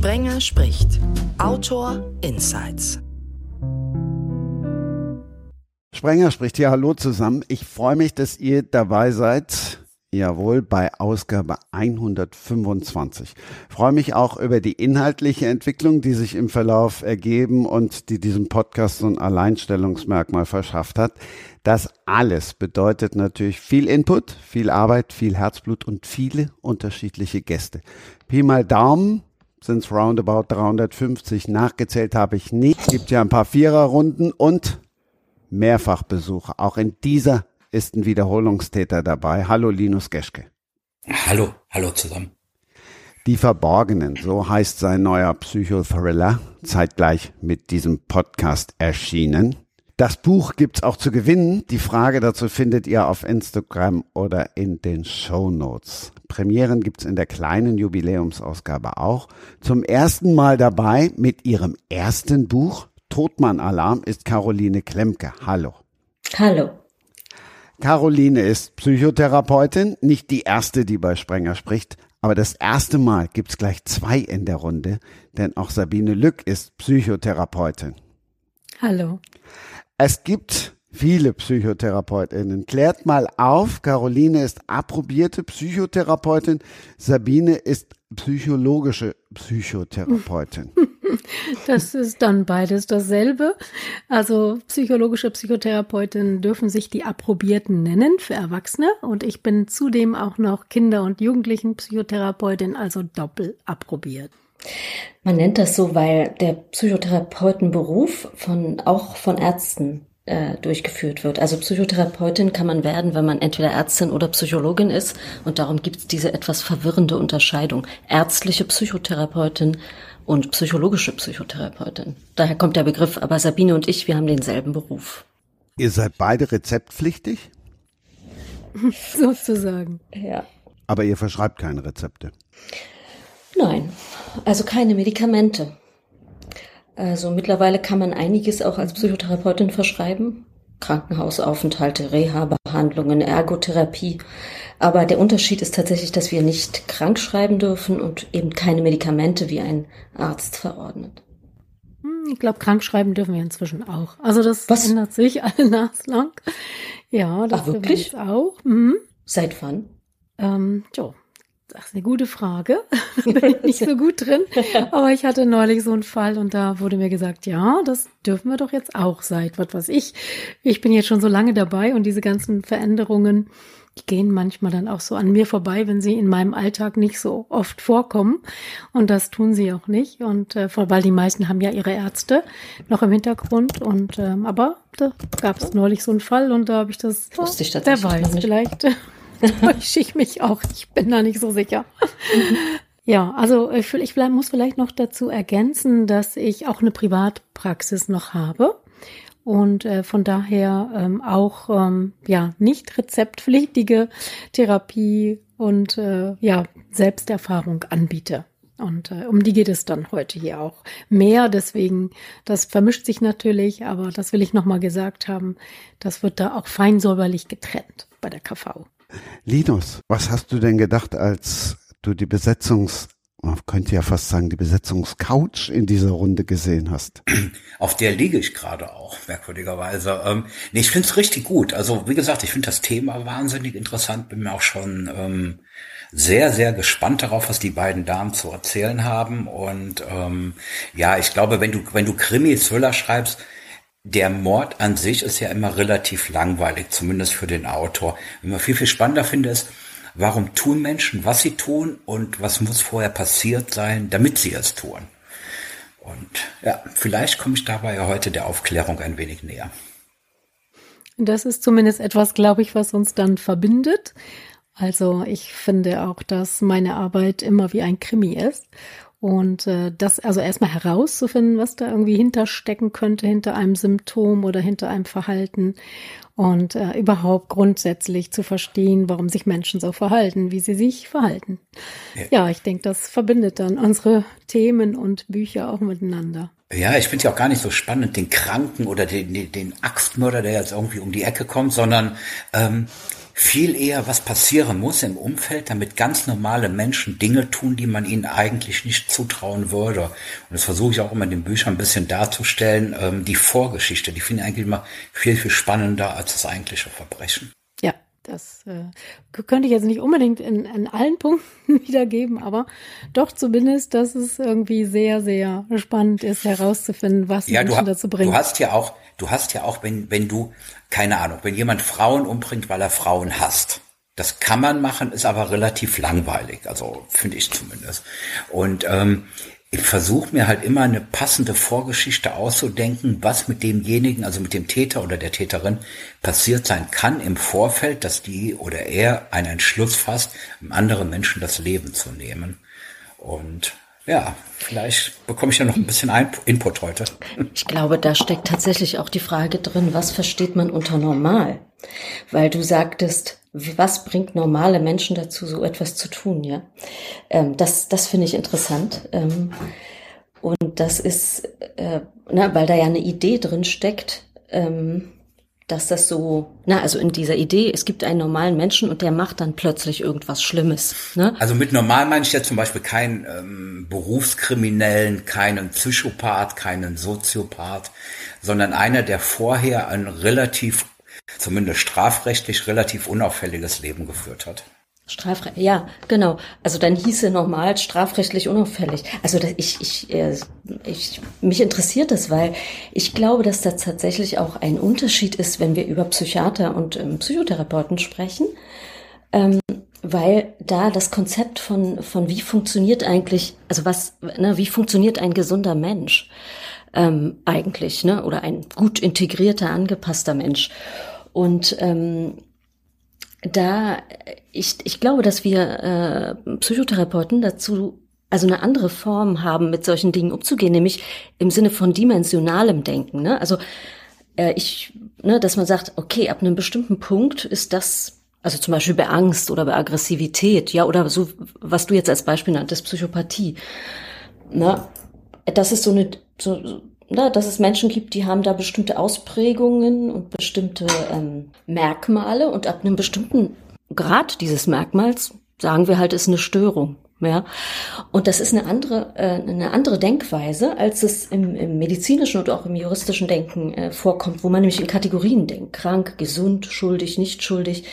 Sprenger spricht. Autor Insights. Sprenger spricht hier. Hallo zusammen. Ich freue mich, dass ihr dabei seid. Jawohl, bei Ausgabe 125. Ich freue mich auch über die inhaltliche Entwicklung, die sich im Verlauf ergeben und die diesem Podcast so ein Alleinstellungsmerkmal verschafft hat. Das alles bedeutet natürlich viel Input, viel Arbeit, viel Herzblut und viele unterschiedliche Gäste. Pi mal Daumen sind es roundabout 350. Nachgezählt habe ich nicht. Gibt ja ein paar Viererrunden und Mehrfachbesuche. Auch in dieser ist ein Wiederholungstäter dabei. Hallo Linus Geschke. Hallo, hallo zusammen. Die Verborgenen, so heißt sein neuer Psychothriller, zeitgleich mit diesem Podcast erschienen. Das Buch gibt's auch zu gewinnen. Die Frage dazu findet ihr auf Instagram oder in den Show Notes. Premieren gibt's in der kleinen Jubiläumsausgabe auch. Zum ersten Mal dabei mit ihrem ersten Buch Todmann Alarm ist Caroline Klemke. Hallo. Hallo. Caroline ist Psychotherapeutin, nicht die erste, die bei Sprenger spricht, aber das erste Mal gibt's gleich zwei in der Runde, denn auch Sabine Lück ist Psychotherapeutin. Hallo. Es gibt viele Psychotherapeutinnen. Klärt mal auf, Caroline ist approbierte Psychotherapeutin, Sabine ist psychologische Psychotherapeutin. Das ist dann beides dasselbe. Also psychologische Psychotherapeutinnen dürfen sich die Approbierten nennen für Erwachsene und ich bin zudem auch noch Kinder- und Jugendlichen-Psychotherapeutin, also doppel approbiert. Man nennt das so, weil der Psychotherapeutenberuf von, auch von Ärzten äh, durchgeführt wird. Also Psychotherapeutin kann man werden, wenn man entweder Ärztin oder Psychologin ist. Und darum gibt es diese etwas verwirrende Unterscheidung. Ärztliche Psychotherapeutin und psychologische Psychotherapeutin. Daher kommt der Begriff, aber Sabine und ich, wir haben denselben Beruf. Ihr seid beide rezeptpflichtig? Sozusagen. Ja. Aber ihr verschreibt keine Rezepte. Nein, also keine Medikamente. Also mittlerweile kann man einiges auch als Psychotherapeutin verschreiben. Krankenhausaufenthalte, Reha-Behandlungen, Ergotherapie. Aber der Unterschied ist tatsächlich, dass wir nicht krank schreiben dürfen und eben keine Medikamente wie ein Arzt verordnet. Hm, Ich glaube, krank schreiben dürfen wir inzwischen auch. Also das Was? ändert sich alle naslang. Ja, das Ach, wirklich? auch. Mhm. Seit wann? Ähm, jo, das ist eine gute Frage. da bin ich nicht so gut drin. Aber ich hatte neulich so einen Fall und da wurde mir gesagt, ja, das dürfen wir doch jetzt auch seit, was weiß ich. Ich bin jetzt schon so lange dabei und diese ganzen Veränderungen, die gehen manchmal dann auch so an mir vorbei, wenn sie in meinem Alltag nicht so oft vorkommen. Und das tun sie auch nicht. Und äh, vor- weil die meisten haben ja ihre Ärzte noch im Hintergrund. Und ähm, aber da gab es neulich so einen Fall und da habe ich das. Wusste ich wer tatsächlich noch weiß, vielleicht täusche ich mich auch. Ich bin da nicht so sicher. Ja, also ich, ich vielleicht- muss vielleicht noch dazu ergänzen, dass ich auch eine Privatpraxis noch habe und äh, von daher ähm, auch ähm, ja nicht rezeptpflichtige Therapie und äh, ja Selbsterfahrung anbiete. Und äh, um die geht es dann heute hier auch mehr. Deswegen, das vermischt sich natürlich, aber das will ich nochmal gesagt haben. Das wird da auch fein säuberlich getrennt bei der KV. Linus, was hast du denn gedacht, als du die Besetzungs, man könnte ja fast sagen, die Besetzungscouch in dieser Runde gesehen hast? Auf der liege ich gerade auch, merkwürdigerweise. Ähm, nee, ich finde es richtig gut. Also, wie gesagt, ich finde das Thema wahnsinnig interessant. Bin mir auch schon ähm, sehr, sehr gespannt darauf, was die beiden Damen zu erzählen haben. Und ähm, ja, ich glaube, wenn du, wenn du Krimi-Thriller schreibst, der Mord an sich ist ja immer relativ langweilig, zumindest für den Autor. Was ich viel, viel spannender finde, ist, warum tun Menschen, was sie tun und was muss vorher passiert sein, damit sie es tun. Und ja, vielleicht komme ich dabei ja heute der Aufklärung ein wenig näher. Das ist zumindest etwas, glaube ich, was uns dann verbindet. Also ich finde auch, dass meine Arbeit immer wie ein Krimi ist. Und äh, das also erstmal herauszufinden, was da irgendwie hinterstecken könnte, hinter einem Symptom oder hinter einem Verhalten. Und äh, überhaupt grundsätzlich zu verstehen, warum sich Menschen so verhalten, wie sie sich verhalten. Ja. Ja, ich denke, das verbindet dann unsere Themen und Bücher auch miteinander. Ja, ich finde ja auch gar nicht so spannend, den Kranken oder den, den, den Axtmörder, der jetzt irgendwie um die Ecke kommt, sondern ähm, viel eher, was passieren muss im Umfeld, damit ganz normale Menschen Dinge tun, die man ihnen eigentlich nicht zutrauen würde. Und das versuche ich auch immer in den Büchern ein bisschen darzustellen. Ähm, die Vorgeschichte, die finde ich eigentlich immer viel, viel spannender als das eigentliche Verbrechen. Das äh, könnte ich jetzt nicht unbedingt in, in allen Punkten wiedergeben, aber doch zumindest, dass es irgendwie sehr, sehr spannend ist, herauszufinden, was ja, Menschen du, dazu bringt. Du hast ja auch, du hast ja auch, wenn, wenn du, keine Ahnung, wenn jemand Frauen umbringt, weil er Frauen hasst. Das kann man machen, ist aber relativ langweilig, also finde ich zumindest. Und ähm, ich versuche mir halt immer eine passende Vorgeschichte auszudenken, was mit demjenigen, also mit dem Täter oder der Täterin passiert sein kann im Vorfeld, dass die oder er einen Entschluss fasst, einem anderen Menschen das Leben zu nehmen. Und ja, vielleicht bekomme ich ja noch ein bisschen Input heute. Ich glaube, da steckt tatsächlich auch die Frage drin, was versteht man unter normal? Weil du sagtest, was bringt normale Menschen dazu, so etwas zu tun, ja? Ähm, das das finde ich interessant. Ähm, und das ist, äh, na, weil da ja eine Idee drin steckt, ähm, dass das so, na, also in dieser Idee, es gibt einen normalen Menschen und der macht dann plötzlich irgendwas Schlimmes. Ne? Also mit normal meine ich jetzt zum Beispiel keinen ähm, Berufskriminellen, keinen Psychopath, keinen Soziopath, sondern einer, der vorher ein relativ zumindest strafrechtlich relativ unauffälliges Leben geführt hat. Strafrecht, ja, genau. Also dann hieße normal strafrechtlich unauffällig. Also ich, ich, äh, ich, mich interessiert das, weil ich glaube, dass da tatsächlich auch ein Unterschied ist, wenn wir über Psychiater und ähm, Psychotherapeuten sprechen, ähm, weil da das Konzept von von wie funktioniert eigentlich, also was, ne, wie funktioniert ein gesunder Mensch ähm, eigentlich, ne, oder ein gut integrierter, angepasster Mensch. Und ähm, da, ich, ich glaube, dass wir äh, Psychotherapeuten dazu also eine andere Form haben, mit solchen Dingen umzugehen, nämlich im Sinne von dimensionalem Denken. Ne? Also äh, ich, ne, dass man sagt, okay, ab einem bestimmten Punkt ist das, also zum Beispiel bei Angst oder bei Aggressivität, ja, oder so, was du jetzt als Beispiel nanntest, Psychopathie. Ne? Das ist so eine, so, na, dass es Menschen gibt, die haben da bestimmte Ausprägungen und bestimmte ähm, Merkmale und ab einem bestimmten Grad dieses Merkmals sagen wir halt, ist eine Störung. Ja, und das ist eine andere, äh, eine andere Denkweise, als es im, im medizinischen und auch im juristischen Denken äh, vorkommt, wo man nämlich in Kategorien denkt: krank, gesund, schuldig, nicht schuldig.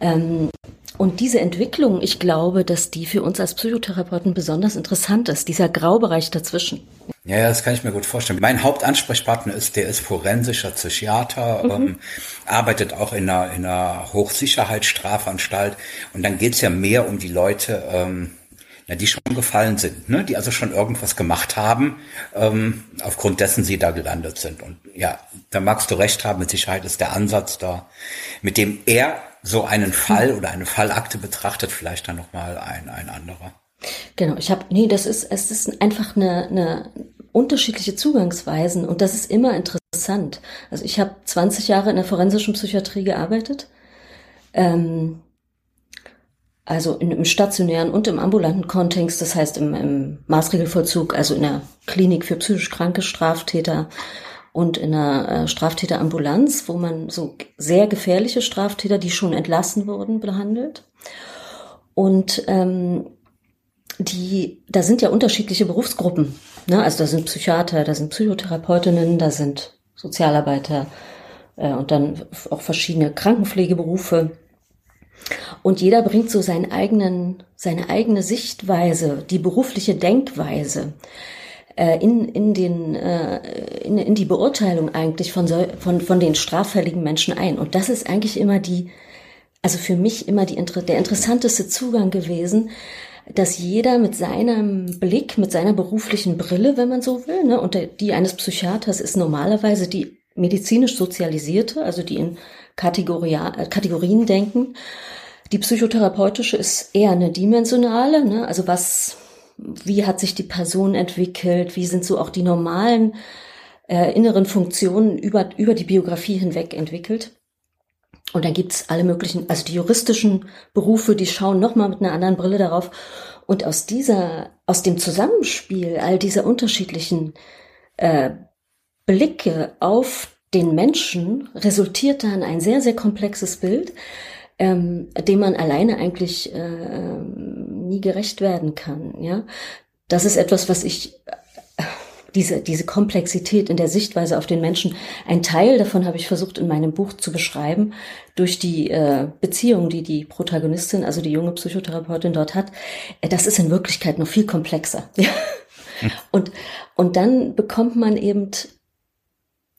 Ähm, und diese Entwicklung, ich glaube, dass die für uns als Psychotherapeuten besonders interessant ist, dieser Graubereich dazwischen. Ja, ja, das kann ich mir gut vorstellen. Mein Hauptansprechpartner ist, der ist forensischer Psychiater, mhm. ähm, arbeitet auch in einer, in einer Hochsicherheitsstrafanstalt. Und dann geht's ja mehr um die Leute, ähm, na, die schon gefallen sind, ne? die also schon irgendwas gemacht haben, ähm, aufgrund dessen sie da gelandet sind. Und ja, da magst du recht haben, mit Sicherheit ist der Ansatz da, mit dem er so einen Fall oder eine Fallakte betrachtet, vielleicht dann nochmal ein, ein anderer. Genau, ich habe, nee, das ist, es ist einfach eine, eine unterschiedliche Zugangsweisen und das ist immer interessant. Also ich habe 20 Jahre in der forensischen Psychiatrie gearbeitet, ähm, also in, im stationären und im ambulanten Kontext, das heißt im, im Maßregelvollzug, also in der Klinik für psychisch kranke Straftäter und in einer äh, Straftäterambulanz, wo man so sehr gefährliche Straftäter, die schon entlassen wurden, behandelt. Und ähm, die, da sind ja unterschiedliche Berufsgruppen. Ne? Also da sind Psychiater, da sind Psychotherapeutinnen, da sind Sozialarbeiter äh, und dann auch verschiedene Krankenpflegeberufe. Und jeder bringt so seinen eigenen, seine eigene Sichtweise, die berufliche Denkweise äh, in, in, den, äh, in, in die Beurteilung eigentlich von, so, von, von den straffälligen Menschen ein. Und das ist eigentlich immer die, also für mich immer die, der interessanteste Zugang gewesen, dass jeder mit seinem Blick, mit seiner beruflichen Brille, wenn man so will, ne, und die eines Psychiaters ist normalerweise die medizinisch sozialisierte, also die in Kategoria, äh, Kategorien denken. Die psychotherapeutische ist eher eine dimensionale, ne, also was wie hat sich die Person entwickelt, wie sind so auch die normalen äh, inneren Funktionen über, über die Biografie hinweg entwickelt. Und dann gibt's alle möglichen, also die juristischen Berufe, die schauen nochmal mit einer anderen Brille darauf. Und aus dieser, aus dem Zusammenspiel all dieser unterschiedlichen äh, Blicke auf den Menschen resultiert dann ein sehr, sehr komplexes Bild, ähm, dem man alleine eigentlich äh, nie gerecht werden kann. Ja, das ist etwas, was ich diese, diese Komplexität in der Sichtweise auf den Menschen. Ein Teil davon habe ich versucht in meinem Buch zu beschreiben durch die äh, Beziehung, die die Protagonistin, also die junge Psychotherapeutin dort hat. Äh, das ist in Wirklichkeit noch viel komplexer. und, und dann bekommt man eben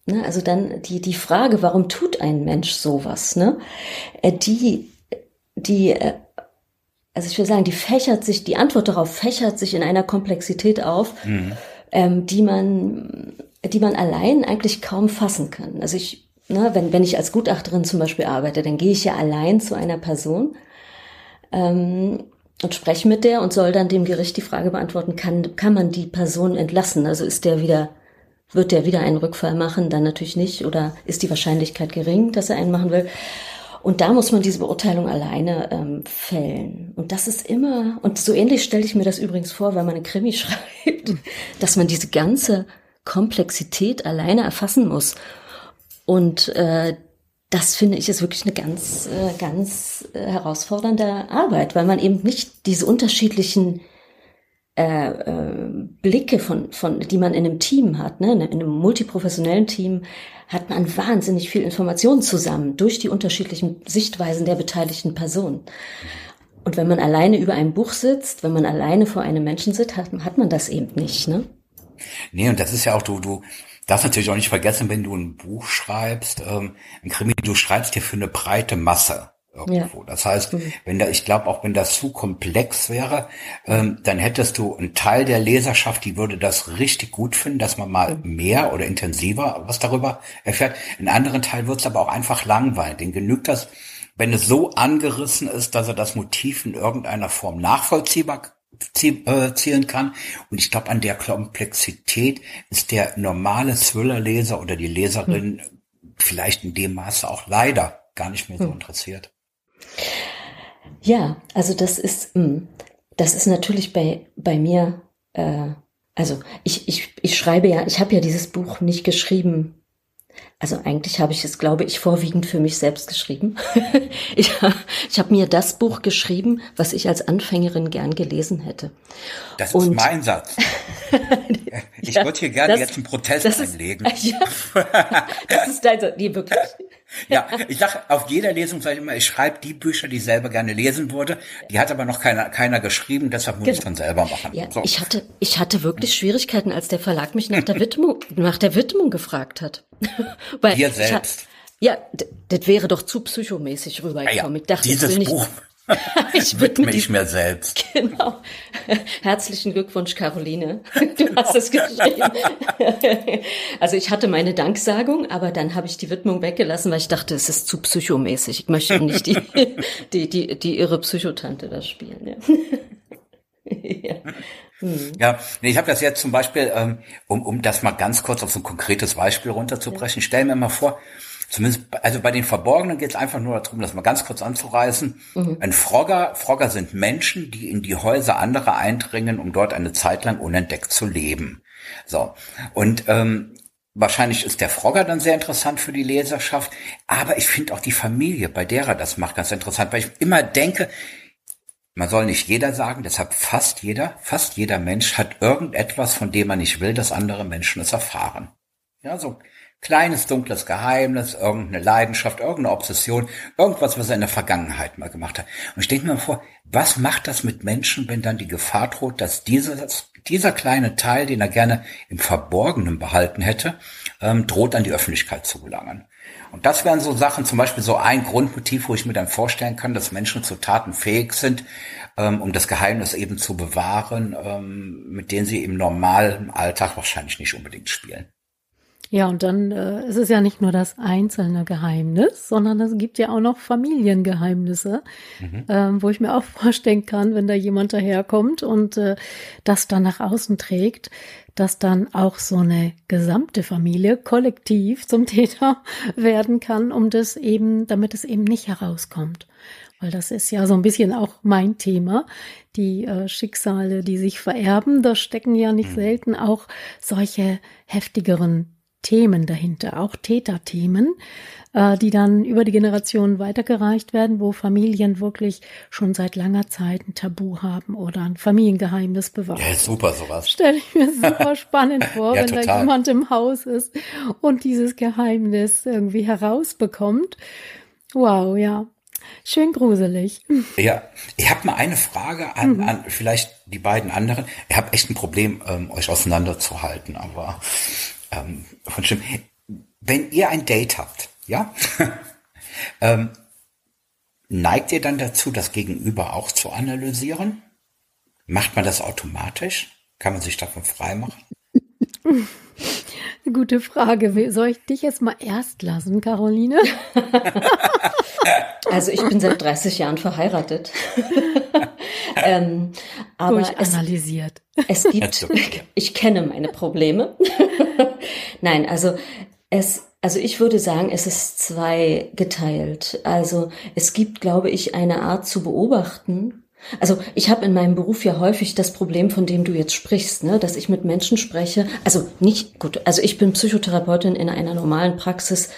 Ne, also dann die, die Frage, warum tut ein Mensch sowas, ne? Äh, die, die, äh, also ich will sagen, die fächert sich, die Antwort darauf fächert sich in einer Komplexität auf, mhm. ähm, die man, die man allein eigentlich kaum fassen kann. Also ich, ne, wenn, wenn ich als Gutachterin zum Beispiel arbeite, dann gehe ich ja allein zu einer Person ähm, und spreche mit der und soll dann dem Gericht die Frage beantworten, kann, kann man die Person entlassen? Also ist der wieder wird der wieder einen Rückfall machen? Dann natürlich nicht. Oder ist die Wahrscheinlichkeit gering, dass er einen machen will? Und da muss man diese Beurteilung alleine ähm, fällen. Und das ist immer, und so ähnlich stelle ich mir das übrigens vor, wenn man eine Krimi schreibt, dass man diese ganze Komplexität alleine erfassen muss. Und äh, das finde ich ist wirklich eine ganz, äh, ganz äh, herausfordernde Arbeit, weil man eben nicht diese unterschiedlichen äh, äh, Blicke von, von, die man in einem Team hat, ne, in einem multiprofessionellen Team, hat man wahnsinnig viel Information zusammen durch die unterschiedlichen Sichtweisen der beteiligten Personen. Und wenn man alleine über ein Buch sitzt, wenn man alleine vor einem Menschen sitzt, hat, hat man das eben nicht, ne? Nee, und das ist ja auch, du, du darfst natürlich auch nicht vergessen, wenn du ein Buch schreibst, ähm, ein Krimi, du schreibst dir für eine breite Masse irgendwo. Ja. Das heißt, mhm. wenn da, ich glaube, auch wenn das zu komplex wäre, ähm, dann hättest du einen Teil der Leserschaft, die würde das richtig gut finden, dass man mal mhm. mehr oder intensiver was darüber erfährt. Einen anderen Teil wird es aber auch einfach langweilen. Den genügt das, wenn es so angerissen ist, dass er das Motiv in irgendeiner Form nachvollziehbar äh, zielen kann. Und ich glaube, an der Komplexität ist der normale Thriller-Leser oder die Leserin mhm. vielleicht in dem Maße auch leider gar nicht mehr so hm. interessiert. Ja, also das ist, hm, das ist natürlich bei, bei mir, äh, also ich, ich, ich schreibe ja, ich habe ja dieses Buch nicht geschrieben. Also eigentlich habe ich es, glaube ich, vorwiegend für mich selbst geschrieben. ich ich habe mir das Buch geschrieben, was ich als Anfängerin gern gelesen hätte. Das Und, ist mein Satz. ich ja, würde hier gerne das, jetzt einen Protest einlegen. Ist, ja, das ist dein Satz. Nee, wirklich. Ja, ich sag auf jeder Lesung sage ich immer, ich schreibe die Bücher, die ich selber gerne lesen würde. Die hat aber noch keiner, keiner geschrieben, deshalb muss genau. ich dann selber machen. Ja, so. ich hatte, ich hatte wirklich Schwierigkeiten, als der Verlag mich nach der Widmung, nach der Widmung gefragt hat. Weil Dir selbst. ja, das wäre doch zu psychomäßig rübergekommen. Ja, ja, ich dachte, dieses ich will nicht, Buch ich widme mich mir selbst. Genau. Herzlichen Glückwunsch, Caroline. Du hast es geschrieben. Also ich hatte meine Danksagung, aber dann habe ich die Widmung weggelassen, weil ich dachte, es ist zu psychomäßig. Ich möchte nicht die, die, die, die irre Psychotante da spielen. Ja. ja. Hm. Ja, nee, ich habe das jetzt zum Beispiel, ähm, um, um das mal ganz kurz auf so ein konkretes Beispiel runterzubrechen. Ja. Stell mir mal vor, Zumindest, also bei den Verborgenen geht es einfach nur darum, das mal ganz kurz anzureißen. Mhm. Ein Frogger, Frogger sind Menschen, die in die Häuser anderer eindringen, um dort eine Zeit lang unentdeckt zu leben. So. Und ähm, wahrscheinlich ist der Frogger dann sehr interessant für die Leserschaft, aber ich finde auch die Familie, bei der er das macht, ganz interessant, weil ich immer denke, man soll nicht jeder sagen, deshalb fast jeder, fast jeder Mensch hat irgendetwas, von dem man nicht will, dass andere Menschen es erfahren. Ja, so kleines dunkles Geheimnis, irgendeine Leidenschaft, irgendeine Obsession, irgendwas, was er in der Vergangenheit mal gemacht hat. Und ich denke mir vor, was macht das mit Menschen, wenn dann die Gefahr droht, dass dieses, dieser kleine Teil, den er gerne im Verborgenen behalten hätte, ähm, droht an die Öffentlichkeit zu gelangen. Und das wären so Sachen, zum Beispiel so ein Grundmotiv, wo ich mir dann vorstellen kann, dass Menschen zu Taten fähig sind, ähm, um das Geheimnis eben zu bewahren, ähm, mit denen sie im normalen Alltag wahrscheinlich nicht unbedingt spielen. Ja, und dann äh, es ist es ja nicht nur das einzelne Geheimnis, sondern es gibt ja auch noch Familiengeheimnisse, mhm. ähm, wo ich mir auch vorstellen kann, wenn da jemand daherkommt und äh, das dann nach außen trägt, dass dann auch so eine gesamte Familie kollektiv zum Täter werden kann, um das eben, damit es eben nicht herauskommt. Weil das ist ja so ein bisschen auch mein Thema, die äh, Schicksale, die sich vererben. Da stecken ja nicht mhm. selten auch solche heftigeren Themen dahinter, auch Täterthemen, äh, die dann über die Generationen weitergereicht werden, wo Familien wirklich schon seit langer Zeit ein Tabu haben oder ein Familiengeheimnis bewahren. Ja, super sowas. Stelle ich mir super spannend vor, ja, wenn total. da jemand im Haus ist und dieses Geheimnis irgendwie herausbekommt. Wow, ja. Schön gruselig. Ja, ich habe mal eine Frage an, mhm. an vielleicht die beiden anderen. Ich habe echt ein Problem, ähm, euch auseinanderzuhalten, aber ähm, von schlimm. Wenn ihr ein Date habt, ja, ähm, neigt ihr dann dazu, das Gegenüber auch zu analysieren? Macht man das automatisch? Kann man sich davon freimachen? Gute Frage. Soll ich dich jetzt mal erst lassen, Caroline? Also ich bin seit 30 Jahren verheiratet. ähm, aber analysiert. Es, es gibt, ich kenne meine Probleme. Nein, also es, also ich würde sagen, es ist zwei geteilt. Also es gibt, glaube ich, eine Art zu beobachten, also ich habe in meinem Beruf ja häufig das Problem, von dem du jetzt sprichst, ne, dass ich mit Menschen spreche. Also nicht gut. Also ich bin Psychotherapeutin in einer normalen Praxis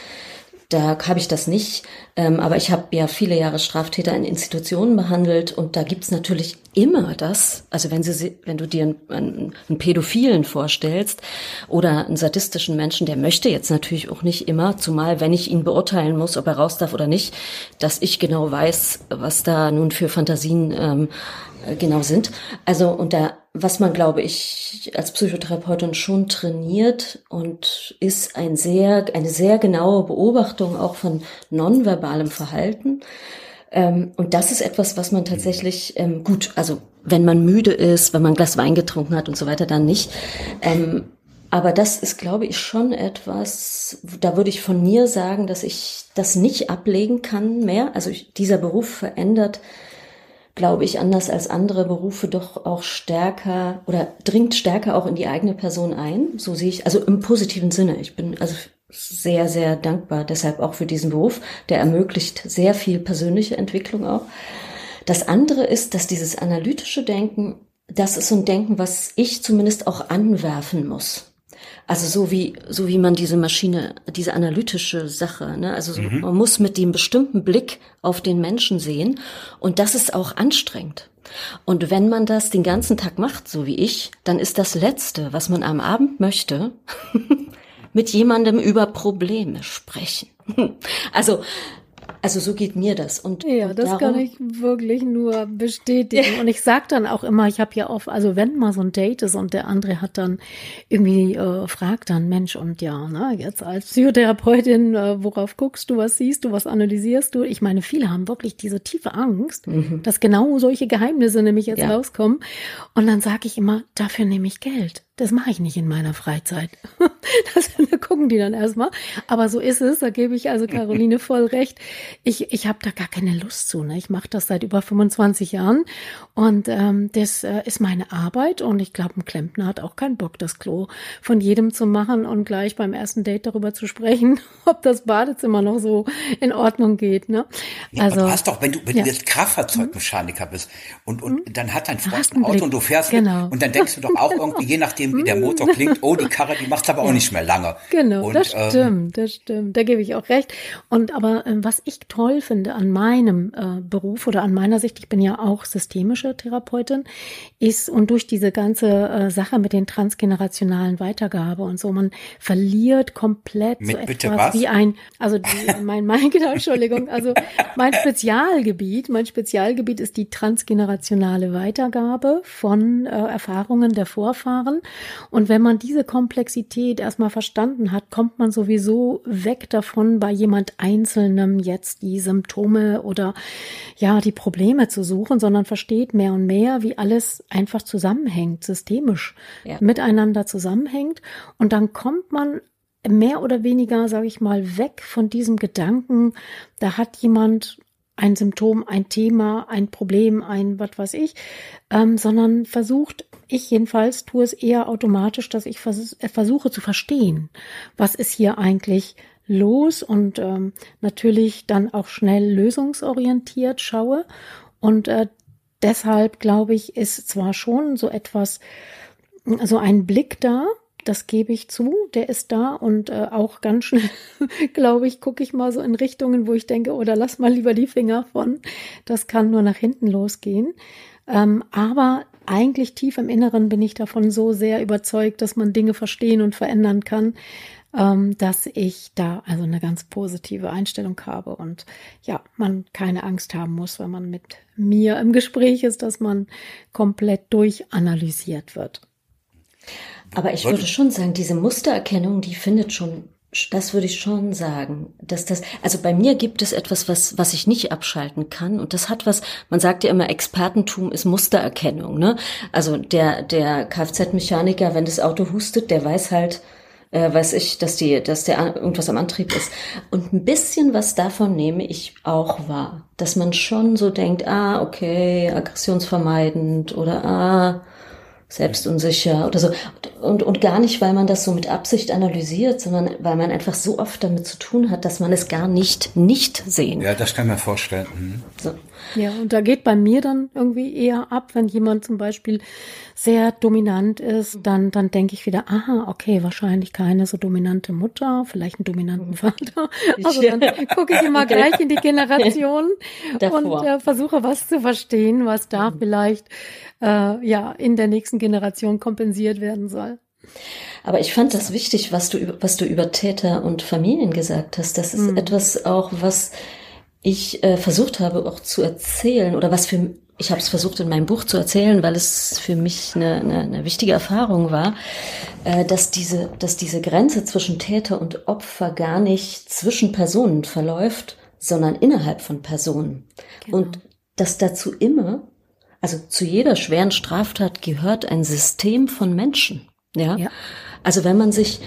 da habe ich das nicht. Ähm, aber ich habe ja viele Jahre Straftäter in Institutionen behandelt und da gibt's natürlich immer das. Also wenn, sie, wenn du dir einen, einen Pädophilen vorstellst oder einen sadistischen Menschen, der möchte jetzt natürlich auch nicht immer, zumal wenn ich ihn beurteilen muss, ob er raus darf oder nicht, dass ich genau weiß, was da nun für Fantasien ähm, genau sind. Also und da was man, glaube ich, als Psychotherapeutin schon trainiert und ist ein sehr, eine sehr genaue Beobachtung auch von nonverbalem Verhalten. Ähm, und das ist etwas, was man tatsächlich ähm, gut, also wenn man müde ist, wenn man ein Glas Wein getrunken hat und so weiter, dann nicht. Ähm, aber das ist, glaube ich, schon etwas, da würde ich von mir sagen, dass ich das nicht ablegen kann mehr. Also ich, dieser Beruf verändert glaube ich, anders als andere Berufe doch auch stärker oder dringt stärker auch in die eigene Person ein. So sehe ich, also im positiven Sinne. Ich bin also sehr, sehr dankbar deshalb auch für diesen Beruf. Der ermöglicht sehr viel persönliche Entwicklung auch. Das andere ist, dass dieses analytische Denken, das ist so ein Denken, was ich zumindest auch anwerfen muss. Also so wie, so wie man diese Maschine, diese analytische Sache, ne? also so, mhm. man muss mit dem bestimmten Blick auf den Menschen sehen und das ist auch anstrengend. Und wenn man das den ganzen Tag macht, so wie ich, dann ist das Letzte, was man am Abend möchte, mit jemandem über Probleme sprechen. Also also so geht mir das. Und, ja, und das darum, kann ich wirklich nur bestätigen. Ja. Und ich sag dann auch immer, ich habe ja oft, also wenn mal so ein Date ist und der andere hat dann irgendwie äh, fragt dann, Mensch, und ja, ne, jetzt als Psychotherapeutin, äh, worauf guckst du, was siehst du, was analysierst du? Ich meine, viele haben wirklich diese tiefe Angst, mhm. dass genau solche Geheimnisse nämlich jetzt ja. rauskommen. Und dann sage ich immer, dafür nehme ich Geld. Das mache ich nicht in meiner Freizeit. Das da gucken die dann erstmal. Aber so ist es. Da gebe ich also Caroline voll recht. Ich, ich habe da gar keine Lust zu. Ne? Ich mache das seit über 25 Jahren und ähm, das äh, ist meine Arbeit. Und ich glaube, ein Klempner hat auch keinen Bock, das Klo von jedem zu machen und gleich beim ersten Date darüber zu sprechen, ob das Badezimmer noch so in Ordnung geht. Ne? Ja, also du hast doch, wenn du wenn ja. du jetzt Kraftfahrzeugmechaniker bist und und mhm. dann hat dein Freund ein Auto und du fährst genau. und dann denkst du doch auch irgendwie, je nachdem nachdem, wie der Motor klingt, oh, die Karre, die macht's aber auch nicht mehr lange. Genau, und, das ähm, stimmt, das stimmt. Da gebe ich auch recht. Und aber äh, was ich toll finde an meinem äh, Beruf oder an meiner Sicht, ich bin ja auch systemische Therapeutin, ist und durch diese ganze äh, Sache mit den transgenerationalen Weitergabe und so, man verliert komplett mit so etwas was? wie ein, also die, mein, mein genau, Entschuldigung, also mein Spezialgebiet, mein Spezialgebiet ist die transgenerationale Weitergabe von äh, Erfahrungen der Vorfahren und wenn man diese Komplexität erstmal verstanden hat, kommt man sowieso weg davon, bei jemand Einzelnem jetzt die Symptome oder ja, die Probleme zu suchen, sondern versteht mehr und mehr, wie alles einfach zusammenhängt, systemisch ja. miteinander zusammenhängt. Und dann kommt man mehr oder weniger, sage ich mal, weg von diesem Gedanken, da hat jemand ein Symptom, ein Thema, ein Problem, ein was weiß ich, ähm, sondern versucht, ich jedenfalls tue es eher automatisch, dass ich vers äh, versuche zu verstehen, was ist hier eigentlich los und ähm, natürlich dann auch schnell lösungsorientiert schaue. Und äh, deshalb glaube ich, ist zwar schon so etwas, so ein Blick da, das gebe ich zu, der ist da und äh, auch ganz schnell, glaube ich, gucke ich mal so in Richtungen, wo ich denke, oder lass mal lieber die Finger von. Das kann nur nach hinten losgehen. Ähm, aber eigentlich tief im Inneren bin ich davon so sehr überzeugt, dass man Dinge verstehen und verändern kann, ähm, dass ich da also eine ganz positive Einstellung habe und ja, man keine Angst haben muss, wenn man mit mir im Gespräch ist, dass man komplett durchanalysiert wird. Aber ich würde schon sagen, diese Mustererkennung, die findet schon, das würde ich schon sagen, dass das, also bei mir gibt es etwas, was, was ich nicht abschalten kann und das hat was, man sagt ja immer, Expertentum ist Mustererkennung, ne? Also der, der Kfz-Mechaniker, wenn das Auto hustet, der weiß halt, äh, weiß ich, dass die, dass der irgendwas am Antrieb ist. Und ein bisschen was davon nehme ich auch wahr, dass man schon so denkt, ah, okay, aggressionsvermeidend oder ah, selbstunsicher oder so. Und, und gar nicht, weil man das so mit Absicht analysiert, sondern weil man einfach so oft damit zu tun hat, dass man es gar nicht nicht sehen Ja, das kann man vorstellen. Mhm. So. Ja, und da geht bei mir dann irgendwie eher ab, wenn jemand zum Beispiel sehr dominant ist, dann, dann denke ich wieder, aha, okay, wahrscheinlich keine so dominante Mutter, vielleicht einen dominanten Vater. Also dann gucke ich immer gleich in die Generation und äh, versuche was zu verstehen, was da vielleicht äh, ja in der nächsten Generation kompensiert werden soll. Aber ich fand das wichtig, was du, was du über Täter und Familien gesagt hast. Das ist mhm. etwas auch, was ich äh, versucht habe auch zu erzählen oder was für ich habe es versucht in meinem Buch zu erzählen, weil es für mich eine, eine, eine wichtige Erfahrung war, äh, dass diese dass diese Grenze zwischen Täter und Opfer gar nicht zwischen Personen verläuft, sondern innerhalb von Personen genau. und dass dazu immer also zu jeder schweren Straftat gehört ein System von Menschen. Ja. ja. Also wenn man sich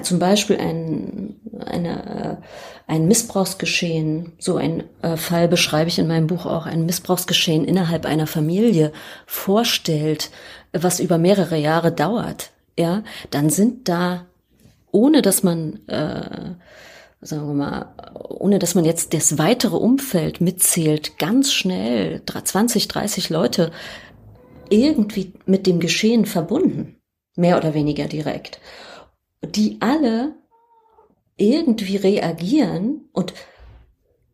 zum Beispiel ein, eine, äh, ein Missbrauchsgeschehen, so ein äh, Fall beschreibe ich in meinem Buch auch, ein Missbrauchsgeschehen innerhalb einer Familie vorstellt, was über mehrere Jahre dauert, ja, dann sind da, ohne dass man äh, sagen wir mal, ohne dass man jetzt das weitere Umfeld mitzählt, ganz schnell 20, 30 Leute irgendwie mit dem Geschehen verbunden, mehr oder weniger direkt, die alle irgendwie reagieren und,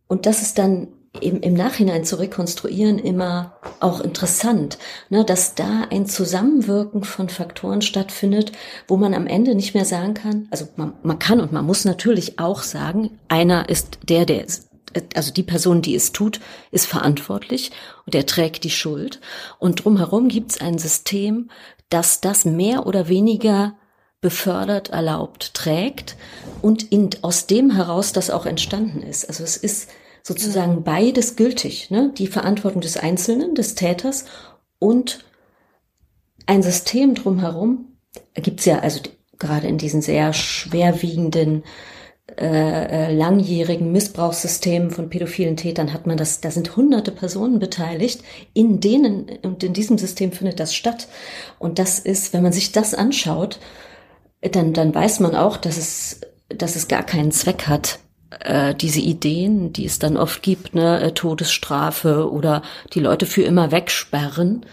und das ist dann im, im Nachhinein zu rekonstruieren immer auch interessant, ne, dass da ein Zusammenwirken von Faktoren stattfindet, wo man am Ende nicht mehr sagen kann, also man, man kann und man muss natürlich auch sagen, einer ist der, der ist, also die Person, die es tut, ist verantwortlich und er trägt die Schuld. Und drumherum gibt es ein System, das das mehr oder weniger befördert, erlaubt, trägt und in, aus dem heraus das auch entstanden ist. Also es ist sozusagen beides gültig, ne? die Verantwortung des Einzelnen, des Täters und ein System drumherum. Gibt's ja also gerade in diesen sehr schwerwiegenden äh, äh, langjährigen Missbrauchssystemen von pädophilen Tätern hat man das, da sind hunderte Personen beteiligt, in denen, und in diesem System findet das statt. Und das ist, wenn man sich das anschaut, dann, dann weiß man auch, dass es, dass es gar keinen Zweck hat, äh, diese Ideen, die es dann oft gibt, ne, äh, Todesstrafe oder die Leute für immer wegsperren,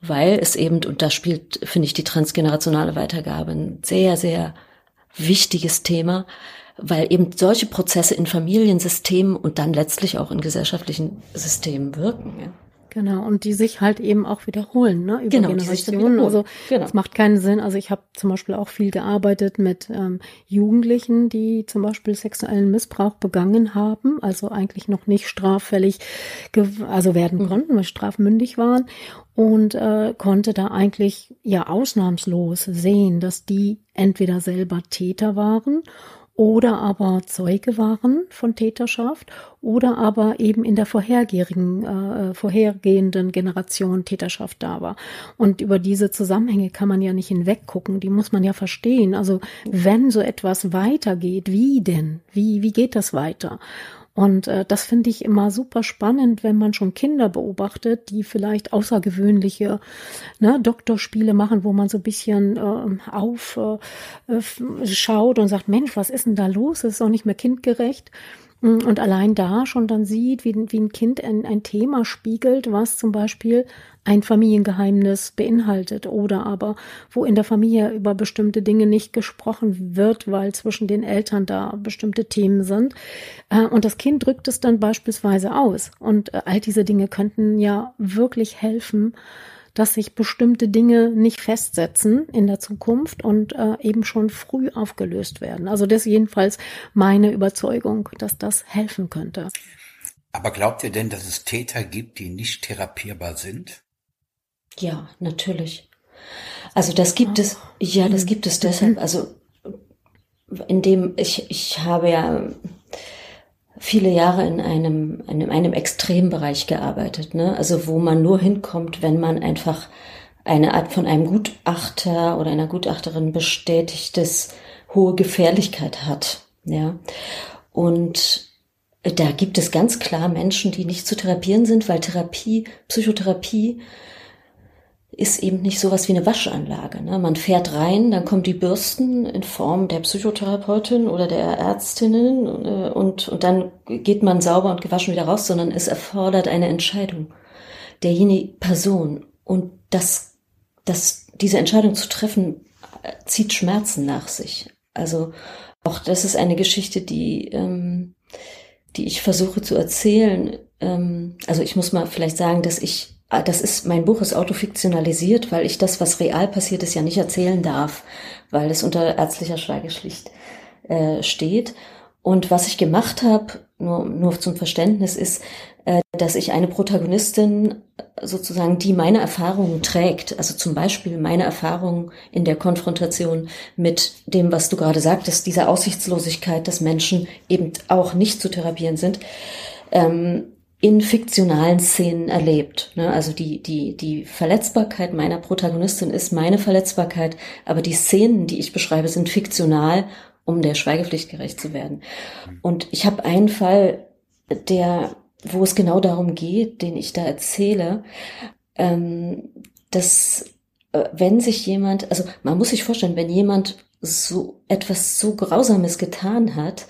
weil es eben, und da spielt, finde ich, die transgenerationale Weitergabe ein sehr, sehr wichtiges Thema, weil eben solche Prozesse in Familiensystemen und dann letztlich auch in gesellschaftlichen Systemen wirken. Ja. Genau, und die sich halt eben auch wiederholen, ne? Über genau, Generationen. Also genau. es macht keinen Sinn. Also ich habe zum Beispiel auch viel gearbeitet mit ähm, Jugendlichen, die zum Beispiel sexuellen Missbrauch begangen haben, also eigentlich noch nicht straffällig, also werden mhm. konnten, weil strafmündig waren und äh, konnte da eigentlich ja ausnahmslos sehen, dass die entweder selber Täter waren oder aber Zeuge waren von Täterschaft oder aber eben in der vorhergehenden, äh, vorhergehenden Generation Täterschaft da war. Und über diese Zusammenhänge kann man ja nicht hinweggucken, die muss man ja verstehen. Also wenn so etwas weitergeht, wie denn? Wie, wie geht das weiter? Und äh, das finde ich immer super spannend, wenn man schon Kinder beobachtet, die vielleicht außergewöhnliche ne, Doktorspiele machen, wo man so ein bisschen äh, aufschaut äh, und sagt, Mensch, was ist denn da los? Das ist auch nicht mehr kindgerecht. Mm, und allein da schon dann sieht, wie, wie ein Kind ein, ein Thema spiegelt, was zum Beispiel ein Familiengeheimnis beinhaltet oder aber wo in der Familie über bestimmte Dinge nicht gesprochen wird, weil zwischen den Eltern da bestimmte Themen sind. Äh, und das Kind drückt es dann beispielsweise aus. Und äh, all diese Dinge könnten ja wirklich helfen, dass sich bestimmte Dinge nicht festsetzen in der Zukunft und äh, eben schon früh aufgelöst werden. Also das ist jedenfalls meine Überzeugung, dass das helfen könnte. Aber glaubt ihr denn, dass es Täter gibt, die nicht therapierbar sind? Ja, natürlich. Also das gibt es, ja, das gibt es deshalb, also indem ich, ich habe ja viele Jahre in einem, in einem Extrembereich gearbeitet, ne? Also wo man nur hinkommt, wenn man einfach eine Art von einem Gutachter oder einer Gutachterin bestätigtes hohe Gefährlichkeit hat, ja. Und da gibt es ganz klar Menschen, die nicht zu therapieren sind, weil Therapie, Psychotherapie ist eben nicht sowas wie eine Waschanlage. Ne? Man fährt rein, dann kommen die Bürsten in Form der Psychotherapeutin oder der Ärztinnen äh, und, und dann geht man sauber und gewaschen wieder raus, sondern es erfordert eine Entscheidung derjenigen Person. Und das, das, diese Entscheidung zu treffen, äh, zieht Schmerzen nach sich. Also auch das ist eine Geschichte, die, ähm, die ich versuche zu erzählen. Ähm, also ich muss mal vielleicht sagen, dass ich das ist, mein Buch ist autofiktionalisiert, weil ich das, was real passiert ist, ja nicht erzählen darf, weil es unter ärztlicher Schweigepflicht äh, steht. Und was ich gemacht habe, nur, nur zum Verständnis, ist, äh, dass ich eine Protagonistin sozusagen, die meine Erfahrungen trägt, also zum Beispiel meine Erfahrungen in der Konfrontation mit dem, was du gerade sagtest, dieser Aussichtslosigkeit, dass Menschen eben auch nicht zu therapieren sind, ähm, in fiktionalen Szenen erlebt. Ne? Also die, die, die Verletzbarkeit meiner Protagonistin ist meine Verletzbarkeit, aber die Szenen, die ich beschreibe, sind fiktional, um der Schweigepflicht gerecht zu werden. Und ich habe einen Fall, der, wo es genau darum geht, den ich da erzähle, ähm, dass äh, wenn sich jemand, also man muss sich vorstellen, wenn jemand so etwas so Grausames getan hat,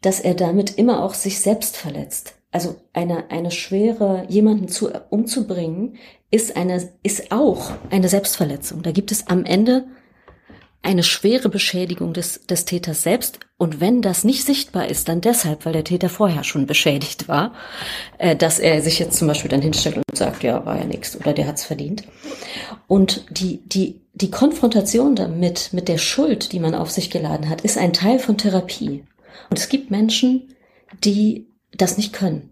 dass er damit immer auch sich selbst verletzt also eine, eine schwere, jemanden zu, umzubringen, ist eine, ist auch eine Selbstverletzung. Da gibt es am Ende eine schwere Beschädigung des, des Täters selbst. Und wenn das nicht sichtbar ist, dann deshalb, weil der Täter vorher schon beschädigt war, äh, dass er sich jetzt zum Beispiel dann hinstellt und sagt, ja, war ja nichts oder der hat's verdient. Und die, die, die Konfrontation damit, mit der Schuld, die man auf sich geladen hat, ist ein Teil von Therapie. Und es gibt Menschen, die das nicht können.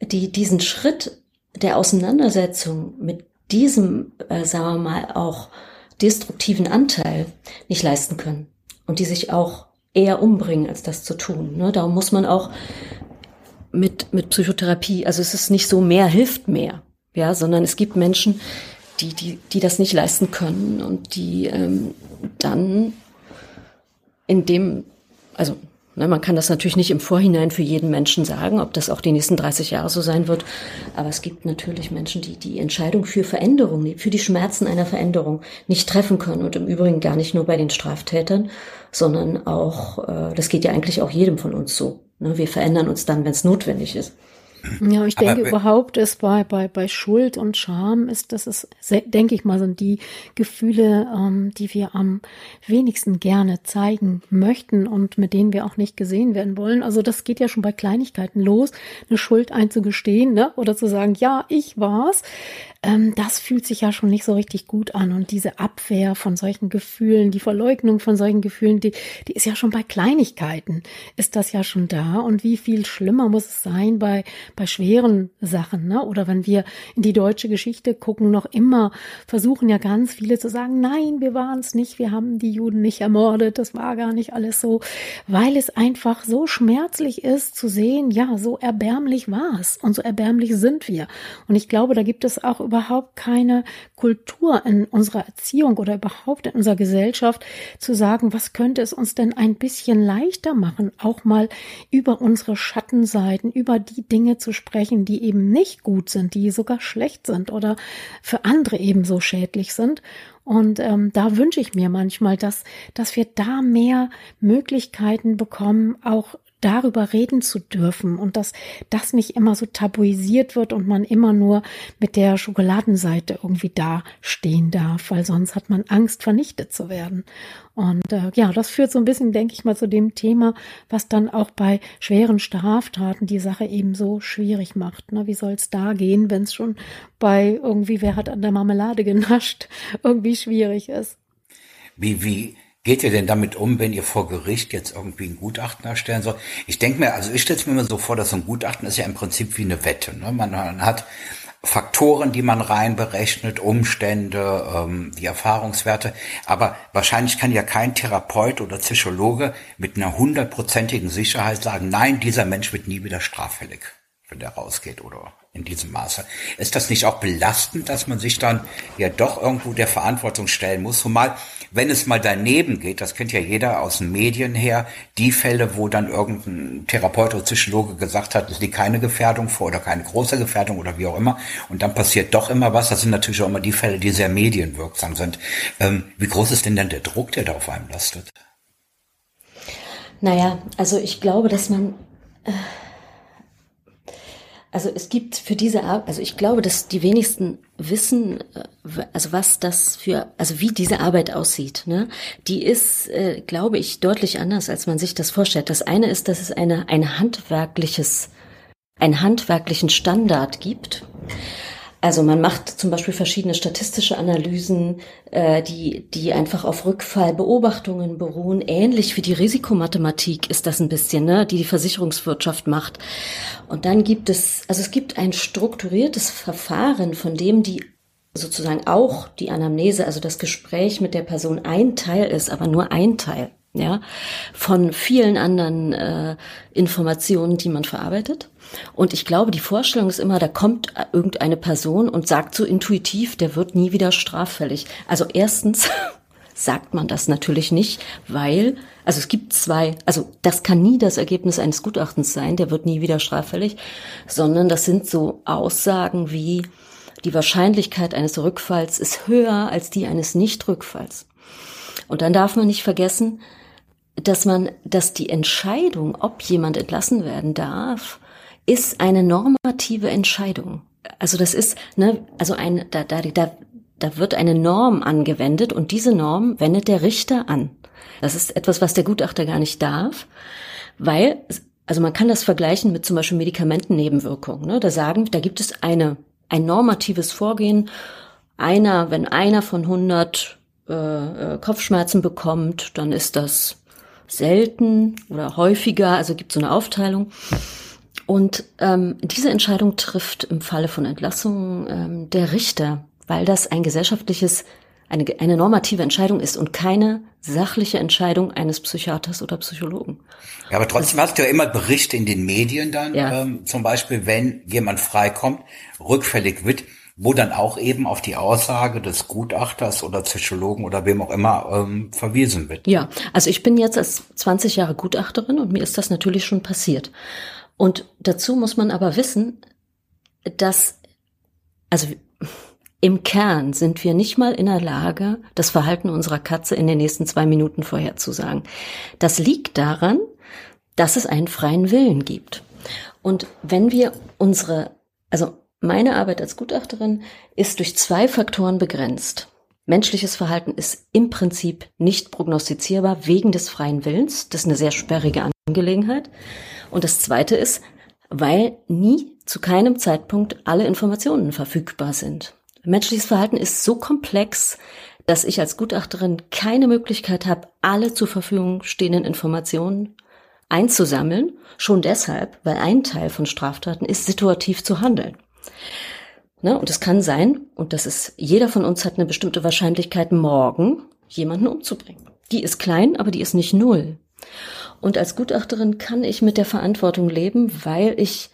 Die diesen Schritt der Auseinandersetzung mit diesem, äh, sagen wir mal, auch destruktiven Anteil nicht leisten können und die sich auch eher umbringen, als das zu tun. Ne? Darum muss man auch mit, mit Psychotherapie, also es ist nicht so mehr hilft mehr, ja, sondern es gibt Menschen, die, die, die das nicht leisten können und die ähm, dann in dem, also man kann das natürlich nicht im Vorhinein für jeden Menschen sagen, ob das auch die nächsten 30 Jahre so sein wird. Aber es gibt natürlich Menschen, die die Entscheidung für Veränderung, für die Schmerzen einer Veränderung nicht treffen können. Und im Übrigen gar nicht nur bei den Straftätern, sondern auch, äh, das geht ja eigentlich auch jedem von uns so. Ne, wir verändern uns dann, wenn es notwendig ist. Ja, ich denke Aber, überhaupt ist bei, bei, bei Schuld und Scham ist, das ist, denke ich mal, sind die Gefühle, ähm, die wir am wenigsten gerne zeigen möchten und mit denen wir auch nicht gesehen werden wollen. Also das geht ja schon bei Kleinigkeiten los, eine Schuld einzugestehen, ne? Oder zu sagen, ja, ich war's das fühlt sich ja schon nicht so richtig gut an. Und diese Abwehr von solchen Gefühlen, die Verleugnung von solchen Gefühlen, die, die ist ja schon bei Kleinigkeiten, ist das ja schon da. Und wie viel schlimmer muss es sein bei, bei schweren Sachen, ne? Oder wenn wir in die deutsche Geschichte gucken, noch immer versuchen ja ganz viele zu sagen, nein, wir waren es nicht, wir haben die Juden nicht ermordet, das war gar nicht alles so, weil es einfach so schmerzlich ist zu sehen, ja, so erbärmlich war es und so erbärmlich sind wir. Und ich glaube, da gibt es auch überhaupt keine Kultur in unserer Erziehung oder überhaupt in unserer Gesellschaft zu sagen, was könnte es uns denn ein bisschen leichter machen, auch mal über unsere Schattenseiten, über die Dinge zu sprechen, die eben nicht gut sind, die sogar schlecht sind oder für andere ebenso schädlich sind. Und ähm, da wünsche ich mir manchmal, dass, dass wir da mehr Möglichkeiten bekommen, auch darüber reden zu dürfen und dass das nicht immer so tabuisiert wird und man immer nur mit der Schokoladenseite irgendwie da stehen darf, weil sonst hat man Angst, vernichtet zu werden. Und äh, ja, das führt so ein bisschen, denke ich mal, zu dem Thema, was dann auch bei schweren Straftaten die Sache eben so schwierig macht. Ne? Wie soll es da gehen, wenn es schon bei irgendwie, wer hat an der Marmelade genascht, irgendwie schwierig ist? Wie, wie geht ihr denn damit um, wenn ihr vor Gericht jetzt irgendwie ein Gutachten erstellen soll? Ich denke mir, also ich stelle es mir immer so vor, dass so ein Gutachten ist ja im Prinzip wie eine Wette. Ne? Man hat Faktoren, die man reinberechnet, Umstände, ähm, die Erfahrungswerte. Aber wahrscheinlich kann ja kein Therapeut oder Psychologe mit einer hundertprozentigen Sicherheit sagen, nein, dieser Mensch wird nie wieder straffällig, wenn der rausgeht oder in diesem Maße. Ist das nicht auch belastend, dass man sich dann ja doch irgendwo der Verantwortung stellen muss? Zumal, wenn es mal daneben geht, das kennt ja jeder aus den Medien her, die Fälle, wo dann irgendein Therapeut oder Psychologe gesagt hat, es liegt keine Gefährdung vor oder keine große Gefährdung oder wie auch immer, und dann passiert doch immer was. Das sind natürlich auch immer die Fälle, die sehr medienwirksam sind. Ähm, wie groß ist denn dann der Druck, der da auf einem lastet? Naja, also ich glaube, dass man äh also es gibt für diese Arbeit, also ich glaube, dass die wenigsten wissen, äh, also was das für, also wie diese Arbeit aussieht. Ne? Die ist, äh, glaube ich, deutlich anders, als man sich das vorstellt. Das eine ist, dass es eine ein handwerkliches, einen handwerklichen Standard gibt. Also man macht zum Beispiel verschiedene statistische Analysen, äh, die, die einfach auf Rückfallbeobachtungen beruhen. Ähnlich wie die Risikomathematik ist das ein bisschen, ne, die die Versicherungswirtschaft macht. Und dann gibt es, also es gibt ein strukturiertes Verfahren, von dem die sozusagen auch die Anamnese, also das Gespräch mit der Person ein Teil ist, aber nur ein Teil ja, von vielen anderen äh, Informationen, die man verarbeitet. Und ich glaube, die Vorstellung ist immer, da kommt irgendeine Person und sagt so intuitiv, der wird nie wieder straffällig. Also erstens sagt man das natürlich nicht, weil, also es gibt zwei, also das kann nie das Ergebnis eines Gutachtens sein, der wird nie wieder straffällig, sondern das sind so Aussagen wie, die Wahrscheinlichkeit eines Rückfalls ist höher als die eines Nichtrückfalls. Und dann darf man nicht vergessen, dass man, dass die Entscheidung, ob jemand entlassen werden darf, ist eine normative Entscheidung. Also das ist, ne, also ein, da, da, da, da wird eine Norm angewendet und diese Norm wendet der Richter an. Das ist etwas, was der Gutachter gar nicht darf, weil, also man kann das vergleichen mit zum Beispiel Medikamentennebenwirkungen. Ne? Da sagen, da gibt es eine, ein normatives Vorgehen. Einer, wenn einer von 100 äh, äh, Kopfschmerzen bekommt, dann ist das selten oder häufiger, also gibt so eine Aufteilung. Und ähm, diese Entscheidung trifft im Falle von Entlassung ähm, der Richter, weil das ein gesellschaftliches, eine, eine normative Entscheidung ist und keine sachliche Entscheidung eines Psychiaters oder Psychologen. Ja, aber trotzdem hast du ja immer Berichte in den Medien dann, ja. ähm, zum Beispiel, wenn jemand freikommt, rückfällig wird, wo dann auch eben auf die Aussage des Gutachters oder Psychologen oder wem auch immer ähm, verwiesen wird. Ja, also ich bin jetzt als 20 Jahre Gutachterin und mir ist das natürlich schon passiert. Und dazu muss man aber wissen, dass, also im Kern sind wir nicht mal in der Lage, das Verhalten unserer Katze in den nächsten zwei Minuten vorherzusagen. Das liegt daran, dass es einen freien Willen gibt. Und wenn wir unsere, also meine Arbeit als Gutachterin ist durch zwei Faktoren begrenzt. Menschliches Verhalten ist im Prinzip nicht prognostizierbar wegen des freien Willens. Das ist eine sehr sperrige Angelegenheit. Und das zweite ist, weil nie zu keinem Zeitpunkt alle Informationen verfügbar sind. Menschliches Verhalten ist so komplex, dass ich als Gutachterin keine Möglichkeit habe, alle zur Verfügung stehenden Informationen einzusammeln. Schon deshalb, weil ein Teil von Straftaten ist, situativ zu handeln. Ne? Und es kann sein, und das ist, jeder von uns hat eine bestimmte Wahrscheinlichkeit, morgen jemanden umzubringen. Die ist klein, aber die ist nicht null. Und als Gutachterin kann ich mit der Verantwortung leben, weil ich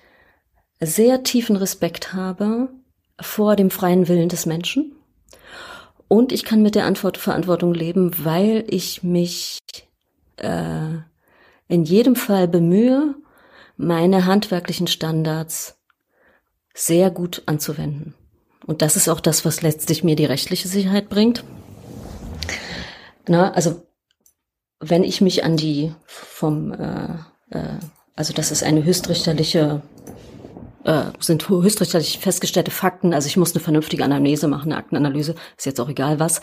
sehr tiefen Respekt habe vor dem freien Willen des Menschen. Und ich kann mit der Antwort Verantwortung leben, weil ich mich äh, in jedem Fall bemühe, meine handwerklichen Standards sehr gut anzuwenden. Und das ist auch das, was letztlich mir die rechtliche Sicherheit bringt. Na, also wenn ich mich an die vom äh, äh, Also das ist eine höchstrichterliche äh, sind höchstrichterlich festgestellte Fakten. Also ich muss eine vernünftige Anamnese machen, eine Aktenanalyse, ist jetzt auch egal was.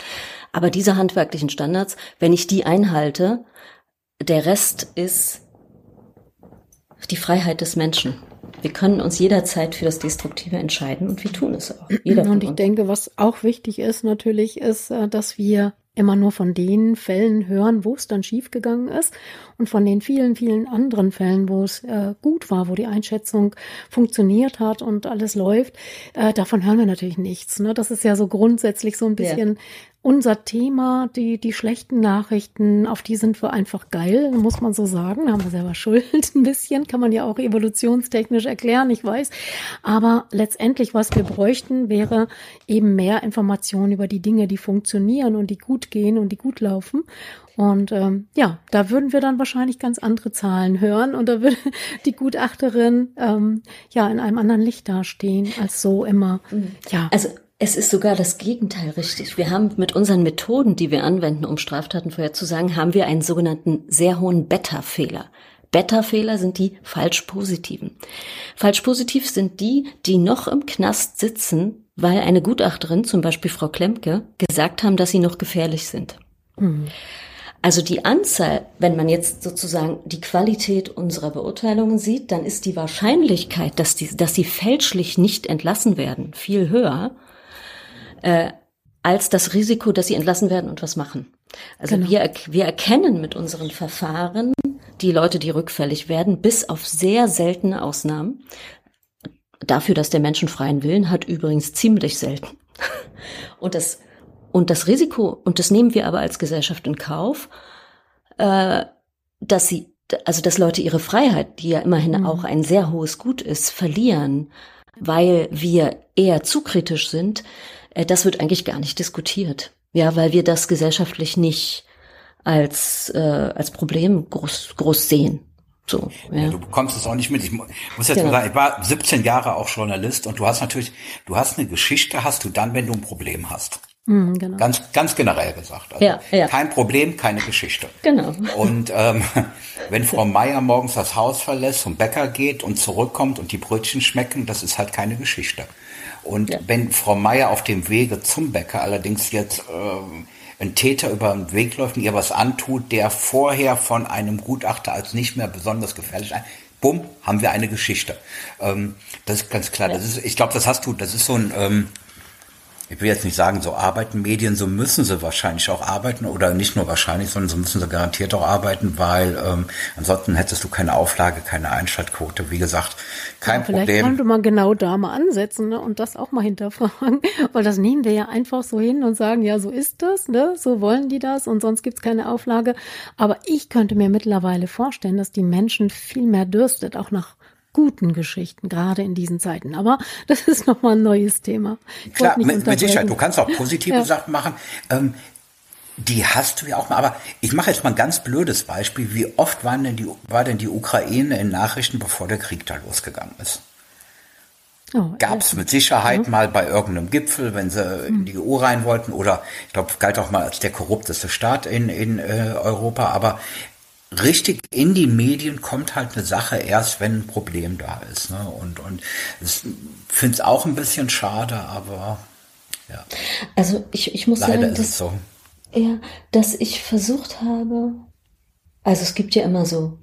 Aber diese handwerklichen Standards, wenn ich die einhalte, der Rest ist die Freiheit des Menschen. Wir können uns jederzeit für das Destruktive entscheiden und wir tun es auch. Jeder und ich denke, was auch wichtig ist natürlich, ist, äh, dass wir immer nur von den Fällen hören, wo es dann schiefgegangen ist und von den vielen, vielen anderen Fällen, wo es äh, gut war, wo die Einschätzung funktioniert hat und alles läuft, äh, davon hören wir natürlich nichts. Ne? Das ist ja so grundsätzlich so ein bisschen unser Thema, die, die schlechten Nachrichten, auf die sind wir einfach geil, muss man so sagen. Da haben wir selber Schuld ein bisschen, kann man ja auch evolutionstechnisch erklären, ich weiß. Aber letztendlich, was wir bräuchten, wäre eben mehr Informationen über die Dinge, die funktionieren und die gut gehen und die gut laufen. Und ähm, ja, da würden wir dann wahrscheinlich ganz andere Zahlen hören und da würde die Gutachterin ähm, ja in einem anderen Licht dastehen als so immer. Mhm. Ja. Also es ist sogar das Gegenteil richtig. Wir haben mit unseren Methoden, die wir anwenden, um Straftaten vorherzusagen, haben wir einen sogenannten sehr hohen Beta-Fehler. Beta-Fehler sind die falsch-positiven. Falsch-positiv sind die, die noch im Knast sitzen, weil eine Gutachterin, zum Beispiel Frau Klemke, gesagt haben, dass sie noch gefährlich sind. Mhm. Also die Anzahl, wenn man jetzt sozusagen die Qualität unserer Beurteilungen sieht, dann ist die Wahrscheinlichkeit, dass, die, dass sie fälschlich nicht entlassen werden, viel höher, äh, als das Risiko, dass sie entlassen werden und was machen. Also genau. wir, wir erkennen mit unseren Verfahren die Leute, die rückfällig werden, bis auf sehr seltene Ausnahmen. Dafür, dass der Menschen freien Willen hat, übrigens ziemlich selten. Und das, und das Risiko, und das nehmen wir aber als Gesellschaft in Kauf, äh, dass sie, also dass Leute ihre Freiheit, die ja immerhin mhm. auch ein sehr hohes Gut ist, verlieren, weil wir eher zu kritisch sind, das wird eigentlich gar nicht diskutiert. Ja, weil wir das gesellschaftlich nicht als, äh, als Problem groß, groß sehen. So, ja. ja. du bekommst es auch nicht mit. Ich muss jetzt genau. sagen, ich war 17 Jahre auch Journalist und du hast natürlich, du hast eine Geschichte, hast du dann, wenn du ein Problem hast. Mm, genau. Ganz, ganz generell gesagt. Also ja, ja. Kein Problem, keine Geschichte. Genau. Und ähm, wenn Frau Meier morgens das Haus verlässt, zum Bäcker geht und zurückkommt und die Brötchen schmecken, das ist halt keine Geschichte. Und ja. wenn Frau Meier auf dem Wege zum Bäcker allerdings jetzt äh, ein Täter über den Weg läuft und ihr was antut, der vorher von einem Gutachter als nicht mehr besonders gefährlich ein, bumm, haben wir eine Geschichte. Ähm, das ist ganz klar. Ja. Das ist, ich glaube, das hast du, das ist so ein ähm, ich will jetzt nicht sagen, so arbeiten Medien, so müssen sie wahrscheinlich auch arbeiten oder nicht nur wahrscheinlich, sondern so müssen sie garantiert auch arbeiten, weil ähm, ansonsten hättest du keine Auflage, keine Einschaltquote. Wie gesagt, kein ja, vielleicht Problem. Vielleicht könnte man genau da mal ansetzen ne, und das auch mal hinterfragen, weil das nehmen wir ja einfach so hin und sagen, ja, so ist das, ne, so wollen die das und sonst gibt's keine Auflage. Aber ich könnte mir mittlerweile vorstellen, dass die Menschen viel mehr dürstet, auch nach guten Geschichten, gerade in diesen Zeiten. Aber das ist nochmal ein neues Thema. Ich Klar, mit, mit, Sicherheit. Du kannst auch positive ja. Sachen machen. Ähm, die hast du ja auch mal. Aber ich mache jetzt mal ein ganz blödes Beispiel. Wie oft waren denn die, war denn die Ukraine in Nachrichten, bevor der Krieg da losgegangen ist? Oh, Gab es mit Sicherheit ja. mal bei irgendeinem Gipfel, wenn sie in die EU rein wollten, oder ich glaube, galt auch mal als der korrupteste Staat in, in äh, Europa. Aber richtig in die Medien kommt halt eine Sache erst, wenn ein Problem da ist. Ne? Und, und ich finde es auch ein bisschen schade, aber ja. Also ich, ich muss Leider sagen, dass, so. ja, dass ich versucht habe, also es gibt ja immer so,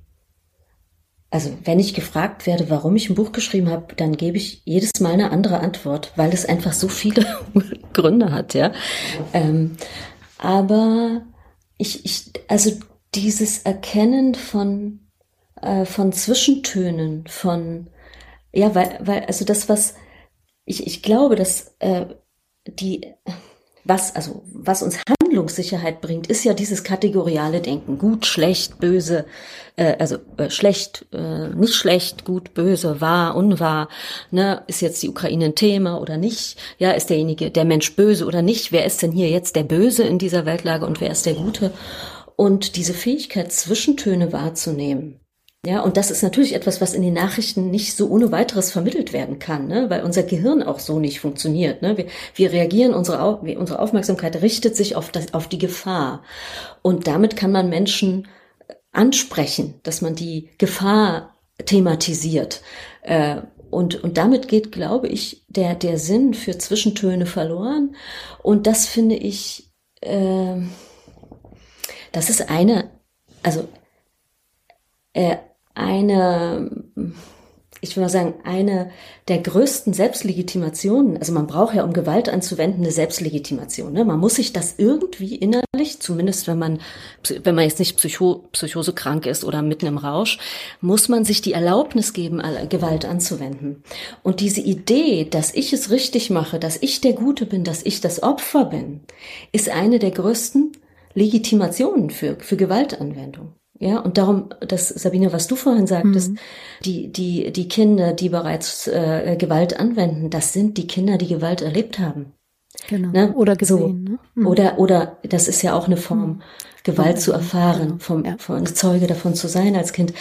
also wenn ich gefragt werde, warum ich ein Buch geschrieben habe, dann gebe ich jedes Mal eine andere Antwort, weil es einfach so viele Gründe hat, ja. Ähm, aber ich, ich, also dieses Erkennen von, äh, von Zwischentönen, von, ja, weil, weil, also das, was, ich, ich glaube, dass äh, die, was, also was uns Handlungssicherheit bringt, ist ja dieses kategoriale Denken. Gut, schlecht, böse, äh, also äh, schlecht, äh, nicht schlecht, gut, böse, wahr, unwahr. Ne? Ist jetzt die Ukraine ein Thema oder nicht? Ja, ist derjenige, der Mensch böse oder nicht? Wer ist denn hier jetzt der Böse in dieser Weltlage und wer ist der Gute? Und diese Fähigkeit, Zwischentöne wahrzunehmen. Ja, und das ist natürlich etwas, was in den Nachrichten nicht so ohne weiteres vermittelt werden kann, ne? weil unser Gehirn auch so nicht funktioniert. Ne? Wir, wir reagieren, unsere, unsere Aufmerksamkeit richtet sich auf, das, auf die Gefahr. Und damit kann man Menschen ansprechen, dass man die Gefahr thematisiert. Äh, und, und damit geht, glaube ich, der, der Sinn für Zwischentöne verloren. Und das finde ich, äh, das ist eine, also äh, eine ich will mal sagen, eine der größten Selbstlegitimationen, also man braucht ja, um Gewalt anzuwenden, eine Selbstlegitimation. Ne? Man muss sich das irgendwie innerlich, zumindest wenn man, wenn man jetzt nicht psycho, psychosekrank ist oder mitten im Rausch, muss man sich die Erlaubnis geben, Gewalt anzuwenden. Und diese Idee, dass ich es richtig mache, dass ich der Gute bin, dass ich das Opfer bin, ist eine der größten Legitimationen für, für Gewaltanwendung. Ja, und darum, das Sabine, was du vorhin sagtest, mhm. die, die, die Kinder, die bereits äh, Gewalt anwenden, das sind die Kinder, die Gewalt erlebt haben. Genau. Ne? Oder gesehen. So. Ne? Mhm. Oder, oder das ist ja auch eine Form, mhm. Gewalt zu erfahren, genau. vom, ja. von Zeuge davon zu sein als Kind.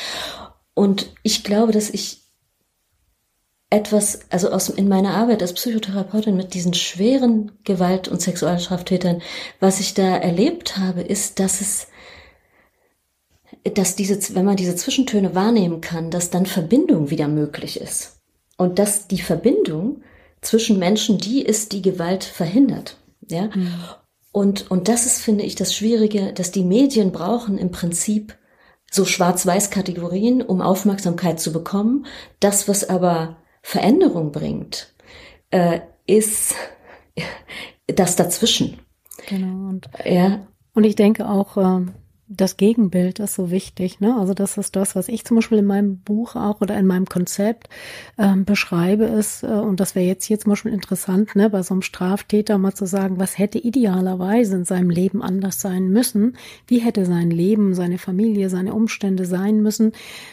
Und ich glaube, dass ich etwas, also aus, in meiner Arbeit als Psychotherapeutin mit diesen schweren Gewalt- und Sexualstraftätern, was ich da erlebt habe, ist, dass es dass diese, wenn man diese Zwischentöne wahrnehmen kann, dass dann Verbindung wieder möglich ist. Und dass die Verbindung zwischen Menschen die ist, die Gewalt verhindert. Ja. Mhm. Und, und das ist, finde ich, das Schwierige, dass die Medien brauchen im Prinzip so Schwarz-Weiß-Kategorien, um Aufmerksamkeit zu bekommen. Das, was aber Veränderung bringt, äh, ist das dazwischen. Genau. Und, ja. und ich denke auch, äh, das Gegenbild ist so wichtig. Ne? Also das ist das, was ich zum Beispiel in meinem Buch auch oder in meinem Konzept ähm, beschreibe, ist, äh, und das wäre jetzt hier zum Beispiel interessant, ne, bei so einem Straftäter mal zu sagen, was hätte idealerweise in seinem Leben anders sein müssen? Wie hätte sein Leben, seine Familie, seine Umstände sein müssen,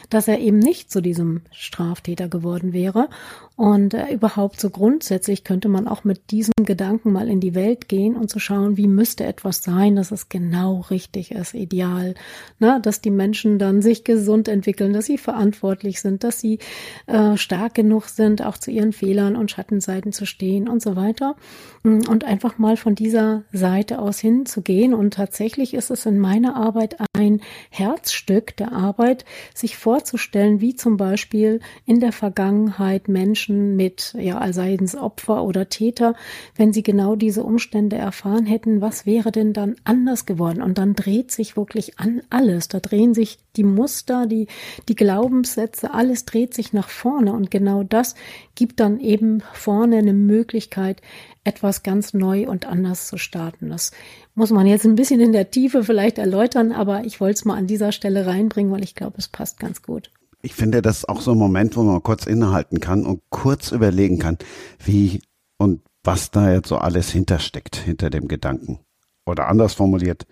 dass er eben nicht zu diesem Straftäter geworden wäre? Und äh, überhaupt so grundsätzlich könnte man auch mit diesem Gedanken mal in die Welt gehen und zu schauen, wie müsste etwas sein, dass es genau richtig ist, ideal, ne? dass die Menschen dann sich gesund entwickeln, dass sie verantwortlich sind, dass sie äh, stark genug sind, auch zu ihren Fehlern und Schattenseiten zu stehen und so weiter. Mm, und einfach mal von dieser Seite aus hinzugehen. Und tatsächlich ist es in meiner Arbeit ein Herzstück der Arbeit, sich vorzustellen, wie zum Beispiel in der Vergangenheit Menschen mit, ja, es Opfer oder Täter, wenn sie genau diese Umstände erfahren hätten, was wäre denn dann anders geworden? Und dann dreht sich wirklich an alles. Da drehen sich die Muster, die, die Glaubenssätze, alles dreht sich nach vorne. Und genau das gibt dann eben vorne eine Möglichkeit, etwas ganz neu und anders zu starten. Das muss man jetzt ein bisschen in der Tiefe vielleicht erläutern, aber ich wollte es mal an dieser Stelle reinbringen, weil ich glaube, es passt ganz gut. Ich finde das auch so ein Moment, wo man kurz innehalten kann und kurz überlegen kann, wie und was da jetzt so alles hintersteckt, hinter dem Gedanken. Oder anders formuliert,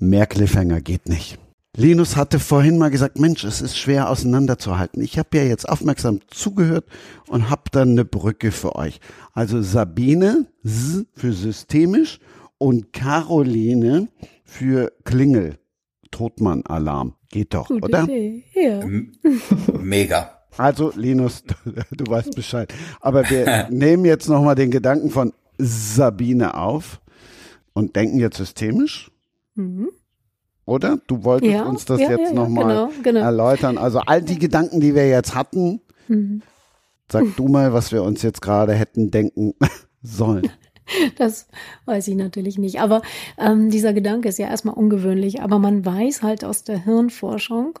mehr Cliffhanger geht nicht. Linus hatte vorhin mal gesagt, Mensch, es ist schwer auseinanderzuhalten. Ich habe ja jetzt aufmerksam zugehört und habe dann eine Brücke für euch. Also Sabine S für systemisch und Caroline für Klingel. Totmann-Alarm. Geht doch, Gute oder? Idee. Ja. Mega. Also Linus, du, du weißt Bescheid. Aber wir nehmen jetzt nochmal den Gedanken von Sabine auf und denken jetzt systemisch. Mhm oder? Du wolltest ja, uns das ja, jetzt ja, nochmal genau, genau. erläutern. Also all die Gedanken, die wir jetzt hatten, mhm. sag du mal, was wir uns jetzt gerade hätten denken sollen. Das weiß ich natürlich nicht. Aber ähm, dieser Gedanke ist ja erstmal ungewöhnlich. Aber man weiß halt aus der Hirnforschung,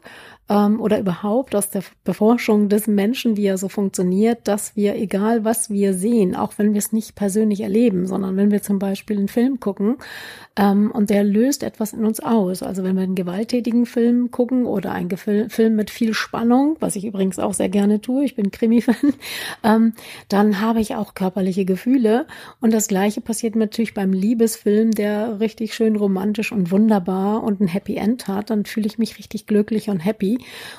ähm, oder überhaupt aus der Beforschung des Menschen, wie er so funktioniert, dass wir, egal was wir sehen, auch wenn wir es nicht persönlich erleben, sondern wenn wir zum Beispiel einen Film gucken ähm, und der löst etwas in uns aus. Also wenn wir einen gewalttätigen Film gucken oder einen Gefil Film mit viel Spannung, was ich übrigens auch sehr gerne tue, ich bin Krimi-Fan, ähm, dann habe ich auch körperliche Gefühle. Und das Gleiche passiert natürlich beim Liebesfilm, der richtig schön romantisch und wunderbar und ein Happy End hat. Dann fühle ich mich richtig glücklich und happy.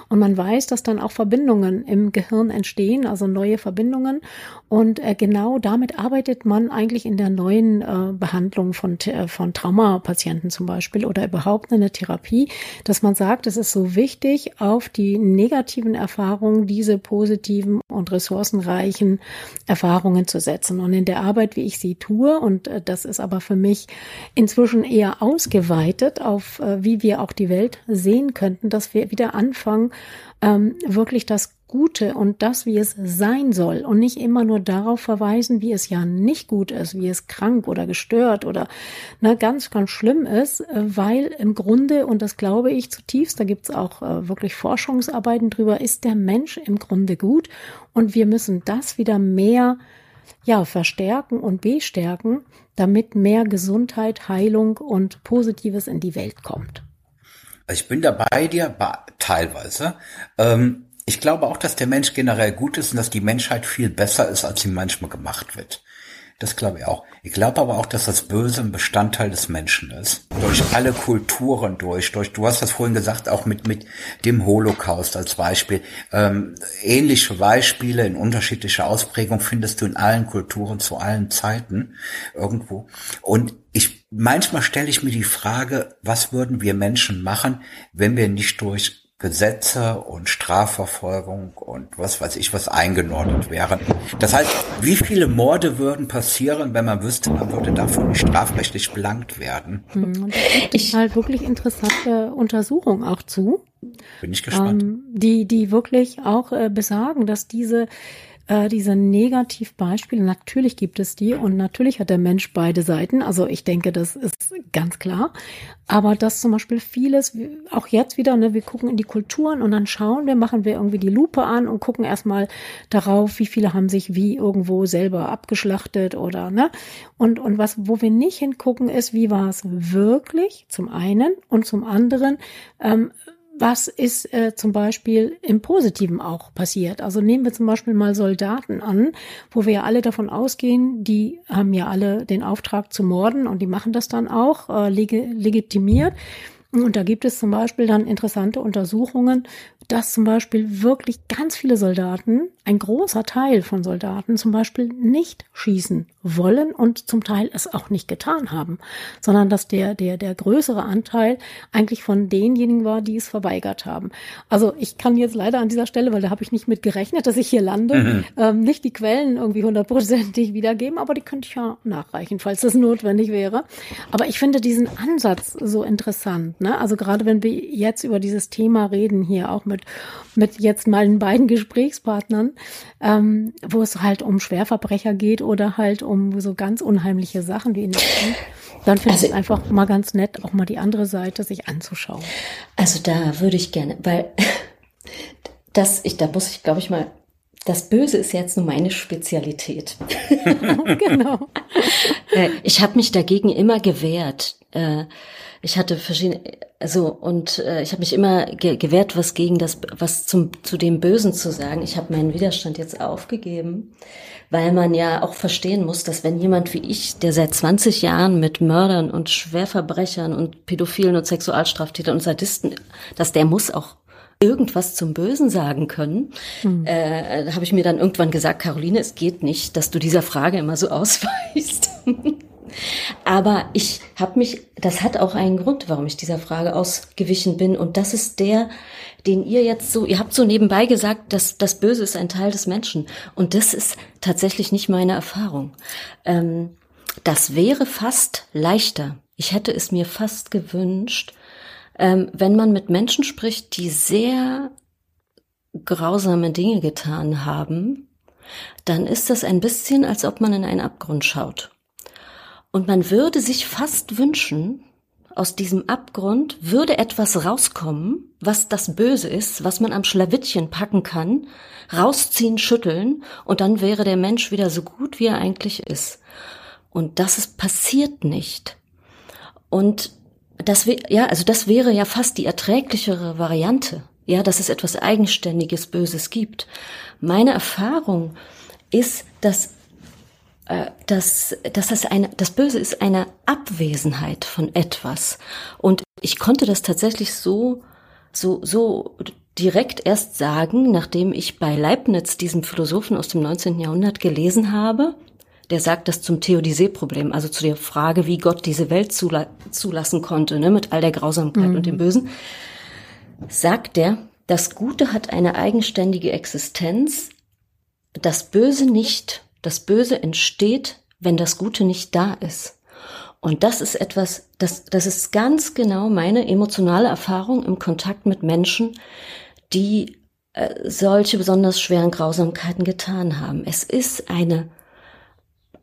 Und man weiß, dass dann auch Verbindungen im Gehirn entstehen, also neue Verbindungen. Und äh, genau damit arbeitet man eigentlich in der neuen äh, Behandlung von, äh, von Traumapatienten zum Beispiel oder überhaupt in der Therapie, dass man sagt, es ist so wichtig, auf die negativen Erfahrungen diese positiven und ressourcenreichen Erfahrungen zu setzen. Und in der Arbeit, wie ich sie tue, und äh, das ist aber für mich inzwischen eher ausgeweitet auf, äh, wie wir auch die Welt sehen könnten, dass wir wieder an anfangen, ähm, wirklich das Gute und das, wie es sein soll und nicht immer nur darauf verweisen, wie es ja nicht gut ist, wie es krank oder gestört oder ne, ganz, ganz schlimm ist, äh, weil im Grunde, und das glaube ich zutiefst, da gibt's auch äh, wirklich Forschungsarbeiten drüber, ist der Mensch im Grunde gut und wir müssen das wieder mehr ja, verstärken und bestärken, damit mehr Gesundheit, Heilung und Positives in die Welt kommt. Ich bin da bei dir, teilweise. Ähm, ich glaube auch, dass der Mensch generell gut ist und dass die Menschheit viel besser ist, als sie manchmal gemacht wird. Das glaube ich auch. Ich glaube aber auch, dass das Böse ein Bestandteil des Menschen ist. Durch alle Kulturen durch, durch, du hast das vorhin gesagt, auch mit, mit dem Holocaust als Beispiel. Ähm, ähnliche Beispiele in unterschiedlicher Ausprägung findest du in allen Kulturen zu allen Zeiten irgendwo. Und ich, manchmal stelle ich mir die Frage, was würden wir Menschen machen, wenn wir nicht durch Gesetze und Strafverfolgung und was weiß ich was eingenordet wären. Das heißt, wie viele Morde würden passieren, wenn man wüsste, man würde davon nicht strafrechtlich belangt werden? Hm, ich halt wirklich interessante Untersuchungen auch zu. Bin ich gespannt. Ähm, die, die wirklich auch äh, besagen, dass diese äh, diese Negativbeispiele, natürlich gibt es die und natürlich hat der Mensch beide Seiten. Also ich denke, das ist ganz klar. Aber dass zum Beispiel vieles, auch jetzt wieder, ne, wir gucken in die Kulturen und dann schauen wir, machen wir irgendwie die Lupe an und gucken erstmal darauf, wie viele haben sich wie irgendwo selber abgeschlachtet oder, ne? Und, und was, wo wir nicht hingucken, ist, wie war es wirklich, zum einen und zum anderen, ähm, was ist äh, zum Beispiel im Positiven auch passiert. Also nehmen wir zum Beispiel mal Soldaten an, wo wir ja alle davon ausgehen, die haben ja alle den Auftrag zu morden und die machen das dann auch äh, leg legitimiert. Und da gibt es zum Beispiel dann interessante Untersuchungen, dass zum Beispiel wirklich ganz viele Soldaten, ein großer Teil von Soldaten zum Beispiel nicht schießen wollen und zum Teil es auch nicht getan haben, sondern dass der, der, der größere Anteil eigentlich von denjenigen war, die es verweigert haben. Also ich kann jetzt leider an dieser Stelle, weil da habe ich nicht mit gerechnet, dass ich hier lande, mhm. ähm, nicht die Quellen irgendwie hundertprozentig wiedergeben, aber die könnte ich ja nachreichen, falls das notwendig wäre. Aber ich finde diesen Ansatz so interessant. Ne? Also gerade wenn wir jetzt über dieses Thema reden, hier auch mit mit, jetzt meinen beiden Gesprächspartnern, ähm, wo es halt um Schwerverbrecher geht oder halt um so ganz unheimliche Sachen wie in der dann finde also, ich es einfach mal ganz nett, auch mal die andere Seite sich anzuschauen. Also da würde ich gerne, weil das, ich, da muss ich, glaube ich, mal das Böse ist jetzt nur meine Spezialität. genau. Äh, ich habe mich dagegen immer gewehrt. Ich hatte verschiedene, also und äh, ich habe mich immer ge gewehrt, was gegen das, was zum zu dem Bösen zu sagen. Ich habe meinen Widerstand jetzt aufgegeben, weil man ja auch verstehen muss, dass wenn jemand wie ich, der seit 20 Jahren mit Mördern und Schwerverbrechern und Pädophilen und Sexualstraftätern und Sadisten, dass der muss auch irgendwas zum Bösen sagen können. Hm. Äh, da habe ich mir dann irgendwann gesagt, Caroline, es geht nicht, dass du dieser Frage immer so ausweichst. Aber ich habe mich, das hat auch einen Grund, warum ich dieser Frage ausgewichen bin. Und das ist der, den ihr jetzt so, ihr habt so nebenbei gesagt, dass das Böse ist ein Teil des Menschen. Und das ist tatsächlich nicht meine Erfahrung. Ähm, das wäre fast leichter. Ich hätte es mir fast gewünscht, ähm, wenn man mit Menschen spricht, die sehr grausame Dinge getan haben, dann ist das ein bisschen, als ob man in einen Abgrund schaut. Und man würde sich fast wünschen, aus diesem Abgrund würde etwas rauskommen, was das Böse ist, was man am Schlawittchen packen kann, rausziehen, schütteln, und dann wäre der Mensch wieder so gut, wie er eigentlich ist. Und das ist passiert nicht. Und das ja, also das wäre ja fast die erträglichere Variante. Ja, dass es etwas eigenständiges Böses gibt. Meine Erfahrung ist, dass dass, dass das eine, das Böse ist eine Abwesenheit von etwas. Und ich konnte das tatsächlich so, so, so direkt erst sagen, nachdem ich bei Leibniz, diesem Philosophen aus dem 19. Jahrhundert, gelesen habe. Der sagt das zum Theodizee-Problem, also zu der Frage, wie Gott diese Welt zula zulassen konnte, ne, mit all der Grausamkeit mhm. und dem Bösen. Sagt er, das Gute hat eine eigenständige Existenz, das Böse nicht. Das Böse entsteht, wenn das Gute nicht da ist. Und das ist etwas, das, das ist ganz genau meine emotionale Erfahrung im Kontakt mit Menschen, die äh, solche besonders schweren Grausamkeiten getan haben. Es ist eine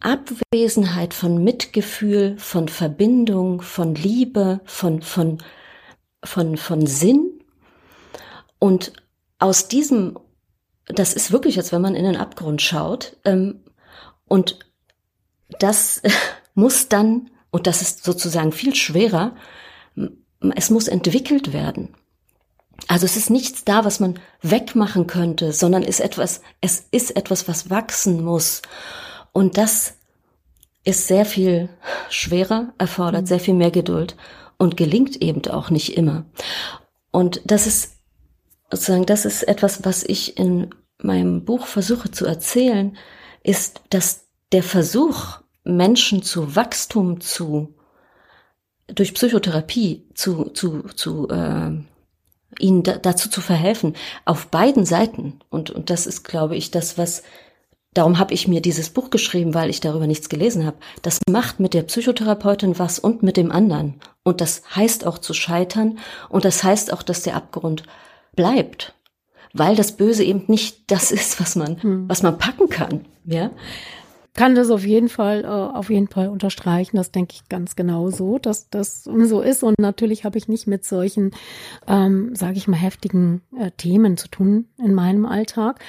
Abwesenheit von Mitgefühl, von Verbindung, von Liebe, von, von, von, von Sinn. Und aus diesem, das ist wirklich, als wenn man in den Abgrund schaut, ähm, und das muss dann, und das ist sozusagen viel schwerer, es muss entwickelt werden. Also es ist nichts da, was man wegmachen könnte, sondern ist etwas, es ist etwas, was wachsen muss. Und das ist sehr viel schwerer, erfordert mhm. sehr viel mehr Geduld und gelingt eben auch nicht immer. Und das ist sozusagen, das ist etwas, was ich in meinem Buch versuche zu erzählen, ist, dass der Versuch, Menschen zu Wachstum zu durch Psychotherapie zu zu zu äh, ihnen da, dazu zu verhelfen auf beiden Seiten. Und und das ist glaube ich das was darum habe ich mir dieses Buch geschrieben weil ich darüber nichts gelesen habe. Das macht mit der Psychotherapeutin was und mit dem anderen. Und das heißt auch zu scheitern. Und das heißt auch dass der Abgrund bleibt weil das Böse eben nicht das ist was man hm. was man packen kann ja kann das auf jeden Fall, äh, auf jeden Fall unterstreichen. Das denke ich ganz genau so, dass das so ist. Und natürlich habe ich nicht mit solchen, ähm, sage ich mal, heftigen äh, Themen zu tun in meinem Alltag.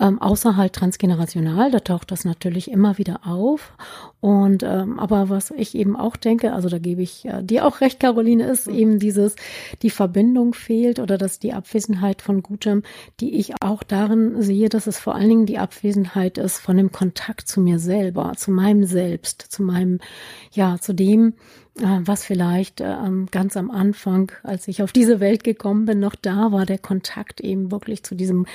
Ähm, außer halt transgenerational, da taucht das natürlich immer wieder auf. Und ähm, aber was ich eben auch denke, also da gebe ich äh, dir auch recht, Caroline, ist mhm. eben dieses, die Verbindung fehlt oder dass die Abwesenheit von Gutem, die ich auch darin sehe, dass es vor allen Dingen die Abwesenheit ist von dem Kontakt zu mir selber, zu meinem Selbst, zu meinem, ja, zu dem, äh, was vielleicht äh, ganz am Anfang, als ich auf diese Welt gekommen bin, noch da war, der Kontakt eben wirklich zu diesem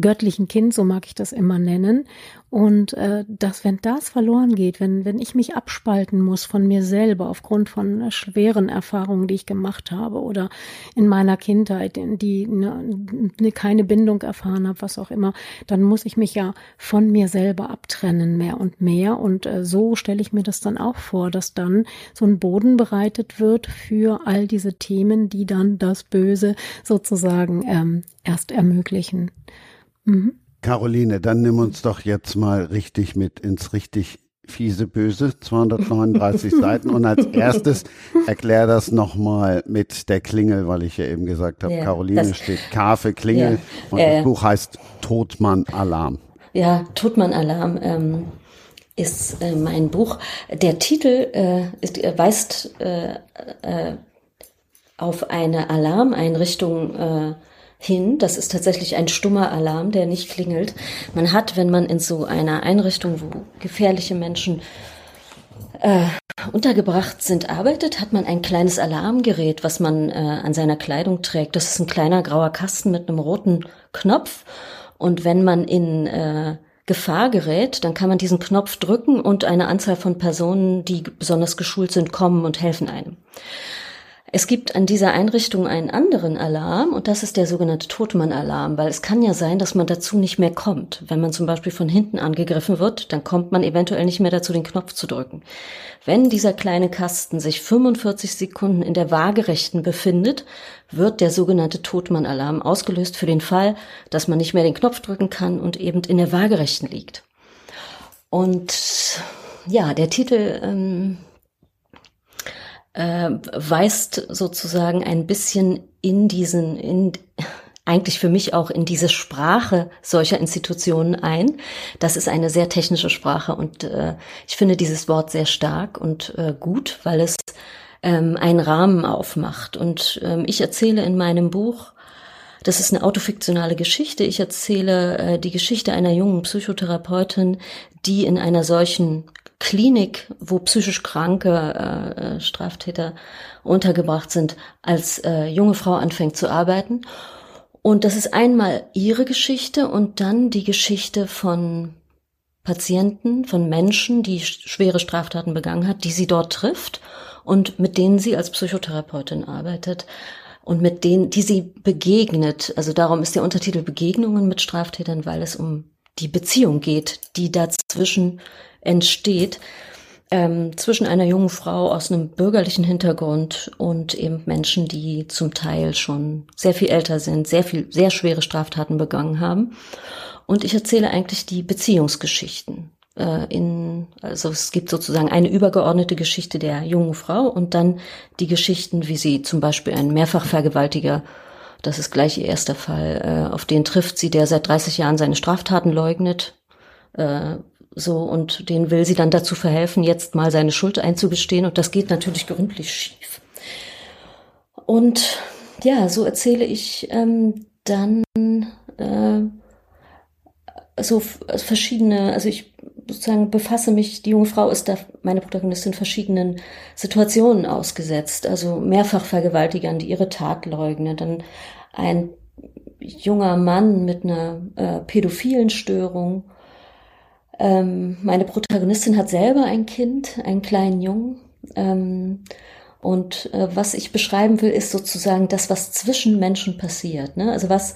göttlichen Kind, so mag ich das immer nennen. Und äh, dass, wenn das verloren geht, wenn, wenn ich mich abspalten muss von mir selber aufgrund von äh, schweren Erfahrungen, die ich gemacht habe oder in meiner Kindheit, in die ne, ne, keine Bindung erfahren habe, was auch immer, dann muss ich mich ja von mir selber abtrennen, mehr und mehr. Und äh, so stelle ich mir das dann auch vor, dass dann so ein Boden bereitet wird für all diese Themen, die dann das Böse sozusagen ähm, erst ermöglichen. Mhm. Caroline, dann nimm uns doch jetzt mal richtig mit ins richtig fiese Böse, 239 Seiten. Und als erstes erklär das nochmal mit der Klingel, weil ich ja eben gesagt habe, ja, Caroline steht K für Klingel ja, und äh, das Buch heißt Todmann Alarm. Ja, Todmann Alarm ähm, ist äh, mein Buch. Der Titel äh, ist, äh, weist äh, äh, auf eine Alarmeinrichtung äh, hin. Das ist tatsächlich ein stummer Alarm, der nicht klingelt. Man hat, wenn man in so einer Einrichtung, wo gefährliche Menschen äh, untergebracht sind, arbeitet, hat man ein kleines Alarmgerät, was man äh, an seiner Kleidung trägt. Das ist ein kleiner grauer Kasten mit einem roten Knopf. Und wenn man in äh, Gefahr gerät, dann kann man diesen Knopf drücken und eine Anzahl von Personen, die besonders geschult sind, kommen und helfen einem. Es gibt an dieser Einrichtung einen anderen Alarm und das ist der sogenannte Totmann-Alarm, weil es kann ja sein, dass man dazu nicht mehr kommt. Wenn man zum Beispiel von hinten angegriffen wird, dann kommt man eventuell nicht mehr dazu, den Knopf zu drücken. Wenn dieser kleine Kasten sich 45 Sekunden in der Waagerechten befindet, wird der sogenannte Totmann-Alarm ausgelöst für den Fall, dass man nicht mehr den Knopf drücken kann und eben in der Waagerechten liegt. Und ja, der Titel ähm, äh, weist sozusagen ein bisschen in diesen, in, eigentlich für mich auch in diese Sprache solcher Institutionen ein. Das ist eine sehr technische Sprache und äh, ich finde dieses Wort sehr stark und äh, gut, weil es ähm, einen Rahmen aufmacht. Und ähm, ich erzähle in meinem Buch, das ist eine autofiktionale Geschichte. Ich erzähle äh, die Geschichte einer jungen Psychotherapeutin, die in einer solchen Klinik, wo psychisch kranke äh, äh, Straftäter untergebracht sind, als äh, junge Frau anfängt zu arbeiten. Und das ist einmal ihre Geschichte und dann die Geschichte von Patienten, von Menschen, die schwere Straftaten begangen hat, die sie dort trifft und mit denen sie als Psychotherapeutin arbeitet und mit denen, die sie begegnet. Also darum ist der Untertitel Begegnungen mit Straftätern, weil es um die Beziehung geht, die dazwischen entsteht. ähm, zwischen einer jungen Frau aus einem bürgerlichen Hintergrund und eben Menschen, die zum Teil schon sehr viel älter sind, sehr viel, sehr schwere Straftaten begangen haben. Und ich erzähle eigentlich die Beziehungsgeschichten. Äh, in, also es gibt sozusagen eine übergeordnete Geschichte der jungen Frau und dann die Geschichten, wie sie zum Beispiel einen Mehrfachvergewaltiger das ist gleich ihr erster Fall. Äh, auf den trifft sie, der seit 30 Jahren seine Straftaten leugnet. Äh, so, und den will sie dann dazu verhelfen, jetzt mal seine Schuld einzugestehen. Und das geht natürlich gründlich schief. Und ja, so erzähle ich ähm, dann äh, so verschiedene, also ich sozusagen befasse mich, die junge Frau ist da, meine Protagonistin, verschiedenen Situationen ausgesetzt. Also mehrfach Vergewaltigern, die ihre Tat leugnen, dann ein junger Mann mit einer äh, pädophilen Störung. Ähm, meine Protagonistin hat selber ein Kind, einen kleinen Jungen. Ähm, und äh, was ich beschreiben will, ist sozusagen das, was zwischen Menschen passiert. Ne? Also was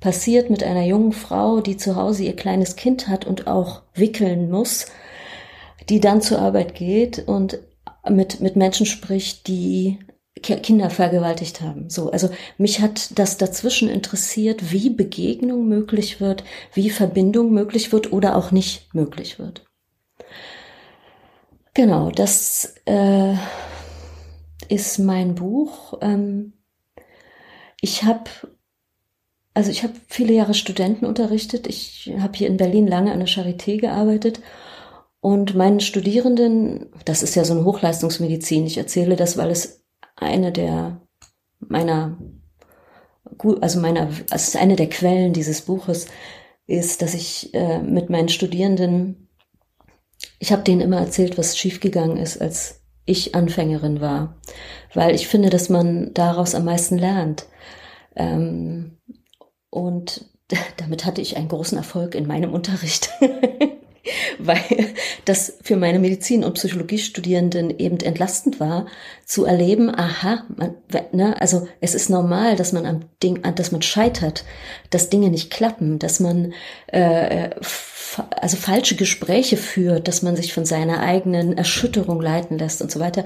passiert mit einer jungen Frau, die zu Hause ihr kleines Kind hat und auch wickeln muss, die dann zur Arbeit geht und mit, mit Menschen spricht, die Kinder vergewaltigt haben. So, also mich hat das dazwischen interessiert, wie Begegnung möglich wird, wie Verbindung möglich wird oder auch nicht möglich wird. Genau, das äh, ist mein Buch. Ähm, ich habe also ich habe viele Jahre Studenten unterrichtet. Ich habe hier in Berlin lange an der Charité gearbeitet. Und meinen Studierenden, das ist ja so eine Hochleistungsmedizin, ich erzähle das, weil es eine der meiner, also meiner, also eine der Quellen dieses Buches, ist, dass ich äh, mit meinen Studierenden, ich habe denen immer erzählt, was schiefgegangen ist, als ich Anfängerin war, weil ich finde, dass man daraus am meisten lernt. Ähm, und damit hatte ich einen großen Erfolg in meinem Unterricht, weil das für meine Medizin- und Psychologiestudierenden eben entlastend war, zu erleben, aha, man, ne, also es ist normal, dass man am Ding, dass man scheitert, dass Dinge nicht klappen, dass man äh, also falsche Gespräche führt, dass man sich von seiner eigenen Erschütterung leiten lässt und so weiter.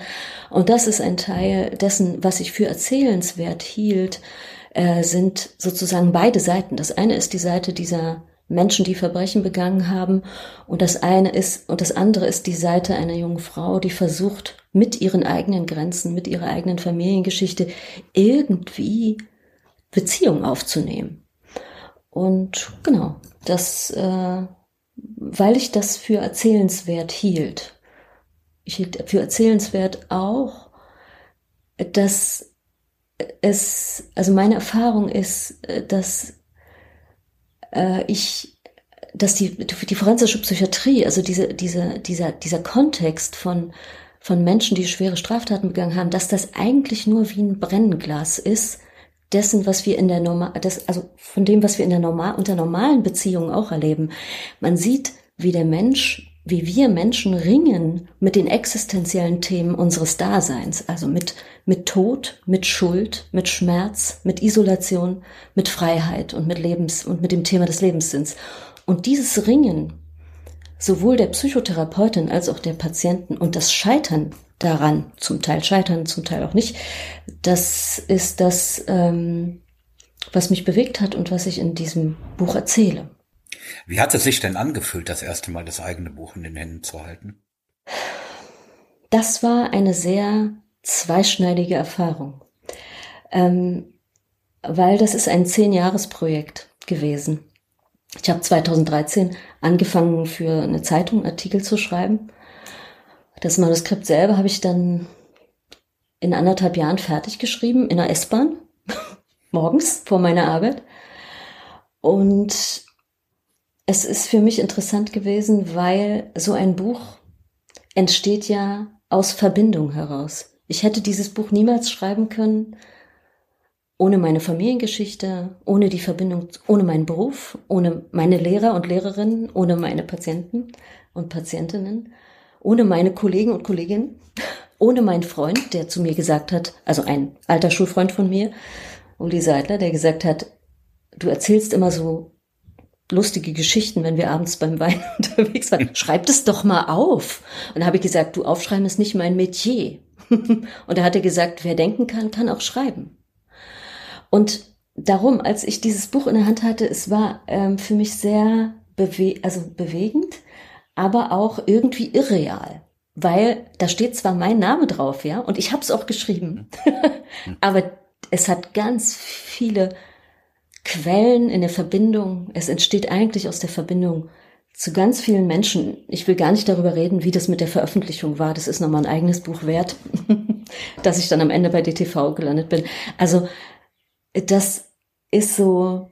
Und das ist ein Teil dessen, was ich für erzählenswert hielt, äh, sind sozusagen beide Seiten. Das eine ist die Seite dieser Menschen, die Verbrechen begangen haben. Und das eine ist, und das andere ist die Seite einer jungen Frau, die versucht, mit ihren eigenen Grenzen, mit ihrer eigenen Familiengeschichte irgendwie Beziehung aufzunehmen. Und genau, das, äh, weil ich das für erzählenswert hielt. Ich hielt für erzählenswert auch, dass es, also meine Erfahrung ist, äh, dass äh, ich, dass die, die forensische Psychiatrie, also diese, diese, dieser, dieser Kontext von, von Menschen, die schwere Straftaten begangen haben, dass das eigentlich nur wie ein Brennglas ist, dessen, was wir in der normal, das, also von dem, was wir in der normal, unter normalen Beziehungen auch erleben. Man sieht, wie der Mensch wie wir Menschen ringen mit den existenziellen Themen unseres Daseins, also mit, mit Tod, mit Schuld, mit Schmerz, mit Isolation, mit Freiheit und mit Lebens, und mit dem Thema des Lebenssinns. Und dieses Ringen, sowohl der Psychotherapeutin als auch der Patienten und das Scheitern daran, zum Teil scheitern, zum Teil auch nicht, das ist das, ähm, was mich bewegt hat und was ich in diesem Buch erzähle. Wie hat es sich denn angefühlt, das erste Mal das eigene Buch in den Händen zu halten? Das war eine sehr zweischneidige Erfahrung, ähm, weil das ist ein Zehn-Jahres-Projekt gewesen. Ich habe 2013 angefangen, für eine Zeitung Artikel zu schreiben. Das Manuskript selber habe ich dann in anderthalb Jahren fertig geschrieben, in der S-Bahn, morgens vor meiner Arbeit. Und es ist für mich interessant gewesen, weil so ein Buch entsteht ja aus Verbindung heraus. Ich hätte dieses Buch niemals schreiben können ohne meine Familiengeschichte, ohne die Verbindung, ohne meinen Beruf, ohne meine Lehrer und Lehrerinnen, ohne meine Patienten und Patientinnen, ohne meine Kollegen und Kolleginnen, ohne meinen Freund, der zu mir gesagt hat, also ein alter Schulfreund von mir, Uli Seidler, der gesagt hat, du erzählst immer so lustige Geschichten, wenn wir abends beim Wein unterwegs waren. Schreib das doch mal auf. Und da habe ich gesagt, du aufschreiben ist nicht mein Metier. und da hat er gesagt, wer denken kann, kann auch schreiben. Und darum, als ich dieses Buch in der Hand hatte, es war ähm, für mich sehr bewe also bewegend, aber auch irgendwie irreal. Weil da steht zwar mein Name drauf, ja, und ich habe es auch geschrieben, aber es hat ganz viele Quellen in der Verbindung. Es entsteht eigentlich aus der Verbindung zu ganz vielen Menschen. Ich will gar nicht darüber reden, wie das mit der Veröffentlichung war. Das ist nochmal ein eigenes Buch wert, dass ich dann am Ende bei DTV gelandet bin. Also das ist so,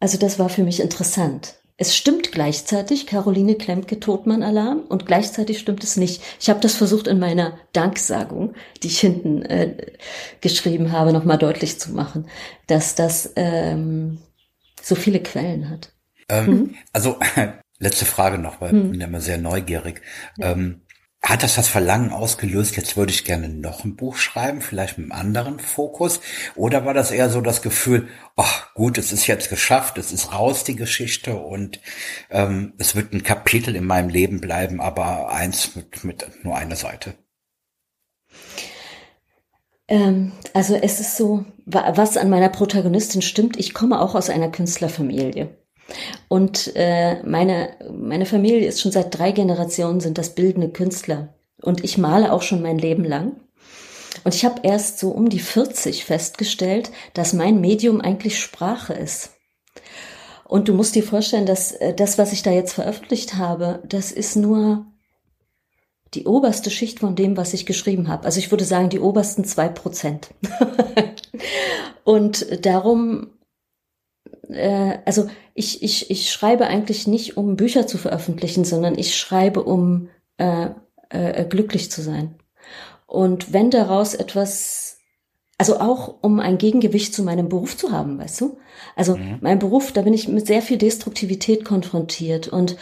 also das war für mich interessant. Es stimmt gleichzeitig, Caroline Klemke-Totmann-Alarm, und gleichzeitig stimmt es nicht. Ich habe das versucht in meiner Danksagung, die ich hinten äh, geschrieben habe, nochmal deutlich zu machen, dass das ähm, so viele Quellen hat. Ähm, mhm. Also letzte Frage noch, weil mhm. ich bin ja immer sehr neugierig. Ja. Ähm, hat das das Verlangen ausgelöst, jetzt würde ich gerne noch ein Buch schreiben, vielleicht mit einem anderen Fokus? Oder war das eher so das Gefühl, ach gut, es ist jetzt geschafft, es ist raus, die Geschichte, und ähm, es wird ein Kapitel in meinem Leben bleiben, aber eins mit, mit nur einer Seite? Ähm, also es ist so, was an meiner Protagonistin stimmt, ich komme auch aus einer Künstlerfamilie. Und äh, meine, meine Familie ist schon seit drei Generationen sind das bildende Künstler. Und ich male auch schon mein Leben lang. Und ich habe erst so um die 40 festgestellt, dass mein Medium eigentlich Sprache ist. Und du musst dir vorstellen, dass äh, das, was ich da jetzt veröffentlicht habe, das ist nur die oberste Schicht von dem, was ich geschrieben habe. Also ich würde sagen, die obersten zwei Prozent. und darum äh, also ich, ich, ich schreibe eigentlich nicht, um Bücher zu veröffentlichen, sondern ich schreibe, um äh, äh, glücklich zu sein. Und wenn daraus etwas, also auch um ein Gegengewicht zu meinem Beruf zu haben, weißt du? Also mhm. mein Beruf, da bin ich mit sehr viel Destruktivität konfrontiert und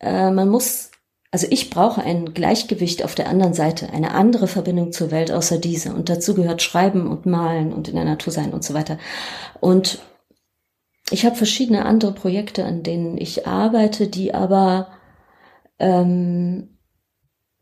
äh, man muss also ich brauche ein Gleichgewicht auf der anderen Seite, eine andere Verbindung zur Welt außer diese. Und dazu gehört Schreiben und Malen und in der Natur sein und so weiter. Und ich habe verschiedene andere Projekte, an denen ich arbeite, die aber ähm,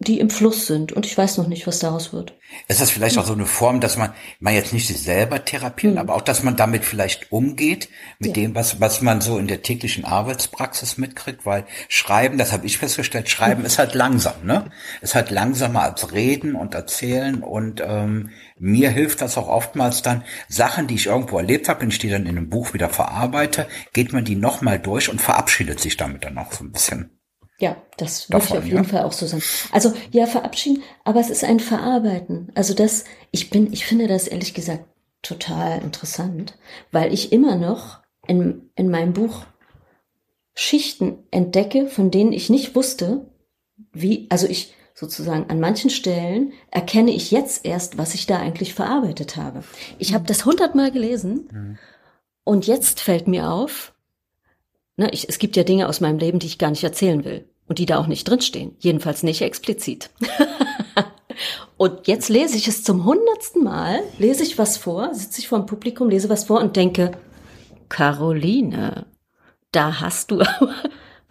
die im Fluss sind und ich weiß noch nicht, was daraus wird. Ist das vielleicht auch so eine Form, dass man, man jetzt nicht sich selber therapieren, mhm. aber auch, dass man damit vielleicht umgeht, mit ja. dem, was, was man so in der täglichen Arbeitspraxis mitkriegt, weil Schreiben, das habe ich festgestellt, Schreiben mhm. ist halt langsam, ne? Ist halt langsamer als Reden und Erzählen und ähm, mir hilft das auch oftmals dann, Sachen, die ich irgendwo erlebt habe, wenn ich die dann in einem Buch wieder verarbeite, geht man die nochmal durch und verabschiedet sich damit dann auch so ein bisschen. Ja, das würde ich auf jeden ja? Fall auch so sagen. Also ja, verabschieden, aber es ist ein Verarbeiten. Also das, ich bin, ich finde das ehrlich gesagt total interessant, weil ich immer noch in, in meinem Buch Schichten entdecke, von denen ich nicht wusste, wie, also ich sozusagen an manchen Stellen erkenne ich jetzt erst, was ich da eigentlich verarbeitet habe. Ich habe das hundertmal gelesen mhm. und jetzt fällt mir auf, ne, ich, es gibt ja Dinge aus meinem Leben, die ich gar nicht erzählen will und die da auch nicht drinstehen. Jedenfalls nicht explizit. und jetzt lese ich es zum hundertsten Mal, lese ich was vor, sitze ich vor dem Publikum, lese was vor und denke, Caroline, da hast du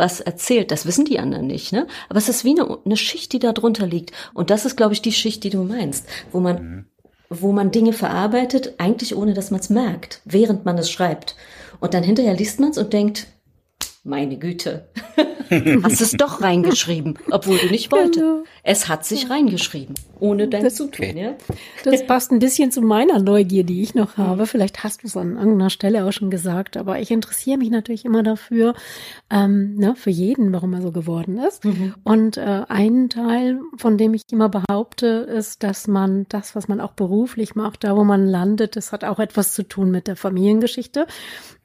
was erzählt. Das wissen die anderen nicht, ne? Aber es ist wie eine, eine Schicht, die da drunter liegt. Und das ist, glaube ich, die Schicht, die du meinst, wo man, mhm. wo man Dinge verarbeitet, eigentlich ohne dass man es merkt, während man es schreibt. Und dann hinterher liest man es und denkt, meine Güte, hast es doch reingeschrieben, obwohl du nicht wolltest. Genau. Es hat sich reingeschrieben, ohne dein das, Zutun. Ja? Das passt ein bisschen zu meiner Neugier, die ich noch habe. Vielleicht hast du es an irgendeiner Stelle auch schon gesagt, aber ich interessiere mich natürlich immer dafür, ähm, ne, für jeden, warum er so geworden ist. Mhm. Und äh, ein Teil, von dem ich immer behaupte, ist, dass man das, was man auch beruflich macht, da wo man landet, das hat auch etwas zu tun mit der Familiengeschichte.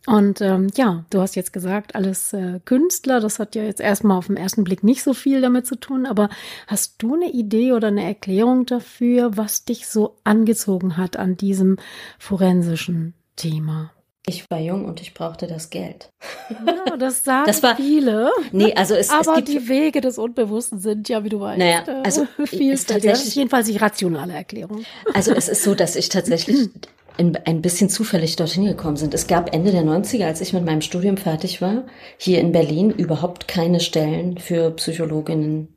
Und ähm, ja, du hast jetzt gesagt, alles äh, Künstler, das hat ja jetzt erstmal auf den ersten Blick nicht so viel damit zu tun, aber hast du eine Idee oder eine Erklärung dafür, was dich so angezogen hat an diesem forensischen Thema? Ich war jung und ich brauchte das Geld. Ja, das sagen das war, viele. Nee, also es, aber es gibt, die Wege des Unbewussten sind ja, wie du weißt, naja, also viel ist tatsächlich jedenfalls die rationale Erklärung. Also es ist so, dass ich tatsächlich in, ein bisschen zufällig dorthin gekommen sind. Es gab Ende der 90er, als ich mit meinem Studium fertig war, hier in Berlin überhaupt keine Stellen für Psychologinnen.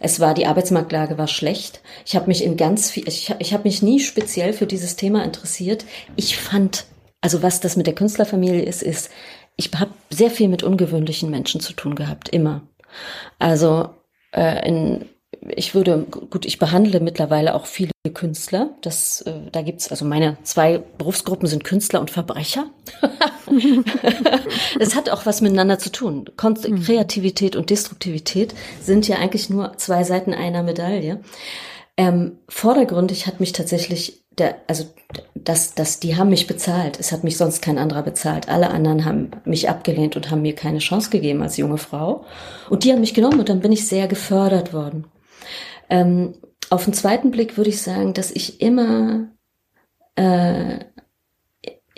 Es war, die Arbeitsmarktlage war schlecht. Ich habe mich in ganz viel, ich, ich habe mich nie speziell für dieses Thema interessiert. Ich fand, also was das mit der Künstlerfamilie ist, ist, ich habe sehr viel mit ungewöhnlichen Menschen zu tun gehabt, immer. Also äh, in ich würde, gut, ich behandle mittlerweile auch viele Künstler. Das, äh, da gibt's also meine zwei Berufsgruppen sind Künstler und Verbrecher. Es hat auch was miteinander zu tun. Konst mhm. Kreativität und Destruktivität sind ja eigentlich nur zwei Seiten einer Medaille. Ähm, vordergründig hat mich tatsächlich der, also das, das, die haben mich bezahlt. Es hat mich sonst kein anderer bezahlt. Alle anderen haben mich abgelehnt und haben mir keine Chance gegeben als junge Frau. Und die haben mich genommen und dann bin ich sehr gefördert worden. Ähm, auf den zweiten Blick würde ich sagen, dass ich immer, äh,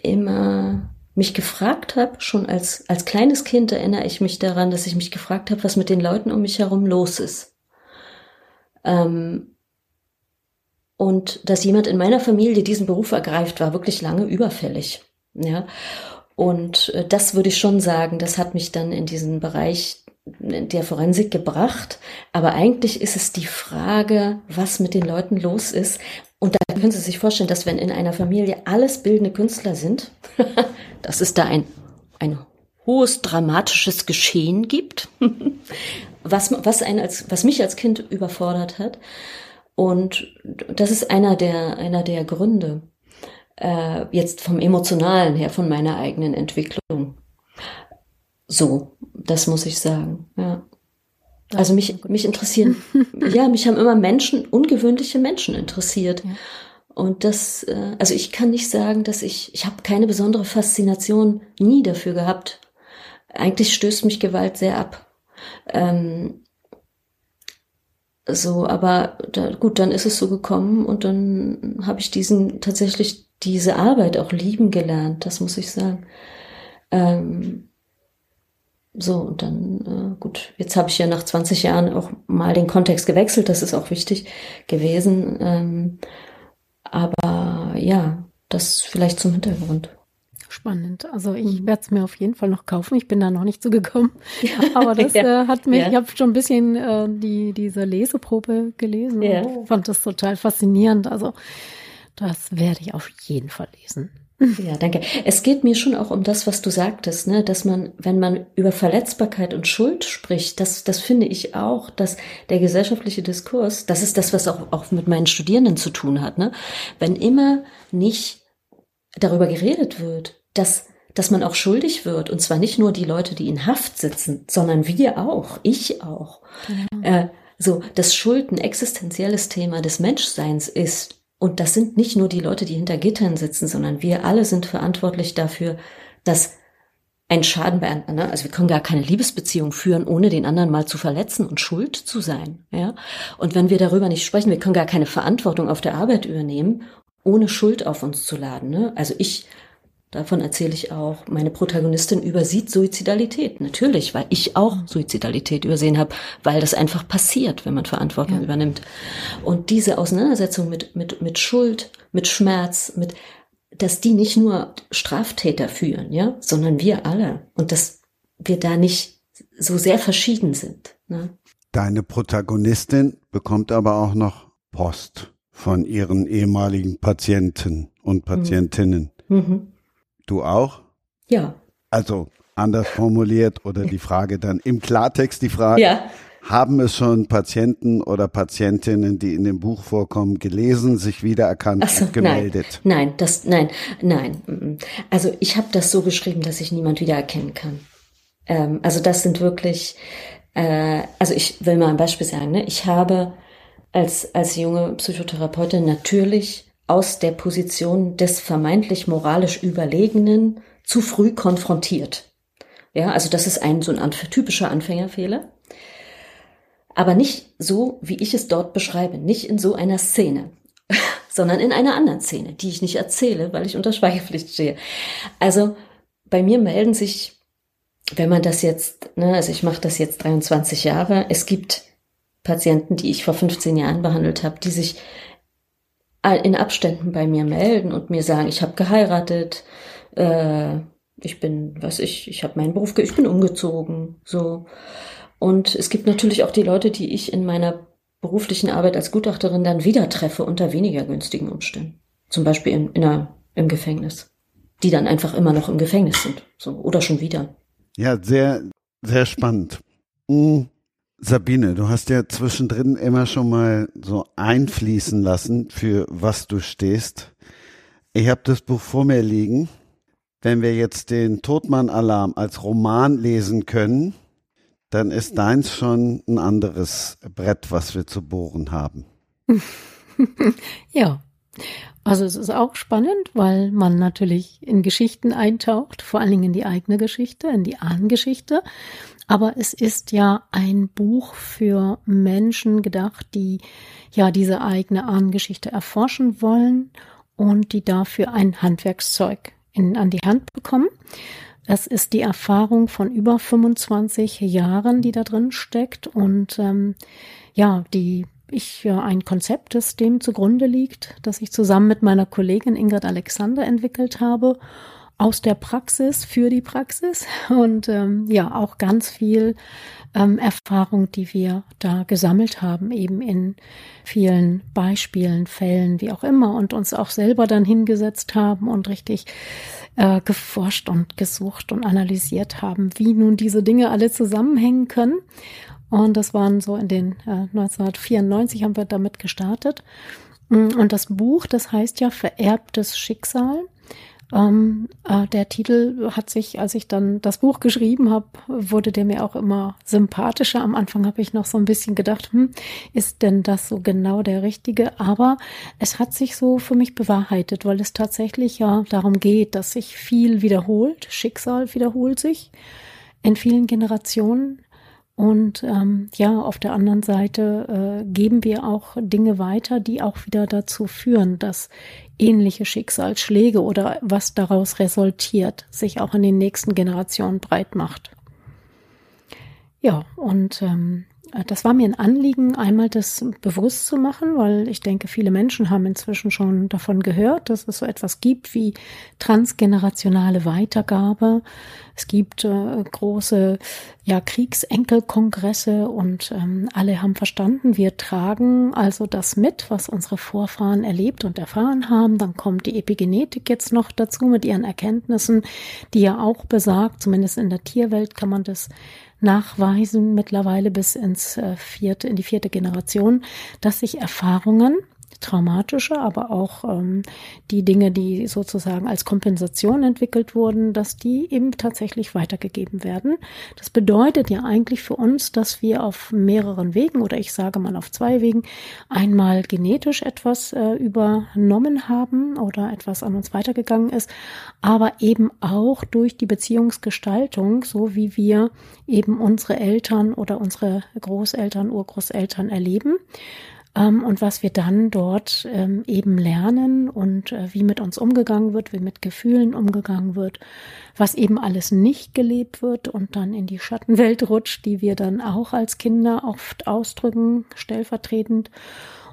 immer mich gefragt habe, schon als, als kleines Kind erinnere ich mich daran, dass ich mich gefragt habe, was mit den Leuten um mich herum los ist. Ähm, und dass jemand in meiner Familie diesen Beruf ergreift, war wirklich lange überfällig. Ja. Und äh, das würde ich schon sagen, das hat mich dann in diesen Bereich der Forensik gebracht. Aber eigentlich ist es die Frage, was mit den Leuten los ist. Und da können Sie sich vorstellen, dass wenn in einer Familie alles bildende Künstler sind, dass es da ein, ein hohes dramatisches Geschehen gibt, was, was, ein als, was mich als Kind überfordert hat. Und das ist einer der, einer der Gründe, äh, jetzt vom Emotionalen her, von meiner eigenen Entwicklung. So, das muss ich sagen, ja. Also mich, mich interessieren, ja, mich haben immer Menschen, ungewöhnliche Menschen interessiert. Ja. Und das, äh, also ich kann nicht sagen, dass ich, ich habe keine besondere Faszination nie dafür gehabt. Eigentlich stößt mich Gewalt sehr ab. Ähm, so, aber da, gut, dann ist es so gekommen und dann habe ich diesen tatsächlich diese Arbeit auch lieben gelernt. Das muss ich sagen. Ähm, so, und dann, äh, gut, jetzt habe ich ja nach 20 Jahren auch mal den Kontext gewechselt, das ist auch wichtig gewesen. Ähm, aber ja, das vielleicht zum Hintergrund. Spannend. Also ich werde es mir auf jeden Fall noch kaufen. Ich bin da noch nicht so gekommen. Ja. Aber das ja. äh, hat mich, ja. ich habe schon ein bisschen äh, die, diese Leseprobe gelesen ja. und fand das total faszinierend. Also das werde ich auf jeden Fall lesen. Ja, danke. Es geht mir schon auch um das, was du sagtest, ne, dass man, wenn man über Verletzbarkeit und Schuld spricht, das, das finde ich auch, dass der gesellschaftliche Diskurs, das ist das, was auch, auch mit meinen Studierenden zu tun hat, ne, wenn immer nicht darüber geredet wird, dass, dass man auch schuldig wird, und zwar nicht nur die Leute, die in Haft sitzen, sondern wir auch, ich auch. Genau. Äh, so, dass Schuld ein existenzielles Thema des Menschseins ist und das sind nicht nur die Leute, die hinter Gittern sitzen, sondern wir alle sind verantwortlich dafür, dass ein Schaden bei ne? also wir können gar keine Liebesbeziehung führen, ohne den anderen mal zu verletzen und schuld zu sein, ja. Und wenn wir darüber nicht sprechen, wir können gar keine Verantwortung auf der Arbeit übernehmen, ohne Schuld auf uns zu laden, ne? Also ich Davon erzähle ich auch. Meine Protagonistin übersieht Suizidalität. Natürlich, weil ich auch Suizidalität übersehen habe, weil das einfach passiert, wenn man Verantwortung ja. übernimmt. Und diese Auseinandersetzung mit, mit, mit Schuld, mit Schmerz, mit, dass die nicht nur Straftäter führen, ja, sondern wir alle. Und dass wir da nicht so sehr verschieden sind. Ne? Deine Protagonistin bekommt aber auch noch Post von ihren ehemaligen Patienten und Patientinnen. Mhm. Mhm. Du auch? Ja. Also anders formuliert oder die Frage dann im Klartext die Frage. Ja. Haben es schon Patienten oder Patientinnen, die in dem Buch vorkommen, gelesen, sich wiedererkannt so, und gemeldet? Nein, nein, das, nein, nein. Also ich habe das so geschrieben, dass sich niemand wiedererkennen kann. Ähm, also das sind wirklich, äh, also ich will mal ein Beispiel sagen. Ne? Ich habe als als junge Psychotherapeutin natürlich aus der Position des vermeintlich moralisch Überlegenen zu früh konfrontiert. Ja, also das ist ein so ein typischer Anfängerfehler. Aber nicht so, wie ich es dort beschreibe, nicht in so einer Szene, sondern in einer anderen Szene, die ich nicht erzähle, weil ich unter Schweigepflicht stehe. Also bei mir melden sich, wenn man das jetzt, ne, also ich mache das jetzt 23 Jahre, es gibt Patienten, die ich vor 15 Jahren behandelt habe, die sich in Abständen bei mir melden und mir sagen, ich habe geheiratet, äh, ich bin, was ich, ich habe meinen Beruf, ich bin umgezogen, so. Und es gibt natürlich auch die Leute, die ich in meiner beruflichen Arbeit als Gutachterin dann wieder treffe unter weniger günstigen Umständen. Zum Beispiel in, in einer, im Gefängnis. Die dann einfach immer noch im Gefängnis sind. So, oder schon wieder. Ja, sehr, sehr spannend. Mhm. Sabine, du hast ja zwischendrin immer schon mal so einfließen lassen, für was du stehst. Ich habe das Buch vor mir liegen. Wenn wir jetzt den Todmann-Alarm als Roman lesen können, dann ist deins schon ein anderes Brett, was wir zu bohren haben. ja. Also es ist auch spannend, weil man natürlich in Geschichten eintaucht, vor allen Dingen in die eigene Geschichte, in die Ahnengeschichte. Aber es ist ja ein Buch für Menschen gedacht, die ja diese eigene Ahnengeschichte erforschen wollen und die dafür ein Handwerkszeug in, an die Hand bekommen. Es ist die Erfahrung von über 25 Jahren, die da drin steckt und ähm, ja, die ich äh, ein Konzept, das dem zugrunde liegt, das ich zusammen mit meiner Kollegin Ingrid Alexander entwickelt habe, aus der Praxis für die Praxis und ähm, ja auch ganz viel ähm, Erfahrung, die wir da gesammelt haben, eben in vielen Beispielen, Fällen, wie auch immer und uns auch selber dann hingesetzt haben und richtig äh, geforscht und gesucht und analysiert haben, wie nun diese Dinge alle zusammenhängen können. Und das waren so in den äh, 1994 haben wir damit gestartet. Und das Buch, das heißt ja Vererbtes Schicksal. Ähm, äh, der Titel hat sich, als ich dann das Buch geschrieben habe, wurde der mir auch immer sympathischer. Am Anfang habe ich noch so ein bisschen gedacht, hm, ist denn das so genau der richtige? Aber es hat sich so für mich bewahrheitet, weil es tatsächlich ja darum geht, dass sich viel wiederholt. Schicksal wiederholt sich in vielen Generationen. Und ähm, ja, auf der anderen Seite äh, geben wir auch Dinge weiter, die auch wieder dazu führen, dass ähnliche Schicksalsschläge oder was daraus resultiert, sich auch in den nächsten Generationen breit macht. Ja, und ähm, das war mir ein Anliegen, einmal das bewusst zu machen, weil ich denke, viele Menschen haben inzwischen schon davon gehört, dass es so etwas gibt wie transgenerationale Weitergabe. Es gibt äh, große ja, Kriegsenkelkongresse und ähm, alle haben verstanden, wir tragen also das mit, was unsere Vorfahren erlebt und erfahren haben. Dann kommt die Epigenetik jetzt noch dazu mit ihren Erkenntnissen, die ja auch besagt, zumindest in der Tierwelt kann man das nachweisen, mittlerweile bis ins äh, vierte, in die vierte Generation, dass sich Erfahrungen traumatische, aber auch ähm, die Dinge, die sozusagen als Kompensation entwickelt wurden, dass die eben tatsächlich weitergegeben werden. Das bedeutet ja eigentlich für uns, dass wir auf mehreren Wegen oder ich sage mal auf zwei Wegen einmal genetisch etwas äh, übernommen haben oder etwas an uns weitergegangen ist, aber eben auch durch die Beziehungsgestaltung, so wie wir eben unsere Eltern oder unsere Großeltern, Urgroßeltern erleben und was wir dann dort ähm, eben lernen und äh, wie mit uns umgegangen wird, wie mit Gefühlen umgegangen wird, was eben alles nicht gelebt wird und dann in die Schattenwelt rutscht, die wir dann auch als Kinder oft ausdrücken, stellvertretend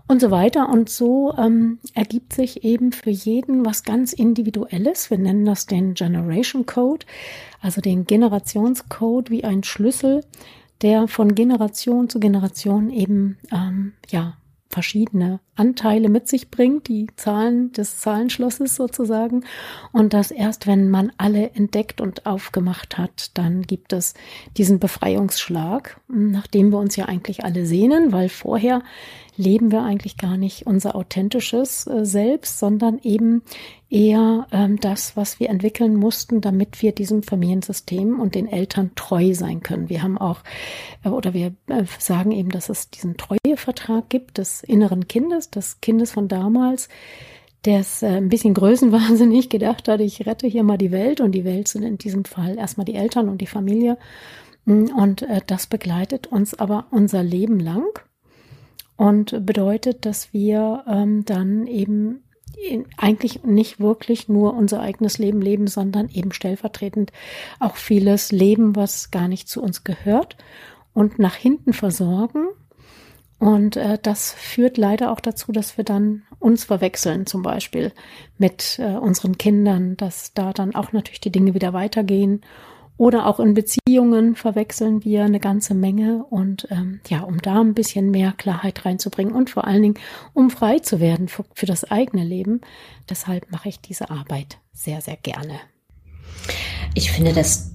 und so weiter. Und so ähm, ergibt sich eben für jeden was ganz Individuelles. Wir nennen das den Generation Code, also den Generationscode wie ein Schlüssel, der von Generation zu Generation eben ähm, ja verschiedene Anteile mit sich bringt, die Zahlen des Zahlenschlosses sozusagen. Und dass erst wenn man alle entdeckt und aufgemacht hat, dann gibt es diesen Befreiungsschlag, nach dem wir uns ja eigentlich alle sehnen, weil vorher leben wir eigentlich gar nicht unser authentisches äh, Selbst, sondern eben eher ähm, das, was wir entwickeln mussten, damit wir diesem Familiensystem und den Eltern treu sein können. Wir haben auch, äh, oder wir äh, sagen eben, dass es diesen Treuevertrag gibt des inneren Kindes, des Kindes von damals, der es ein bisschen größenwahnsinnig gedacht hat, ich rette hier mal die Welt und die Welt sind in diesem Fall erstmal die Eltern und die Familie. Und äh, das begleitet uns aber unser Leben lang und bedeutet, dass wir ähm, dann eben eigentlich nicht wirklich nur unser eigenes Leben leben, sondern eben stellvertretend auch vieles leben, was gar nicht zu uns gehört und nach hinten versorgen Und äh, das führt leider auch dazu, dass wir dann uns verwechseln, zum Beispiel mit äh, unseren Kindern, dass da dann auch natürlich die Dinge wieder weitergehen. Oder auch in Beziehungen verwechseln wir eine ganze Menge. Und ähm, ja, um da ein bisschen mehr Klarheit reinzubringen und vor allen Dingen, um frei zu werden für, für das eigene Leben. Deshalb mache ich diese Arbeit sehr, sehr gerne. Ich finde das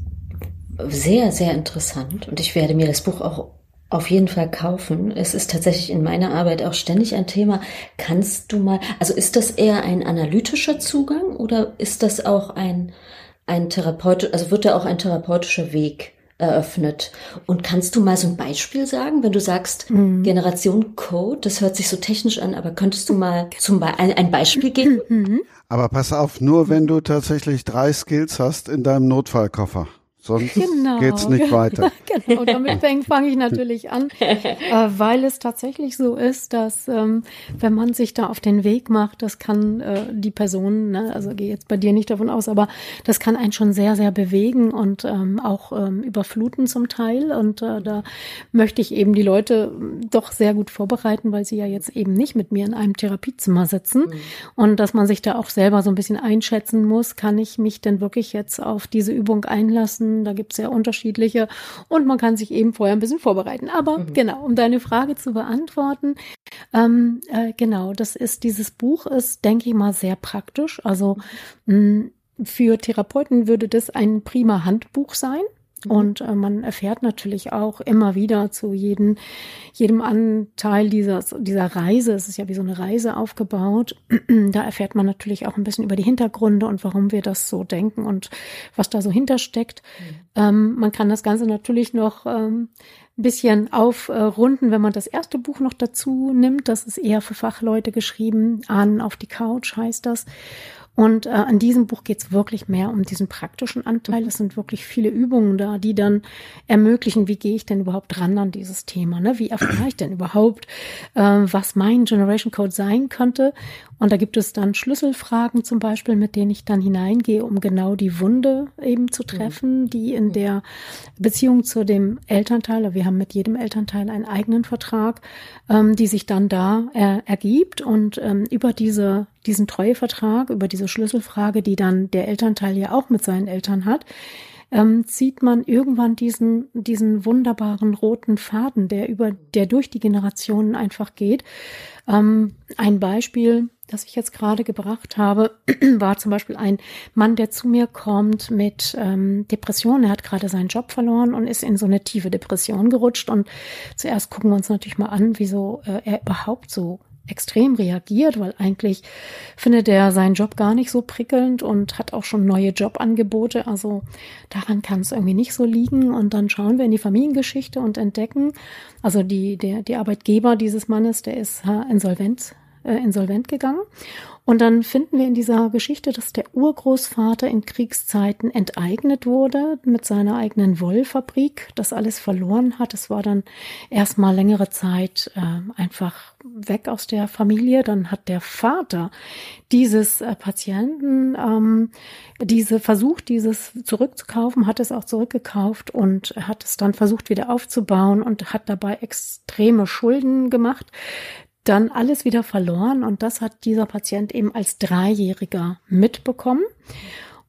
sehr, sehr interessant und ich werde mir das Buch auch auf jeden Fall kaufen. Es ist tatsächlich in meiner Arbeit auch ständig ein Thema. Kannst du mal, also ist das eher ein analytischer Zugang oder ist das auch ein, ein Therapeut, also wird da auch ein therapeutischer Weg eröffnet? Und kannst du mal so ein Beispiel sagen, wenn du sagst, mhm. Generation Code, das hört sich so technisch an, aber könntest du mal zum Be ein, ein Beispiel geben? Mhm. Aber pass auf, nur wenn du tatsächlich drei Skills hast in deinem Notfallkoffer. Sonst genau. geht's nicht weiter. genau, damit fange ich natürlich an, äh, weil es tatsächlich so ist, dass ähm, wenn man sich da auf den Weg macht, das kann äh, die Person, ne, also gehe jetzt bei dir nicht davon aus, aber das kann einen schon sehr, sehr bewegen und ähm, auch ähm, überfluten zum Teil. Und äh, da möchte ich eben die Leute doch sehr gut vorbereiten, weil sie ja jetzt eben nicht mit mir in einem Therapiezimmer sitzen mhm. und dass man sich da auch selber so ein bisschen einschätzen muss, kann ich mich denn wirklich jetzt auf diese Übung einlassen? Da gibt es ja unterschiedliche und man kann sich eben vorher ein bisschen vorbereiten. Aber mhm. genau, um deine Frage zu beantworten, ähm, äh, genau, das ist dieses Buch ist, denke ich mal, sehr praktisch. Also mh, mm, für Therapeuten würde das ein prima Handbuch sein. Mhm. Und äh, man erfährt natürlich auch immer wieder zu jedem, jedem Anteil dieser, dieser Reise, es ist ja wie so eine Reise aufgebaut, da erfährt man natürlich auch ein bisschen über die Hintergründe und warum wir das so denken und was da so hintersteckt. Mhm. Ähm, man kann das Ganze natürlich noch ähm, ein bisschen aufrunden, wenn man das erste Buch noch dazu nimmt. Das ist eher für Fachleute geschrieben. An auf die Couch heißt das. Und äh, an diesem Buch geht es wirklich mehr um diesen praktischen Anteil. Es sind wirklich viele Übungen da, die dann ermöglichen, wie gehe ich denn überhaupt ran an dieses Thema? Ne? Wie erfahre ich denn überhaupt, äh, was mein Generation Code sein könnte? Und da gibt es dann Schlüsselfragen zum Beispiel, mit denen ich dann hineingehe, um genau die Wunde eben zu mhm. treffen, die in der Beziehung zu dem Elternteil, wir haben mit jedem Elternteil einen eigenen Vertrag, ähm, die sich dann da äh, ergibt. Und ähm, über diese, diesen Treuevertrag, über diese Schlüsselfrage, die dann der Elternteil ja auch mit seinen Eltern hat, ähm, zieht man irgendwann diesen, diesen wunderbaren roten Faden, der über, der durch die Generationen einfach geht. Ähm, ein Beispiel, das ich jetzt gerade gebracht habe, war zum Beispiel ein Mann, der zu mir kommt mit ähm, Depressionen. Er hat gerade seinen Job verloren und ist in so eine tiefe Depression gerutscht. Und zuerst gucken wir uns natürlich mal an, wieso äh, er überhaupt so extrem reagiert, weil eigentlich findet er seinen Job gar nicht so prickelnd und hat auch schon neue Jobangebote. Also daran kann es irgendwie nicht so liegen. Und dann schauen wir in die Familiengeschichte und entdecken, also die, der, die Arbeitgeber dieses Mannes, der ist insolvent äh, insolvent gegangen. Und dann finden wir in dieser Geschichte, dass der Urgroßvater in Kriegszeiten enteignet wurde mit seiner eigenen Wollfabrik, das alles verloren hat. Es war dann erstmal längere Zeit äh, einfach weg aus der Familie. Dann hat der Vater dieses äh, Patienten ähm, diese versucht, dieses zurückzukaufen, hat es auch zurückgekauft und hat es dann versucht wieder aufzubauen und hat dabei extreme Schulden gemacht dann alles wieder verloren. Und das hat dieser Patient eben als Dreijähriger mitbekommen.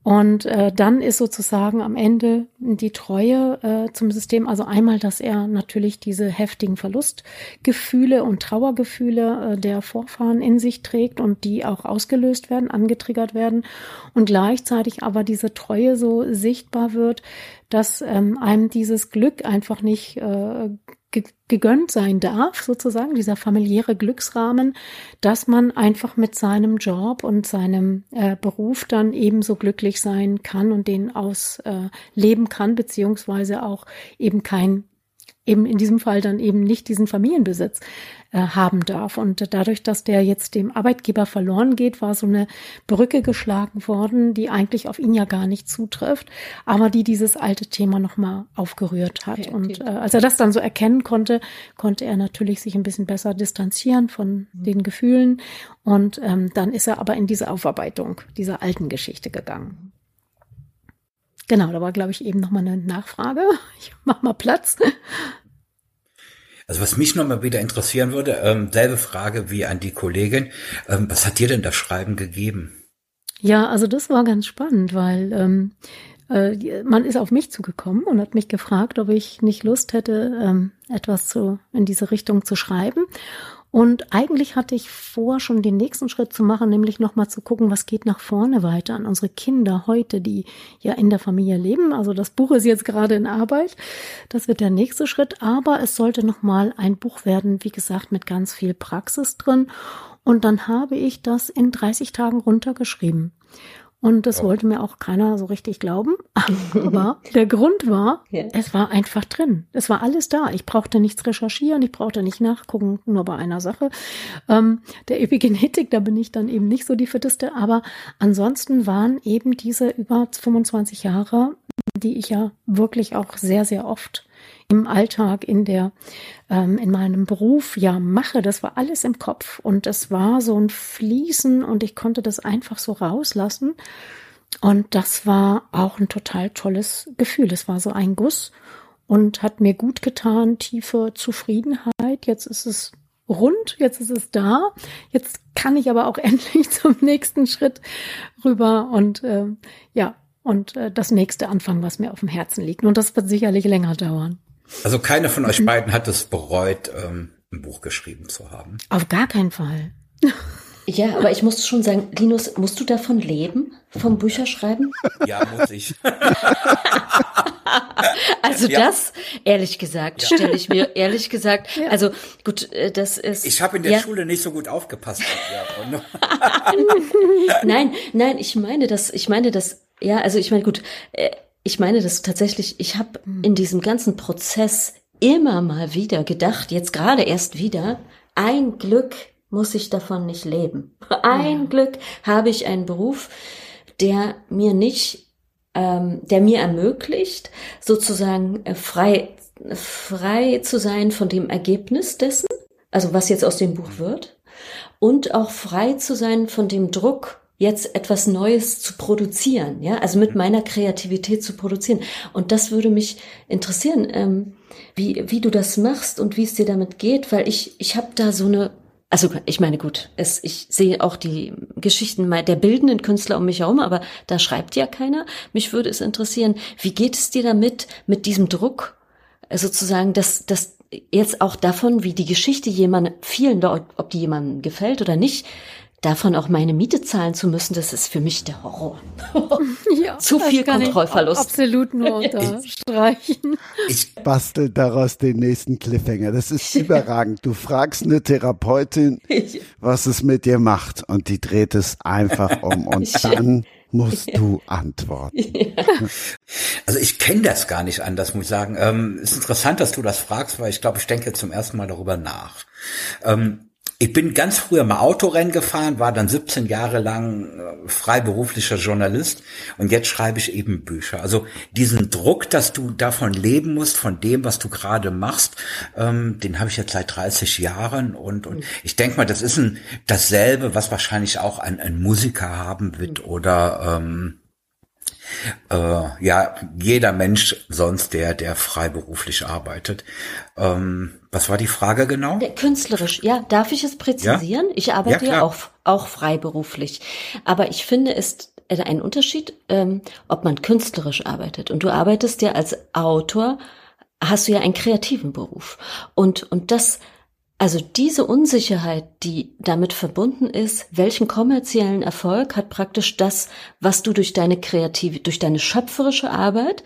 Und äh, dann ist sozusagen am Ende die Treue äh, zum System, also einmal, dass er natürlich diese heftigen Verlustgefühle und Trauergefühle äh, der Vorfahren in sich trägt und die auch ausgelöst werden, angetriggert werden. Und gleichzeitig aber diese Treue so sichtbar wird, dass ähm, einem dieses Glück einfach nicht äh, gegönnt sein darf, sozusagen, dieser familiäre Glücksrahmen, dass man einfach mit seinem Job und seinem äh, Beruf dann ebenso glücklich sein kann und den ausleben äh, kann, beziehungsweise auch eben kein eben in diesem Fall dann eben nicht diesen Familienbesitz äh, haben darf. Und dadurch, dass der jetzt dem Arbeitgeber verloren geht, war so eine Brücke geschlagen worden, die eigentlich auf ihn ja gar nicht zutrifft, aber die dieses alte Thema nochmal aufgerührt hat. Okay, okay. Und äh, als er das dann so erkennen konnte, konnte er natürlich sich ein bisschen besser distanzieren von mhm. den Gefühlen. Und ähm, dann ist er aber in diese Aufarbeitung dieser alten Geschichte gegangen. Genau, da war, glaube ich, eben nochmal eine Nachfrage. Ich mach mal Platz. Also was mich nochmal wieder interessieren würde, ähm, selbe Frage wie an die Kollegin, ähm, was hat dir denn das Schreiben gegeben? Ja, also das war ganz spannend, weil ähm, äh, man ist auf mich zugekommen und hat mich gefragt, ob ich nicht Lust hätte, ähm, etwas zu, in diese Richtung zu schreiben. Und eigentlich hatte ich vor, schon den nächsten Schritt zu machen, nämlich nochmal zu gucken, was geht nach vorne weiter an unsere Kinder heute, die ja in der Familie leben. Also das Buch ist jetzt gerade in Arbeit. Das wird der nächste Schritt. Aber es sollte nochmal ein Buch werden, wie gesagt, mit ganz viel Praxis drin. Und dann habe ich das in 30 Tagen runtergeschrieben. Und das wollte mir auch keiner so richtig glauben. Aber der Grund war, ja. es war einfach drin. Es war alles da. Ich brauchte nichts recherchieren, ich brauchte nicht nachgucken, nur bei einer Sache. Ähm, der Epigenetik, da bin ich dann eben nicht so die fitteste. Aber ansonsten waren eben diese über 25 Jahre, die ich ja wirklich auch sehr, sehr oft im Alltag, in der, ähm, in meinem Beruf ja mache. Das war alles im Kopf und es war so ein Fließen und ich konnte das einfach so rauslassen. Und das war auch ein total tolles Gefühl. Es war so ein Guss und hat mir gut getan, tiefe Zufriedenheit. Jetzt ist es rund, jetzt ist es da. Jetzt kann ich aber auch endlich zum nächsten Schritt rüber und äh, ja, und äh, das nächste anfangen, was mir auf dem Herzen liegt. Und das wird sicherlich länger dauern. Also keiner von euch beiden hat es bereut, ähm, ein Buch geschrieben zu haben. Auf gar keinen Fall. Ja, aber ich muss schon sagen, Linus, musst du davon leben? Vom Bücherschreiben? Ja, muss ich. also ja. das, ehrlich gesagt, ja. stelle ich mir, ehrlich gesagt, ja. also gut, äh, das ist. Ich habe in der Schule nicht so gut aufgepasst. nein, nein, ich meine das, ich meine das, ja, also ich meine, gut, äh, ich meine das tatsächlich, ich habe hm. in diesem ganzen Prozess immer mal wieder gedacht, jetzt gerade erst wieder, ein Glück muss ich davon nicht leben. Ein ja. Glück habe ich einen Beruf, der mir nicht, ähm, der mir ermöglicht, sozusagen äh, frei, frei zu sein von dem Ergebnis dessen, also was jetzt aus dem Buch wird, und auch frei zu sein von dem Druck, jetzt etwas Neues zu produzieren, ja, also mit meiner Kreativität zu produzieren. Und das würde mich interessieren, ähm, wie, wie du das machst und wie es dir damit geht, weil ich, ich habe da so eine, also ich meine, gut, es, ich sehe auch die Geschichten der bildenden Künstler um mich herum, aber da schreibt ja keiner. Mich würde es interessieren, wie geht es dir damit, mit diesem Druck, sozusagen, dass, dass jetzt auch davon, wie die Geschichte jemand, vielen, ob die jemandem gefällt oder nicht, davon auch meine Miete zahlen zu müssen, das ist für mich der Horror. Ja, Zu viel Kontrollverlust. absolut nur unterstreichen. Ich bastel daraus den nächsten Cliffhanger. Das ist überragend. Du fragst eine Therapeutin, was es mit dir macht und die dreht es einfach um und dann musst du antworten. Ja. Also ich kenne das gar nicht anders, muss ich sagen. Ähm, ist interessant, dass du das fragst, weil ich glaube, ich denke jetzt zum ersten Mal darüber nach. Ähm, ich bin ganz früher mal Autorennen gefahren, war dann 17 Jahre lang äh, freiberuflicher Journalist und jetzt schreibe ich eben Bücher. Also diesen Druck, dass du davon leben musst, von dem, was du gerade machst, ähm, den habe ich jetzt seit 30 Jahren und, und ich denke mal, das ist ein dasselbe, was wahrscheinlich auch ein, ein Musiker haben wird oder ähm, äh, ja, jeder Mensch sonst, der, der freiberuflich arbeitet. Ähm, was war die Frage genau? Künstlerisch, ja, darf ich es präzisieren? Ja? Ich arbeite ja, ja, auch, auch freiberuflich. Aber ich finde, es ein Unterschied, ähm, ob man künstlerisch arbeitet. Und du arbeitest ja als Autor, hast du ja einen kreativen Beruf. Und, und das, also diese Unsicherheit, die damit verbunden ist, welchen kommerziellen Erfolg hat praktisch das, was du durch deine kreative, durch deine schöpferische Arbeit,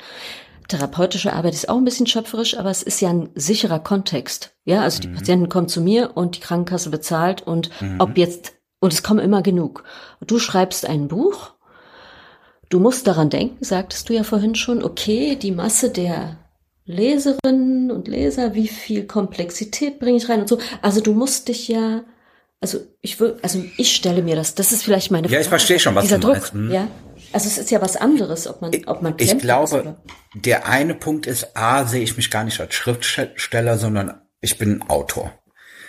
therapeutische Arbeit ist auch ein bisschen schöpferisch, aber es ist ja ein sicherer Kontext. Ja, also die mhm. Patienten kommen zu mir und die Krankenkasse bezahlt und mhm. ob jetzt, und es kommen immer genug. Du schreibst ein Buch, du musst daran denken, sagtest du ja vorhin schon, okay, die Masse der Leserinnen und Leser, wie viel Komplexität bringe ich rein und so. Also du musst dich ja, also ich will, also ich stelle mir das, das ist vielleicht meine Ja, ich verstehe schon, was Dieser du Druck, hm. ja. Also es ist ja was anderes, ob man, ob man Ich glaube, ist, der eine Punkt ist, A, sehe ich mich gar nicht als Schriftsteller, sondern ich bin Autor.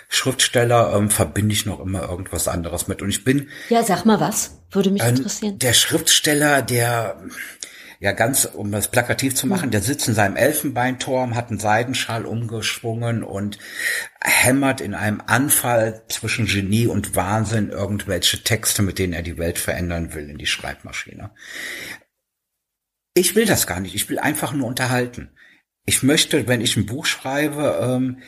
Schriftsteller ähm, verbinde ich noch immer irgendwas anderes mit. Und ich bin. Ja, sag mal was. Würde mich interessieren. Der Schriftsteller, der, ja ganz, um das plakativ zu machen, der sitzt in seinem Elfenbeinturm, hat einen Seidenschal umgeschwungen und hämmert in einem Anfall zwischen Genie und Wahnsinn irgendwelche Texte, mit denen er die Welt verändern will, in die Schreibmaschine. Ich will das gar nicht. Ich will einfach nur unterhalten. Ich möchte, wenn ich ein Buch schreibe, ähm,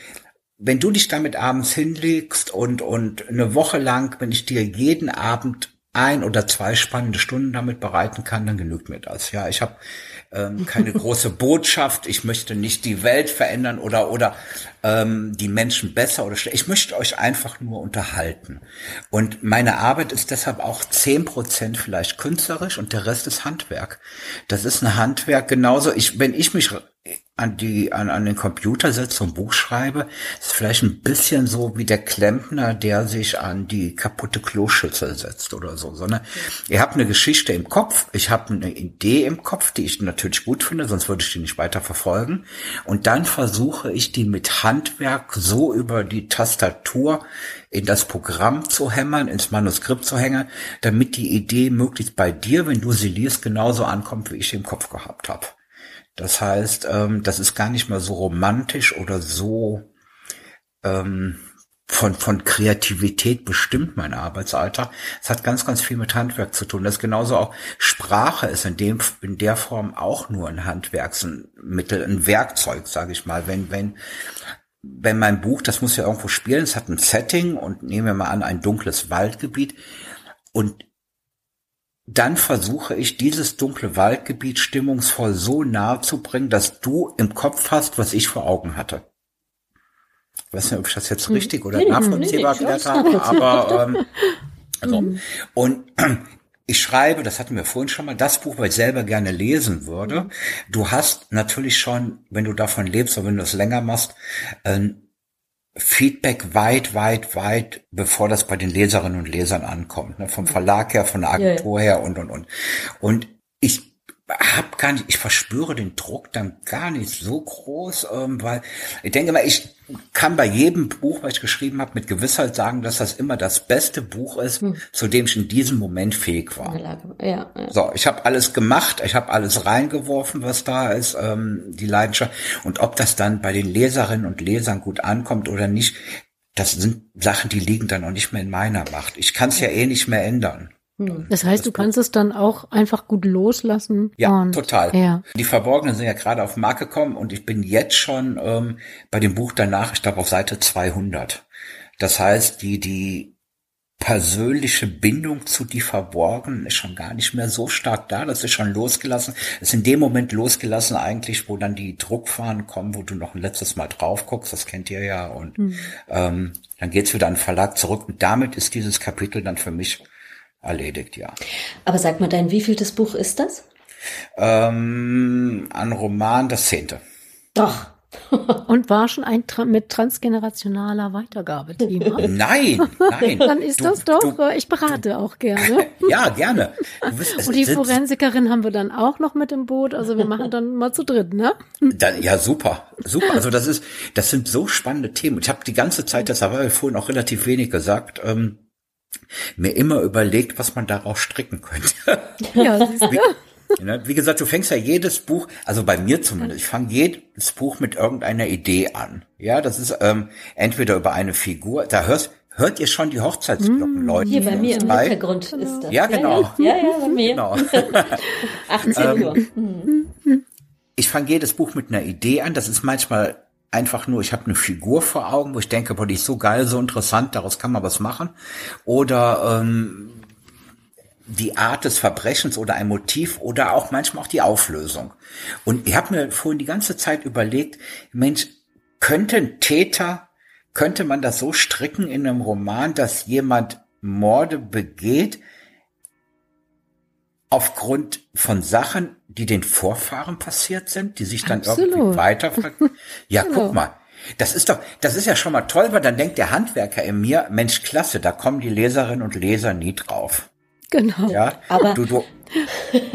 wenn du dich damit abends hinlegst und, und eine Woche lang, wenn ich dir jeden Abend ein oder zwei spannende Stunden damit bereiten kann, dann genügt mir das. Ja, ich habe ähm, keine große Botschaft. Ich möchte nicht die Welt verändern oder oder ähm, die Menschen besser oder schlechter. Ich möchte euch einfach nur unterhalten. Und meine Arbeit ist deshalb auch zehn Prozent vielleicht künstlerisch und der Rest ist Handwerk. Das ist ein Handwerk genauso. Ich, wenn ich mich an die an, an den Computer setze und Buch schreibe, ist vielleicht ein bisschen so wie der Klempner, der sich an die kaputte Kloschüssel setzt oder so, sondern ihr habt eine Geschichte im Kopf, ich habe eine Idee im Kopf, die ich natürlich gut finde, sonst würde ich die nicht weiter verfolgen und dann versuche ich die mit Handwerk so über die Tastatur in das Programm zu hämmern, ins Manuskript zu hängen, damit die Idee möglichst bei dir, wenn du sie liest, genauso ankommt, wie ich sie im Kopf gehabt habe. Das heißt, ähm, das ist gar nicht mehr so romantisch oder so ähm, von, von Kreativität bestimmt mein Arbeitsalltag. Es hat ganz, ganz viel mit Handwerk zu tun. Das ist genauso auch Sprache ist in dem, in der Form auch nur ein Handwerksmittel, ein Werkzeug, sage ich mal. Wenn, wenn, wenn mein Buch, das muss ja irgendwo spielen, es hat ein Setting und nehmen wir mal an, ein dunkles Waldgebiet und dann versuche ich, dieses dunkle Waldgebiet stimmungsvoll so nahe zu bringen, dass du im Kopf hast, was ich vor Augen hatte. Ich weiß nicht, ob ich das jetzt hm. richtig oder nee, nachvollziehbar nee, erklärt habe, aber ähm, also, mhm. und ich schreibe, das hatten wir vorhin schon mal, das Buch, weil ich selber gerne lesen würde. Mhm. Du hast natürlich schon, wenn du davon lebst oder wenn du es länger machst, ein Feedback weit, weit, weit, bevor das bei den Leserinnen und Lesern ankommt. Ne? Vom Verlag her, von der Agentur her und, und, und. Und ich hab gar nicht, ich verspüre den Druck dann gar nicht so groß, ähm, weil ich denke mal, ich kann bei jedem Buch, was ich geschrieben habe, mit Gewissheit sagen, dass das immer das beste Buch ist, hm. zu dem ich in diesem Moment fähig war. Ja, ja. So, ich habe alles gemacht, ich habe alles reingeworfen, was da ist, ähm, die Leidenschaft. Und ob das dann bei den Leserinnen und Lesern gut ankommt oder nicht, das sind Sachen, die liegen dann auch nicht mehr in meiner Macht. Ich kann es ja eh nicht mehr ändern. Hm. Das heißt, du kannst es dann auch einfach gut loslassen. Ja, und, total. Ja. Die Verborgenen sind ja gerade auf den Markt gekommen und ich bin jetzt schon ähm, bei dem Buch danach, ich glaube auf Seite 200. Das heißt, die die persönliche Bindung zu die Verborgenen ist schon gar nicht mehr so stark da. Das ist schon losgelassen. ist in dem Moment losgelassen eigentlich, wo dann die Druckfahnen kommen, wo du noch ein letztes Mal drauf guckst. Das kennt ihr ja. Und mhm. ähm, dann geht's wieder an den Verlag zurück. Und damit ist dieses Kapitel dann für mich erledigt, ja. Aber sag mal, dein wievieltes Buch ist das? Ähm, ein Roman, das zehnte. Doch. Und war schon ein tra mit transgenerationaler Weitergabethema? Nein, nein. Dann ist du, das doch, du, ich berate auch gerne. ja, gerne. Bist, Und die Forensikerin haben wir dann auch noch mit im Boot, also wir machen dann mal zu dritt, ne? Dann, ja, super, super. Also das ist, das sind so spannende Themen. Ich habe die ganze Zeit, das habe ich vorhin auch relativ wenig gesagt, ähm, mir immer überlegt, was man daraus stricken könnte. Ja, wie, wie gesagt, du fängst ja jedes Buch, also bei mir zumindest, ich fange jedes Buch mit irgendeiner Idee an. Ja, das ist ähm, entweder über eine Figur, da hörst, hört ihr schon die Hochzeitsglocken, mm, Leute? Hier bei mir im Hintergrund ist das. Ja, genau. Ja, ja, ja bei mir. Genau. 18 Uhr. Ähm, ich fange jedes Buch mit einer Idee an, das ist manchmal einfach nur, ich habe eine Figur vor Augen, wo ich denke, boah, die ist so geil, so interessant, daraus kann man was machen. Oder ähm, die Art des Verbrechens oder ein Motiv oder auch manchmal auch die Auflösung. Und ich habe mir vorhin die ganze Zeit überlegt, Mensch, könnte ein Täter, könnte man das so stricken in einem Roman, dass jemand Morde begeht, aufgrund von Sachen, die den Vorfahren passiert sind, die sich dann Absolut. irgendwie weiter. Ja, genau. guck mal. Das ist doch, das ist ja schon mal toll, weil dann denkt der Handwerker in mir, Mensch, klasse, da kommen die Leserinnen und Leser nie drauf. Genau. Ja, aber du, du,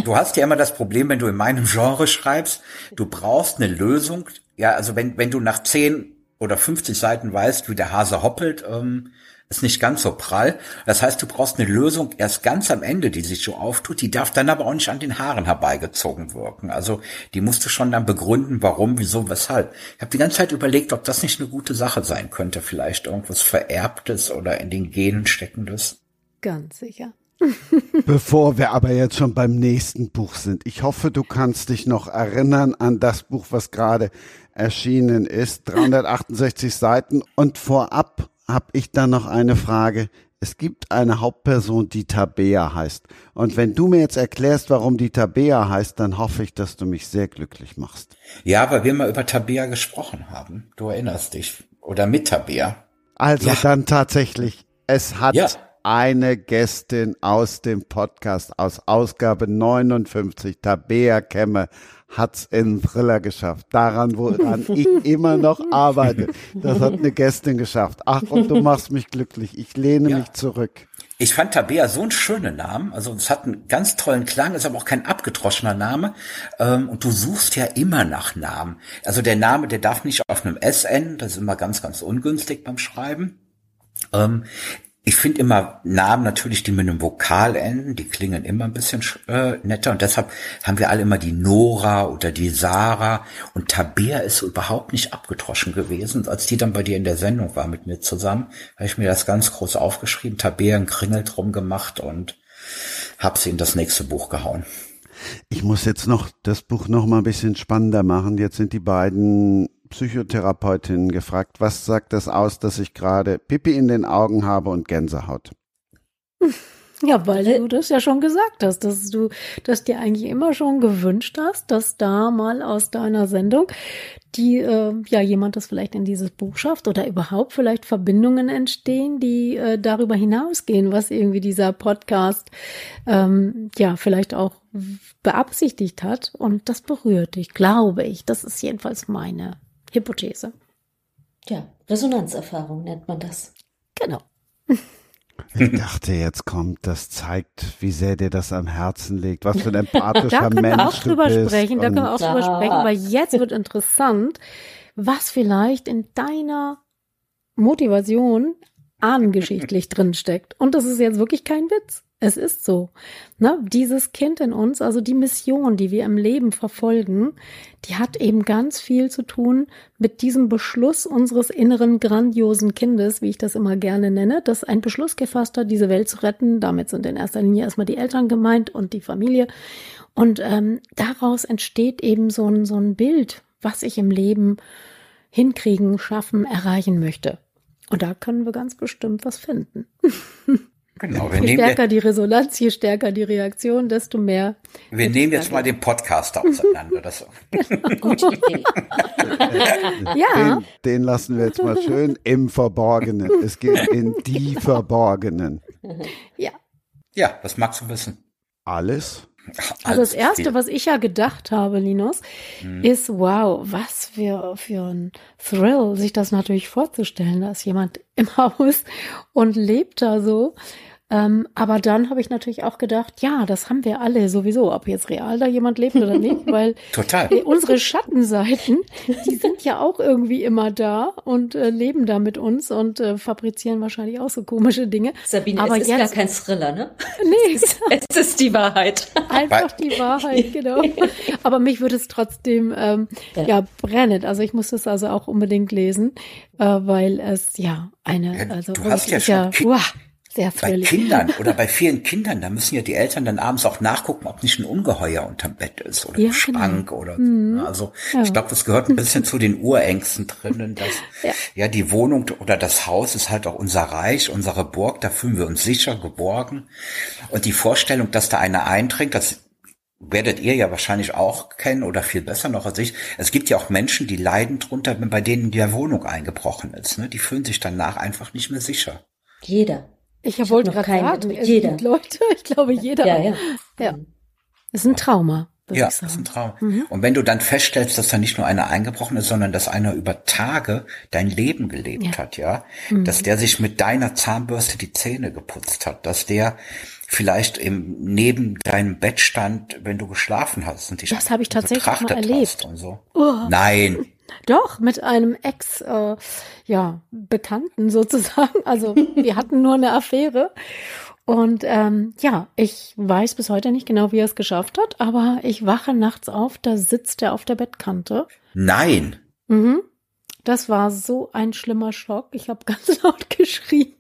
du hast ja immer das Problem, wenn du in meinem Genre schreibst, du brauchst eine Lösung. Ja, also wenn, wenn du nach zehn oder 50 Seiten weißt, wie der Hase hoppelt, ähm, ist nicht ganz so prall. Das heißt, du brauchst eine Lösung erst ganz am Ende, die sich so auftut. Die darf dann aber auch nicht an den Haaren herbeigezogen wirken. Also die musst du schon dann begründen, warum, wieso, weshalb. Ich habe die ganze Zeit überlegt, ob das nicht eine gute Sache sein könnte. Vielleicht irgendwas Vererbtes oder in den Genen steckendes. Ganz sicher. Bevor wir aber jetzt schon beim nächsten Buch sind, ich hoffe, du kannst dich noch erinnern an das Buch, was gerade erschienen ist, 368 Seiten. Und vorab habe ich dann noch eine Frage. Es gibt eine Hauptperson, die Tabea heißt. Und wenn du mir jetzt erklärst, warum die Tabea heißt, dann hoffe ich, dass du mich sehr glücklich machst. Ja, weil wir mal über Tabea gesprochen haben. Du erinnerst dich. Oder mit Tabea. Also Ja. dann tatsächlich, es hat Ja. eine Gästin aus dem Podcast, aus Ausgabe 59, Tabea Kemme, hat's in den Thriller geschafft. Daran, woran ich immer noch arbeite. Das hat eine Gästin geschafft. Ach, und du machst mich glücklich. Ich lehne Ja. mich zurück. Ich fand Tabea so einen schönen Namen. Also es hat einen ganz tollen Klang, ist aber auch kein abgedroschener Name. Ähm, und du suchst ja immer nach Namen. Also der Name, der darf nicht auf einem S enden. Das ist immer ganz, ganz ungünstig beim Schreiben. Ähm, ich finde immer Namen natürlich, die mit einem Vokal enden, die klingen immer ein bisschen sch- äh, netter und deshalb haben wir alle immer die Nora oder die Sarah und Tabea ist überhaupt nicht abgedroschen gewesen. Als die dann bei dir in der Sendung war mit mir zusammen, habe ich mir das ganz groß aufgeschrieben, Tabea einen Kringel drum gemacht und hab sie in das nächste Buch gehauen. Ich muss jetzt noch das Buch noch mal ein bisschen spannender machen. Jetzt sind die beiden Psychotherapeutinnen gefragt. Was sagt das aus, dass ich gerade Pipi in den Augen habe und Gänsehaut? Ja, weil du das ja schon gesagt hast, dass du das dir eigentlich immer schon gewünscht hast, dass da mal aus deiner Sendung die äh, ja jemand das vielleicht in dieses Buch schafft oder überhaupt vielleicht Verbindungen entstehen, die äh, darüber hinausgehen, was irgendwie dieser Podcast ähm, ja vielleicht auch beabsichtigt hat und das berührt dich, glaube ich. Das ist jedenfalls meine Hypothese. Ja, Resonanzerfahrung nennt man das. Genau. Ich dachte, jetzt kommt, das zeigt, wie sehr dir das am Herzen liegt, was für ein empathischer Da können Mensch wir auch drüber sprechen, da können wir auch drüber sprechen, weil jetzt wird interessant, was vielleicht in deiner Motivation ahnengeschichtlich drinsteckt. Und das ist jetzt wirklich kein Witz. Es ist so. Ne? Dieses Kind in uns, also die Mission, die wir im Leben verfolgen, die hat eben ganz viel zu tun mit diesem Beschluss unseres inneren grandiosen Kindes, wie ich das immer gerne nenne, dass ein Beschluss gefasst hat, diese Welt zu retten. Damit sind in erster Linie erstmal die Eltern gemeint und die Familie. Und ähm, daraus entsteht eben so ein, so ein Bild, was ich im Leben hinkriegen, schaffen, erreichen möchte. Und da können wir ganz bestimmt was finden. Genau, wir Je nehmen, stärker die Resonanz, je stärker die Reaktion, desto mehr. wir nehmen jetzt mal den Podcast auseinander. Das, Gute Idee. Ja, den, den lassen wir jetzt mal schön im Verborgenen. Es geht in die Verborgenen. ja. ja, was magst du wissen? Alles? Also das Erste, was ich ja gedacht habe, Linus, Mhm. ist, wow, was für, für ein Thrill, sich das natürlich vorzustellen. Da ist jemand im Haus und lebt da so. Ähm, aber dann habe ich natürlich auch gedacht, ja, das haben wir alle sowieso, ob jetzt real da jemand lebt oder nicht, weil Total. äh, unsere Schattenseiten, die sind ja auch irgendwie immer da und äh, leben da mit uns und äh, fabrizieren wahrscheinlich auch so komische Dinge. Sabine, Aber es ist jetzt- gar kein Thriller, ne? Nee, Es ist die Wahrheit. Einfach die Wahrheit, genau. Aber mich würde es trotzdem ähm, ja. Ja. brennen. Also ich muss das also auch unbedingt lesen, äh, weil es ja eine, Ja, also du hast ja schon wow, sehr Bei thrillig. Kindern oder bei vielen Kindern, da müssen ja die Eltern dann abends auch nachgucken, ob nicht ein Ungeheuer unterm Bett ist oder Ja, im Schrank genau. oder Mhm. so. Also Ja. ich glaube, das gehört ein bisschen zu den Urängsten drinnen, dass Ja. ja. die Wohnung oder das Haus ist halt auch unser Reich, unsere Burg, da fühlen wir uns sicher, geborgen. Und die Vorstellung, dass da einer eindringt, das werdet ihr ja wahrscheinlich auch kennen oder viel besser noch als ich. Es gibt ja auch Menschen, die leiden drunter, wenn bei denen die Wohnung eingebrochen ist. Ne? Die fühlen sich danach einfach nicht mehr sicher. Jeder. Ich, Ich wollte gerade sagen, jeder. gibt Leute, ich glaube jeder. Ja, ja. Ja. Das ist ein Trauma, Ja, das ist ein. Traum. Mhm. Und wenn du dann feststellst, dass da nicht nur einer eingebrochen ist, sondern dass einer über Tage dein Leben gelebt Ja. hat, ja, Mhm. dass der sich mit deiner Zahnbürste die Zähne geputzt hat, dass der vielleicht im, neben deinem Bett stand, wenn du geschlafen hast und dich Das habe ich tatsächlich mal erlebt. Und so. Oh. Nein, Doch, mit einem Ex, äh, ja, Bekannten sozusagen. Also wir hatten nur eine Affäre. Und ähm, ja, ich weiß bis heute nicht genau, wie er es geschafft hat, aber ich wache nachts auf, da sitzt er auf der Bettkante. Nein. Mhm. Das war so ein schlimmer Schock. Ich habe ganz laut geschrien.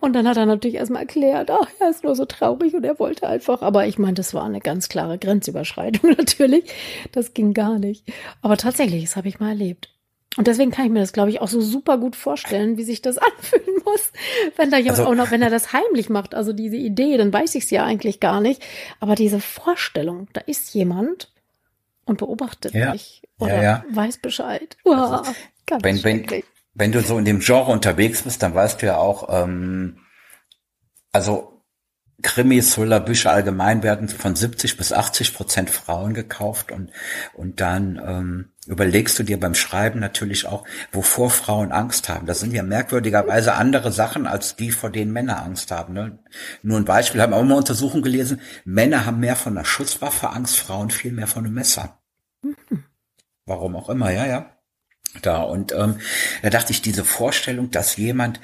Und dann hat er natürlich erstmal erklärt, ach, er ist nur so traurig und er wollte einfach. Aber ich meine, das war eine ganz klare Grenzüberschreitung natürlich. Das ging gar nicht. Aber tatsächlich, das habe ich mal erlebt. Und deswegen kann ich mir das, glaube ich, auch so super gut vorstellen, wie sich das anfühlen muss, wenn da jemand also, auch noch, wenn er das heimlich macht. Also diese Idee, dann weiß ich es ja eigentlich gar nicht. Aber diese Vorstellung, da ist jemand und beobachtet ja, mich oder ja, ja. weiß Bescheid. Uah, also, wenn, wenn, wenn du so in dem Genre unterwegs bist, dann weißt du ja auch, ähm, also Krimis, Thriller, Bücher allgemein werden von 70 bis 80 Prozent Frauen gekauft und, und dann ähm, überlegst du dir beim Schreiben natürlich auch, wovor Frauen Angst haben. Das sind ja merkwürdigerweise andere Sachen, als die, vor denen Männer Angst haben. Ne? Nur ein Beispiel, haben auch mal Untersuchungen gelesen, Männer haben mehr von einer Schusswaffe Angst, Frauen viel mehr von einem Messer. Mhm. Warum auch immer, ja, ja. Da und ähm, da dachte ich, diese Vorstellung, dass jemand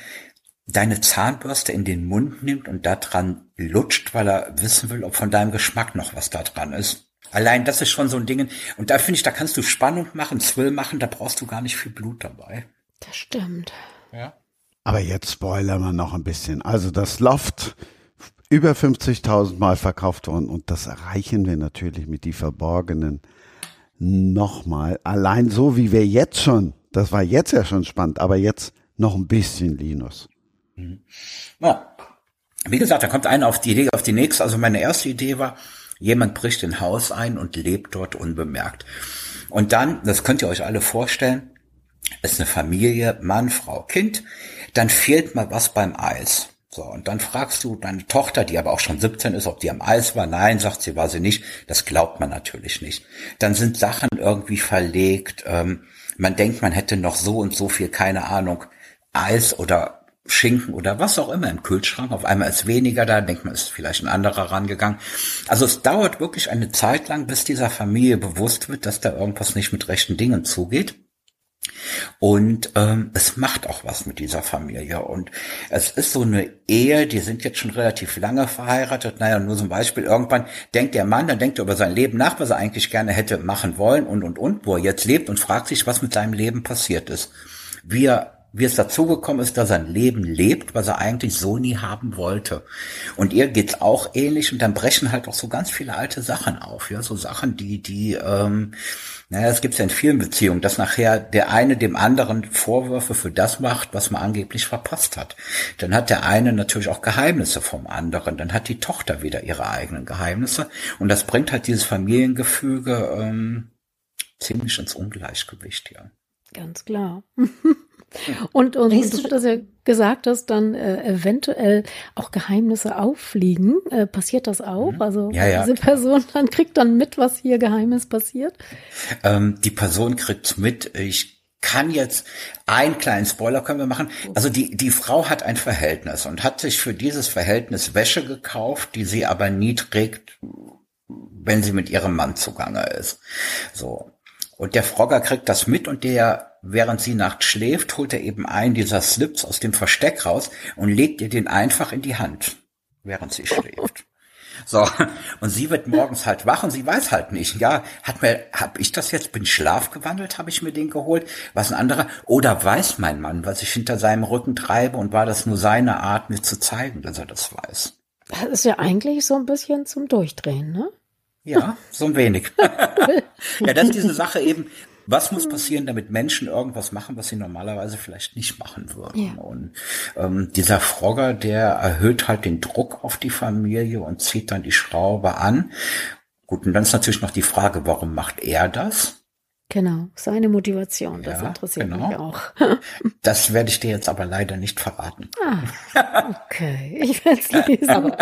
deine Zahnbürste in den Mund nimmt und da dran lutscht, weil er wissen will, ob von deinem Geschmack noch was da dran ist. Allein das ist schon so ein Ding. Und da finde ich, da kannst du Spannung machen, Thrill machen, da brauchst du gar nicht viel Blut dabei. Das stimmt. Ja. Aber jetzt spoilern wir noch ein bisschen. Also das Loft über 50.000 Mal verkauft worden und das erreichen wir natürlich mit die Verborgenen nochmal. Allein so wie wir jetzt schon, das war jetzt ja schon spannend, aber jetzt noch ein bisschen Linus. Mhm. Ja. Wie gesagt, da kommt einer auf die Idee, auf die nächste. Also meine erste Idee war, jemand bricht in Haus ein und lebt dort unbemerkt. Und dann, das könnt ihr euch alle vorstellen, ist eine Familie, Mann, Frau, Kind, dann fehlt mal was beim Eis. So, und dann fragst du deine Tochter, die aber auch schon 17 ist, ob die am Eis war. Nein, sagt sie, war sie nicht. Das glaubt man natürlich nicht. Dann sind Sachen irgendwie verlegt. Ähm, man denkt, man hätte noch so und so viel, keine Ahnung, Eis oder Schinken oder was auch immer im Kühlschrank. Auf einmal ist weniger da, denkt man, ist vielleicht ein anderer rangegangen. Also es dauert wirklich eine Zeit lang, bis dieser Familie bewusst wird, dass da irgendwas nicht mit rechten Dingen zugeht. Und ähm, es macht auch was mit dieser Familie. Und es ist so eine Ehe, die sind jetzt schon relativ lange verheiratet. Naja, nur zum Beispiel, irgendwann denkt der Mann, dann denkt er über sein Leben nach, was er eigentlich gerne hätte machen wollen und, und, und, wo er jetzt lebt und fragt sich, was mit seinem Leben passiert ist. Wie er wie es dazu gekommen ist, dass er ein Leben lebt, was er eigentlich so nie haben wollte. Und ihr geht's auch ähnlich und dann brechen halt auch so ganz viele alte Sachen auf, ja, so Sachen, die, die, ähm, naja, es gibt ja in vielen Beziehungen, dass nachher der eine dem anderen Vorwürfe für das macht, was man angeblich verpasst hat. Dann hat der eine natürlich auch Geheimnisse vom anderen, dann hat die Tochter wieder ihre eigenen Geheimnisse und das bringt halt dieses Familiengefüge ähm, ziemlich ins Ungleichgewicht, ja. Ganz klar. Und, und, und du, dass ja gesagt hast, dann äh, eventuell auch Geheimnisse auffliegen. Äh, passiert das auch? Mhm. Also ja, ja. diese Person dann kriegt dann mit, was hier Geheimes passiert? Ähm, die Person kriegt mit. Ich kann jetzt einen kleinen Spoiler können wir machen. Also die, die Frau hat ein Verhältnis und hat sich für dieses Verhältnis Wäsche gekauft, die sie aber nie trägt, wenn sie mit ihrem Mann zugange ist. So. Und der Frogger kriegt das mit und der Während sie nachts schläft, holt er eben einen dieser Slips aus dem Versteck raus und legt ihr den einfach in die Hand, während sie schläft. So, und sie wird morgens halt wach und sie weiß halt nicht, ja, hat mir, hab ich das jetzt, bin Schlaf gewandelt, habe ich mir den geholt, was ein anderer, oder weiß mein Mann, was ich hinter seinem Rücken treibe und war das nur seine Art, mir zu zeigen, dass er das weiß. Das ist ja eigentlich so ein bisschen zum Durchdrehen, ne? Ja, so ein wenig. ja, das ist diese Sache eben, was muss passieren, damit Menschen irgendwas machen, was sie normalerweise vielleicht nicht machen würden? Ja. Und ähm, dieser Frogger, der erhöht halt den Druck auf die Familie und zieht dann die Schraube an. Gut, und dann ist natürlich noch die Frage, warum macht er das? Genau, seine Motivation, das ja, interessiert genau. mich auch. das werde ich dir jetzt aber leider nicht verraten. Ah, okay, ich werde es lesen. Aber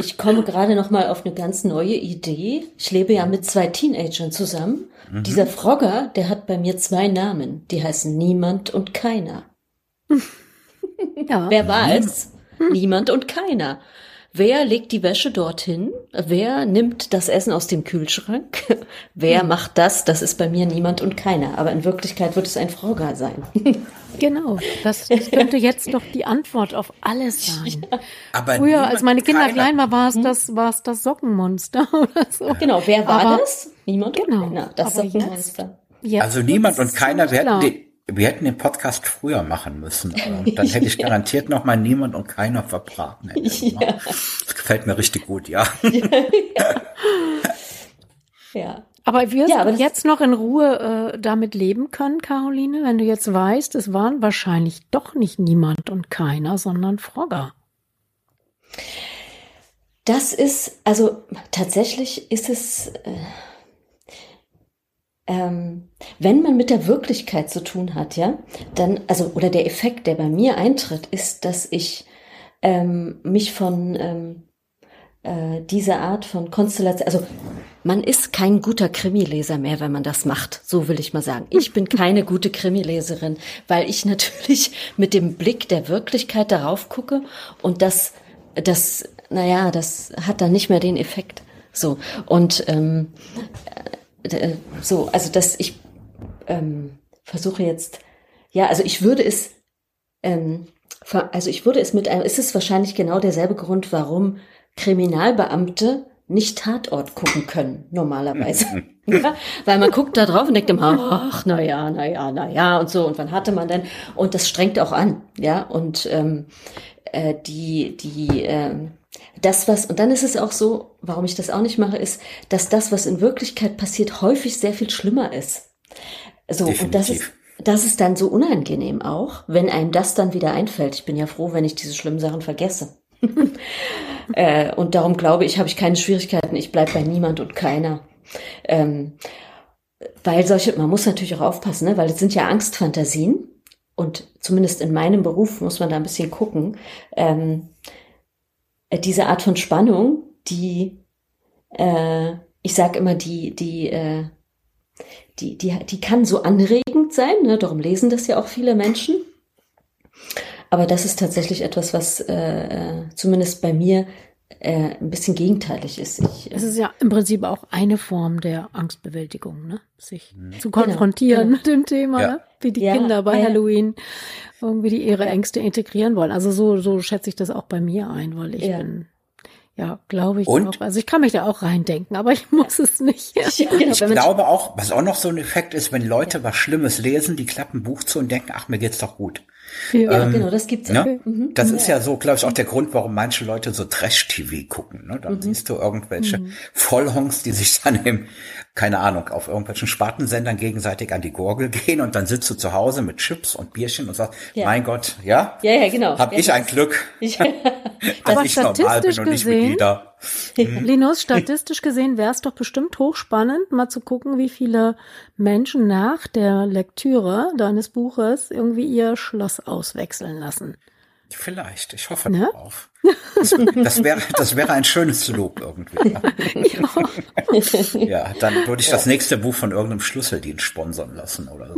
ich komme gerade noch mal auf eine ganz neue Idee. Ich lebe ja mit zwei Teenagern zusammen Mhm. Dieser Frogger, der hat bei mir zwei Namen. Die heißen Niemand und Keiner. Ja. Wer war es? Hm. Niemand und Keiner. Wer legt die Wäsche dorthin? Wer nimmt das Essen aus dem Kühlschrank? wer macht das? Das ist bei mir niemand und keiner. Aber in Wirklichkeit wird es ein Fraugar sein. Genau, das, das könnte jetzt doch die Antwort auf alles sein. Aber Früher, niemand- als meine Kinder keiner- klein waren, war es das, war es das Sockenmonster oder so. Genau, wer war Aber- das? Niemand und Genau. keiner. Das Aber ist ein Monster. Jetzt Also niemand und keiner, wir ziemlich klar. hätten, den, wir hätten den Podcast früher machen müssen. Ähm, Dann hätte ich garantiert noch mal niemand und keiner verbraten. Ja. Das gefällt mir richtig gut, ja. Ja. Aber wirst Ja, aber jetzt noch in Ruhe äh, damit leben können, Caroline, wenn du jetzt weißt, es waren wahrscheinlich doch nicht niemand und keiner, sondern Frogger. Das ist, also tatsächlich ist es, äh, ähm, wenn man mit der Wirklichkeit zu tun hat, ja, dann, also, oder der Effekt, der bei mir eintritt, ist, dass ich ähm, mich von ähm, äh, dieser Art von Konstellation, also man ist kein guter Krimileser mehr, wenn man das macht. So will ich mal sagen. Ich bin keine gute Krimileserin, weil ich natürlich mit dem Blick der Wirklichkeit darauf gucke und das, das, naja, das hat dann nicht mehr den Effekt. So und ähm, äh, so, also dass ich ähm, versuche jetzt, ja, also ich würde es, ähm, also ich würde es mit einem, ist es wahrscheinlich genau derselbe Grund, warum Kriminalbeamte nicht Tatort gucken können, normalerweise. ja, weil man guckt da drauf und denkt immer, ach, na ja, na ja, na ja, und so, und wann hatte man denn? Und das strengt auch an, ja, und ähm, äh, die, die, ähm, das, was, und dann ist es auch so, warum ich das auch nicht mache, ist, dass das, was in Wirklichkeit passiert, häufig sehr viel schlimmer ist. So, und das ist, Definitiv. das ist dann so unangenehm auch, wenn einem das dann wieder einfällt. Ich bin ja froh, wenn ich diese schlimmen Sachen vergesse. äh, und darum glaube ich, habe ich keine Schwierigkeiten. Ich bleib bei niemand und keiner. Ähm, weil solche, man muss natürlich auch aufpassen, ne? weil es sind ja Angstfantasien. Und zumindest in meinem Beruf muss man da ein bisschen gucken. Ähm, äh, diese Art von Spannung, die, äh, ich sag immer, die, die, äh, die, die, die kann so anregend sein, ne? darum lesen das ja auch viele Menschen. Aber das ist tatsächlich etwas, was äh, äh, zumindest bei mir äh, ein bisschen gegenteilig ist. Ich, Es äh, ist ja im Prinzip auch eine Form der Angstbewältigung, ne? sich Mhm. zu konfrontieren genau. mit dem Thema, Ja. ne? wie die Ja, Kinder bei ja. Halloween irgendwie die ihre. Ängste integrieren wollen. Also so, so schätze ich das auch bei mir ein, weil ich Ja. bin, ja, glaube ich Und? auch. Also ich kann mich da auch reindenken, aber ich muss es nicht. ja, genau, Ich man- glaube auch, was auch noch so ein Effekt ist, wenn Leute was Schlimmes lesen, die klappen ein Buch zu und denken, ach, mir geht's doch gut. Ja, ähm, genau, das gibt's. Ne? Mhm. Das ist ja so, glaube ich, auch der Grund, warum manche Leute so Trash-TV gucken. Ne? Dann siehst du irgendwelche Vollhongs, die sich dann im, keine Ahnung, auf irgendwelchen Spartensendern gegenseitig an die Gurgel gehen und dann sitzt du zu Hause mit Chips und Bierchen und sagst, Ja. mein Gott, ja, Ja, ja, genau. hab ja, ich ein Glück, Ich, dass Aber ich normal bin statistisch und nicht gesehen- Mitglieder. Linus, statistisch gesehen wäre es doch bestimmt hochspannend, mal zu gucken, wie viele Menschen nach der Lektüre deines Buches irgendwie ihr Schloss auswechseln lassen. Vielleicht, ich hoffe Ne? darauf. Das, das wäre, das wäre ein schönes Lob irgendwie. Ja, dann würde ich das nächste Buch von irgendeinem Schlüsseldienst sponsern lassen oder so.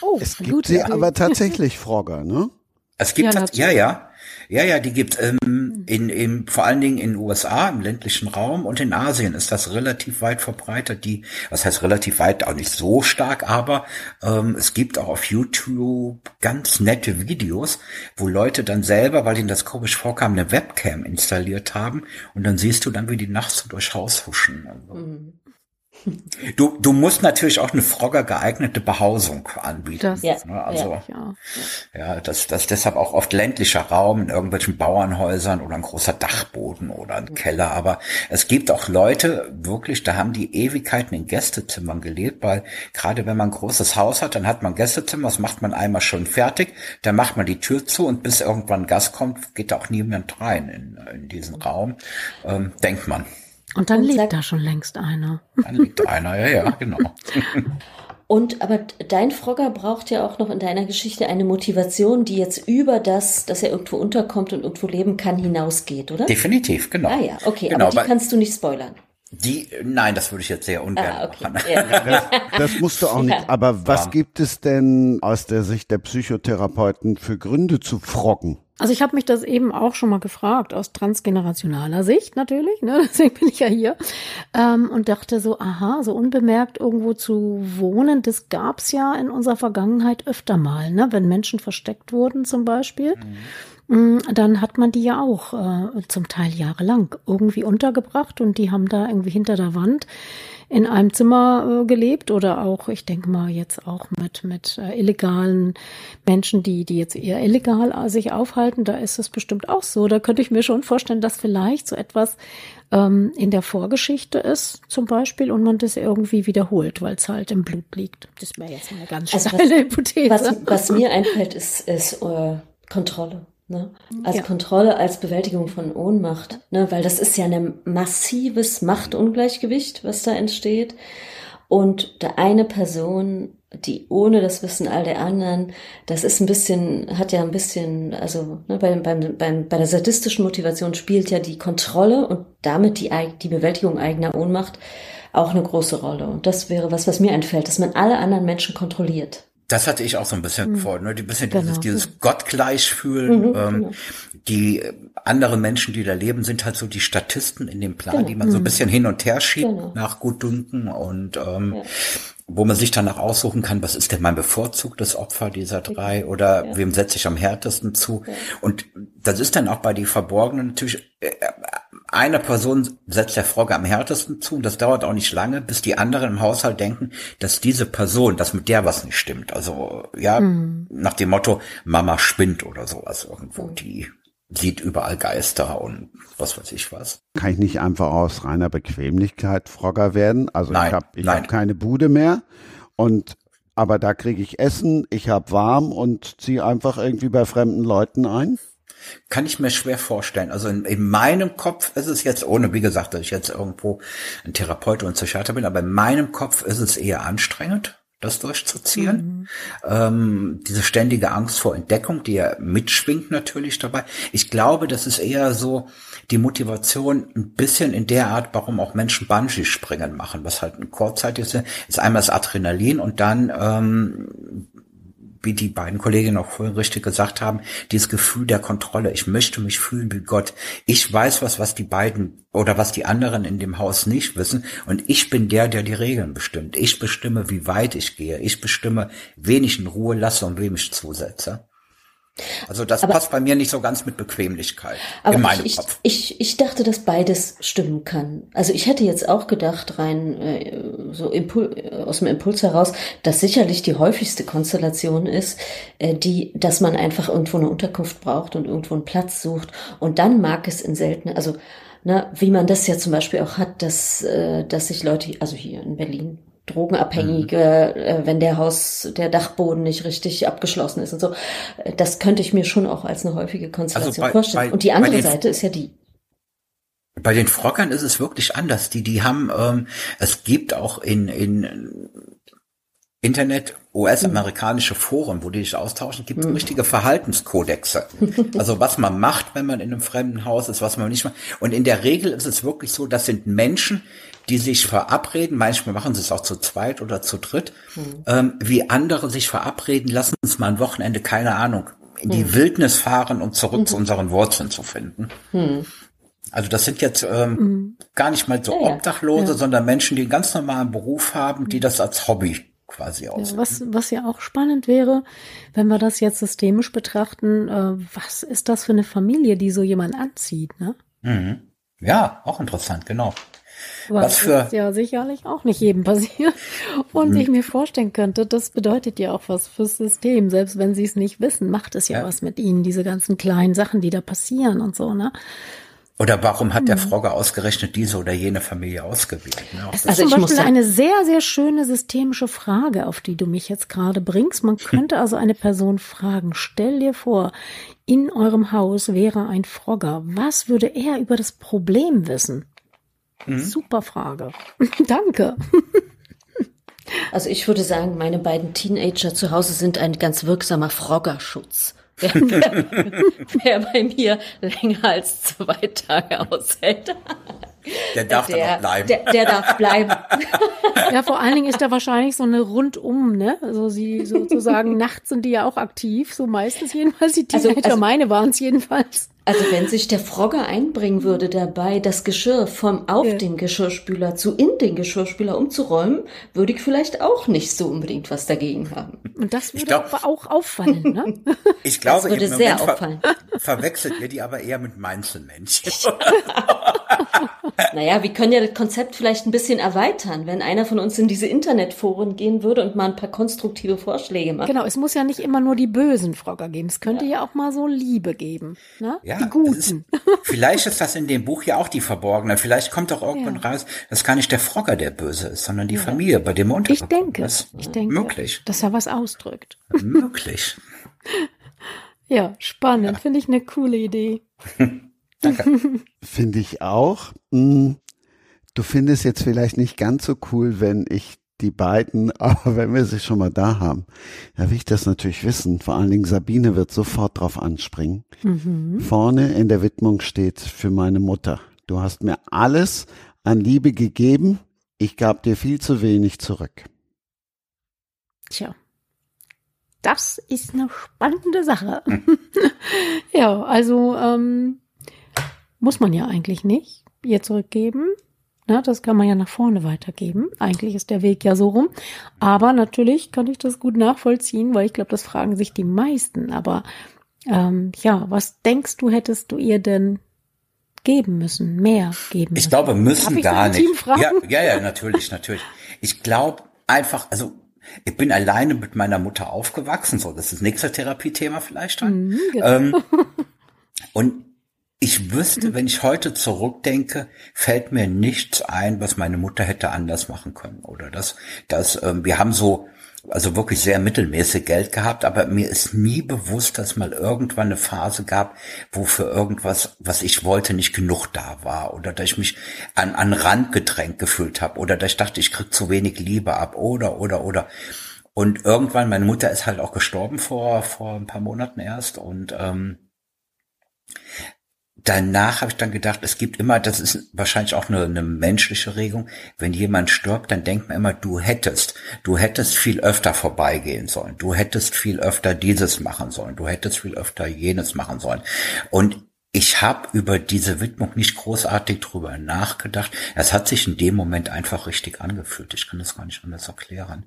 Oh, Es gibt sie aber tatsächlich, Frogger, ne? Es gibt Ja, ja, ja, ja, ja, die gibt ähm, in, in vor allen Dingen in den USA im ländlichen Raum und in Asien ist das relativ weit verbreitet. Die, was heißt relativ weit, auch nicht so stark, aber ähm, es gibt auch auf YouTube ganz nette Videos, wo Leute dann selber, weil ihnen das komisch vorkam, eine Webcam installiert haben und dann siehst du dann, wie die nachts so durchs Haus huschen. Also, Mhm. Du, du musst natürlich auch eine Frogger geeignete Behausung anbieten. Das- Ja, ne? Also Ja. ja, das, das deshalb auch oft ländlicher Raum in irgendwelchen Bauernhäusern oder ein großer Dachboden oder ein Keller. Aber es gibt auch Leute, wirklich, da haben die Ewigkeiten in Gästezimmern gelebt, weil gerade wenn man ein großes Haus hat, dann hat man Gästezimmer, das macht man einmal schon fertig, dann macht man die Tür zu und bis irgendwann Gast kommt, geht auch niemand rein in, in diesen Raum, ähm, denkt man. Und dann Und liegt sag- da schon längst einer. Dann liegt einer, ja, ja, genau. Und aber dein Frogger braucht ja auch noch in deiner Geschichte eine Motivation, die jetzt über das, dass er irgendwo unterkommt und irgendwo leben kann, hinausgeht, oder? Definitiv, genau. Ah ja, okay, genau, aber die kannst du nicht spoilern. die, nein, das würde ich jetzt sehr ungern Ah, okay. machen. Ja. Das musst du auch nicht. Aber was Ja. gibt es denn aus der Sicht der Psychotherapeuten für Gründe zu froggen? Also ich habe mich das eben auch schon mal gefragt, aus transgenerationaler Sicht natürlich, ne? deswegen bin ich ja hier, ähm, und dachte so, aha, so unbemerkt irgendwo zu wohnen, das gab's ja in unserer Vergangenheit öfter mal, ne? wenn Menschen versteckt wurden zum Beispiel. Mhm mm, dann hat man die ja auch äh, zum Teil jahrelang irgendwie untergebracht und die haben da irgendwie hinter der Wand in einem Zimmer äh, gelebt oder auch, ich denke mal jetzt auch mit, mit äh, illegalen Menschen, die, die jetzt eher illegal äh, sich aufhalten, da ist es bestimmt auch so. Da könnte ich mir schon vorstellen, dass vielleicht so etwas ähm, in der Vorgeschichte ist, zum Beispiel, und man das irgendwie wiederholt, weil es halt im Blut liegt. Das wäre jetzt eine ganz also steile Hypothese. Was, was mir einfällt, ist, ist äh, Kontrolle. Ne? Als ja. Kontrolle, als Bewältigung von Ohnmacht, ne? weil das ist ja ein massives Machtungleichgewicht, was da entsteht. Und der eine Person, die ohne das Wissen all der anderen, das ist ein bisschen, hat ja ein bisschen, also ne, beim, beim, beim, bei der sadistischen Motivation spielt ja die Kontrolle und damit die, die Bewältigung eigener Ohnmacht auch eine große Rolle. Und das wäre was, was mir einfällt, dass man alle anderen Menschen kontrolliert. Das hatte ich auch so ein bisschen mhm. vor, ne? Die bisschen genau. dieses, dieses Gottgleich fühlen. Mhm, ähm, genau. Die anderen Menschen, die da leben, sind halt so die Statisten in dem Plan, genau. die man so ein mhm. bisschen hin und her schiebt genau. nach Gutdünken und ähm, ja. wo man sich danach aussuchen kann, was ist denn mein bevorzugtes Opfer dieser drei oder ja. wem setze ich am härtesten zu. Ja. Und das ist dann auch bei die Verborgenen natürlich äh, einer Person setzt der Frogge am härtesten zu und das dauert auch nicht lange, bis die anderen im Haushalt denken, dass diese Person, dass mit der was nicht stimmt. Also ja, mhm. nach dem Motto, Mama spinnt oder sowas irgendwo, mhm. die sieht überall Geister und was weiß ich was. Kann ich nicht einfach aus reiner Bequemlichkeit Frogger werden? Also nein, ich habe ich hab keine Bude mehr und aber da kriege ich Essen, ich habe warm und ziehe einfach irgendwie bei fremden Leuten ein. Kann ich mir schwer vorstellen. Also in, in, meinem Kopf ist es jetzt, ohne wie gesagt, dass ich jetzt irgendwo ein Therapeut oder ein Psychiater bin, aber in meinem Kopf ist es eher anstrengend, das durchzuziehen. Mhm. Ähm, diese ständige Angst vor Entdeckung, die ja mitschwingt natürlich dabei. Ich glaube, das ist eher so die Motivation ein bisschen in der Art, warum auch Menschen Bungee-Springen machen, was halt ein kurzzeitiges ist, ist einmal das Adrenalin und dann ähm, wie die beiden Kolleginnen auch vorhin richtig gesagt haben, dieses Gefühl der Kontrolle. Ich möchte mich fühlen wie Gott. Ich weiß was, was die beiden oder was die anderen in dem Haus nicht wissen. Und ich bin der, der die Regeln bestimmt. Ich bestimme, wie weit ich gehe. Ich bestimme, wen ich in Ruhe lasse und wem ich zusetze. Also das aber, passt bei mir nicht so ganz mit Bequemlichkeit aber in meinem ich, Kopf. Ich, ich dachte, dass beides stimmen kann. Also ich hätte jetzt auch gedacht, rein äh, so Impul aus dem Impuls heraus, dass sicherlich die häufigste Konstellation ist, äh, die, dass man einfach irgendwo eine Unterkunft braucht und irgendwo einen Platz sucht. Und dann mag es in seltenen, also ne, wie man das ja zum Beispiel auch hat, dass, äh, dass sich Leute, also hier in Berlin, Drogenabhängige, mhm. äh, wenn der Haus, der Dachboden nicht richtig abgeschlossen ist und so. Das könnte ich mir schon auch als eine häufige Konstellation also bei, vorstellen. Bei, und die andere Seite ist ja die. Bei den Frockern ist es wirklich anders. Die, die haben, ähm, es gibt auch in, in Internet US-amerikanische Foren, wo die sich austauschen, gibt mhm. richtige Verhaltenskodexe. Also was man macht, wenn man in einem fremden Haus ist, was man nicht macht. Und in der Regel ist es wirklich so, das sind Menschen, die sich verabreden, manchmal machen sie es auch zu zweit oder zu dritt, mhm. ähm, wie andere sich verabreden, lassen uns mal ein Wochenende, keine Ahnung, in die mhm. Wildnis fahren, um zurück mhm. zu unseren Wurzeln zu finden. Mhm. Also das sind jetzt ähm, mhm. gar nicht mal so ja, Obdachlose, ja. sondern Menschen, die einen ganz normalen Beruf haben, die das als Hobby quasi aus. Ja, was, was ja auch spannend wäre, wenn wir das jetzt systemisch betrachten, äh, was ist das für eine Familie, die so jemand anzieht, ne? Mhm. Ja, auch interessant, genau. Was, was für ja sicherlich auch nicht jedem passiert. Und mhm. ich mir vorstellen könnte, das bedeutet ja auch was fürs System. Selbst wenn sie es nicht wissen, macht es ja, ja, was mit ihnen, diese ganzen kleinen Sachen, die da passieren und so, ne? Oder warum hat der mhm. Frogge ausgerechnet diese oder jene Familie ausgewählt? Ne? Es ist also zum Beispiel eine sehr, sehr schöne systemische Frage, auf die du mich jetzt gerade bringst. Man könnte also eine Person fragen, stell dir vor, in eurem Haus wäre ein Frogger. Was würde er über das Problem wissen? Mhm. Super Frage. Danke. Also ich würde sagen, meine beiden Teenager zu Hause sind ein ganz wirksamer Froggerschutz. Wer, wer, bei mir länger als zwei Tage aushält. Der darf der, dann auch bleiben. Der, der darf bleiben. Ja, vor allen Dingen ist da wahrscheinlich so eine rundum, ne? Also sie sozusagen nachts sind die ja auch aktiv, so meistens jedenfalls. Die Also- Teenager, also- meine waren es jedenfalls. Also wenn sich der Frogger einbringen würde dabei, das Geschirr vom auf Ja. den Geschirrspüler zu in den Geschirrspüler umzuräumen, würde ich vielleicht auch nicht so unbedingt was dagegen haben. Und das würde glaub- aber auch auffallen, ne? Ich glaube, würde im sehr Moment ver- auffallen. verwechselt ihr die aber eher mit Mainzelmännchen. Naja, wir können ja das Konzept vielleicht ein bisschen erweitern, wenn einer von uns in diese Internetforen gehen würde und mal ein paar konstruktive Vorschläge macht. Genau, es muss ja nicht immer nur die bösen Frogger geben. Es könnte ja, auch mal so Liebe geben, ne? Ja, die das ist, Guten. vielleicht ist das in dem Buch ja auch die Verborgene. Vielleicht kommt auch irgendwann Ja. raus, dass gar nicht der Frogger der Böse ist, sondern die Familie, bei dem er Ich denke, ist. ich denke, Möglich. dass er was ausdrückt. Möglich. Ja, spannend. Finde ich eine coole Idee. Danke. Finde ich auch. Hm, Du findest jetzt vielleicht nicht ganz so cool, wenn ich die beiden, aber wenn wir sie schon mal da haben, da will ich das natürlich wissen. Vor allen Dingen Sabine wird sofort drauf anspringen. Mhm. Vorne in der Widmung steht für meine Mutter. Du hast mir alles an Liebe gegeben. Ich gab dir viel zu wenig zurück. Tja. Das ist eine spannende Sache. ja, also ähm, muss man ja eigentlich nicht ihr zurückgeben. Na, das kann man ja nach vorne weitergeben. Eigentlich ist der Weg ja so rum. Aber natürlich kann ich das gut nachvollziehen, weil ich glaube, das fragen sich die meisten. Aber ähm, ja, was denkst du, hättest du ihr denn geben müssen? Mehr geben müssen? Ich glaube, müssen gar so nicht. fragen? Ja, ja, ja, natürlich, natürlich. Ich glaube einfach, also ich bin alleine mit meiner Mutter aufgewachsen, so das ist das nächste Therapiethema vielleicht dann. Mhm, genau. Ähm, und ich wüsste, wenn ich heute zurückdenke, fällt mir nichts ein, was meine Mutter hätte anders machen können. Oder das, das, ähm, wir haben so, also wirklich sehr mittelmäßig Geld gehabt, aber mir ist nie bewusst, dass mal irgendwann eine Phase gab, wo für irgendwas, was ich wollte, nicht genug da war. Oder dass ich mich an, an Rand gedrängt gefühlt habe. Oder dass ich dachte, ich krieg zu wenig Liebe ab. Oder, oder, oder. Und irgendwann, meine Mutter ist halt auch gestorben vor, vor ein paar Monaten erst. Und ähm, danach habe ich dann gedacht, es gibt immer, das ist wahrscheinlich auch eine, eine menschliche Regung, wenn jemand stirbt, dann denkt man immer, du hättest, du hättest viel öfter vorbeigehen sollen, du hättest viel öfter dieses machen sollen, du hättest viel öfter jenes machen sollen. Und ich habe über diese Widmung nicht großartig drüber nachgedacht. Es hat sich in dem Moment einfach richtig angefühlt. Ich kann das gar nicht anders erklären.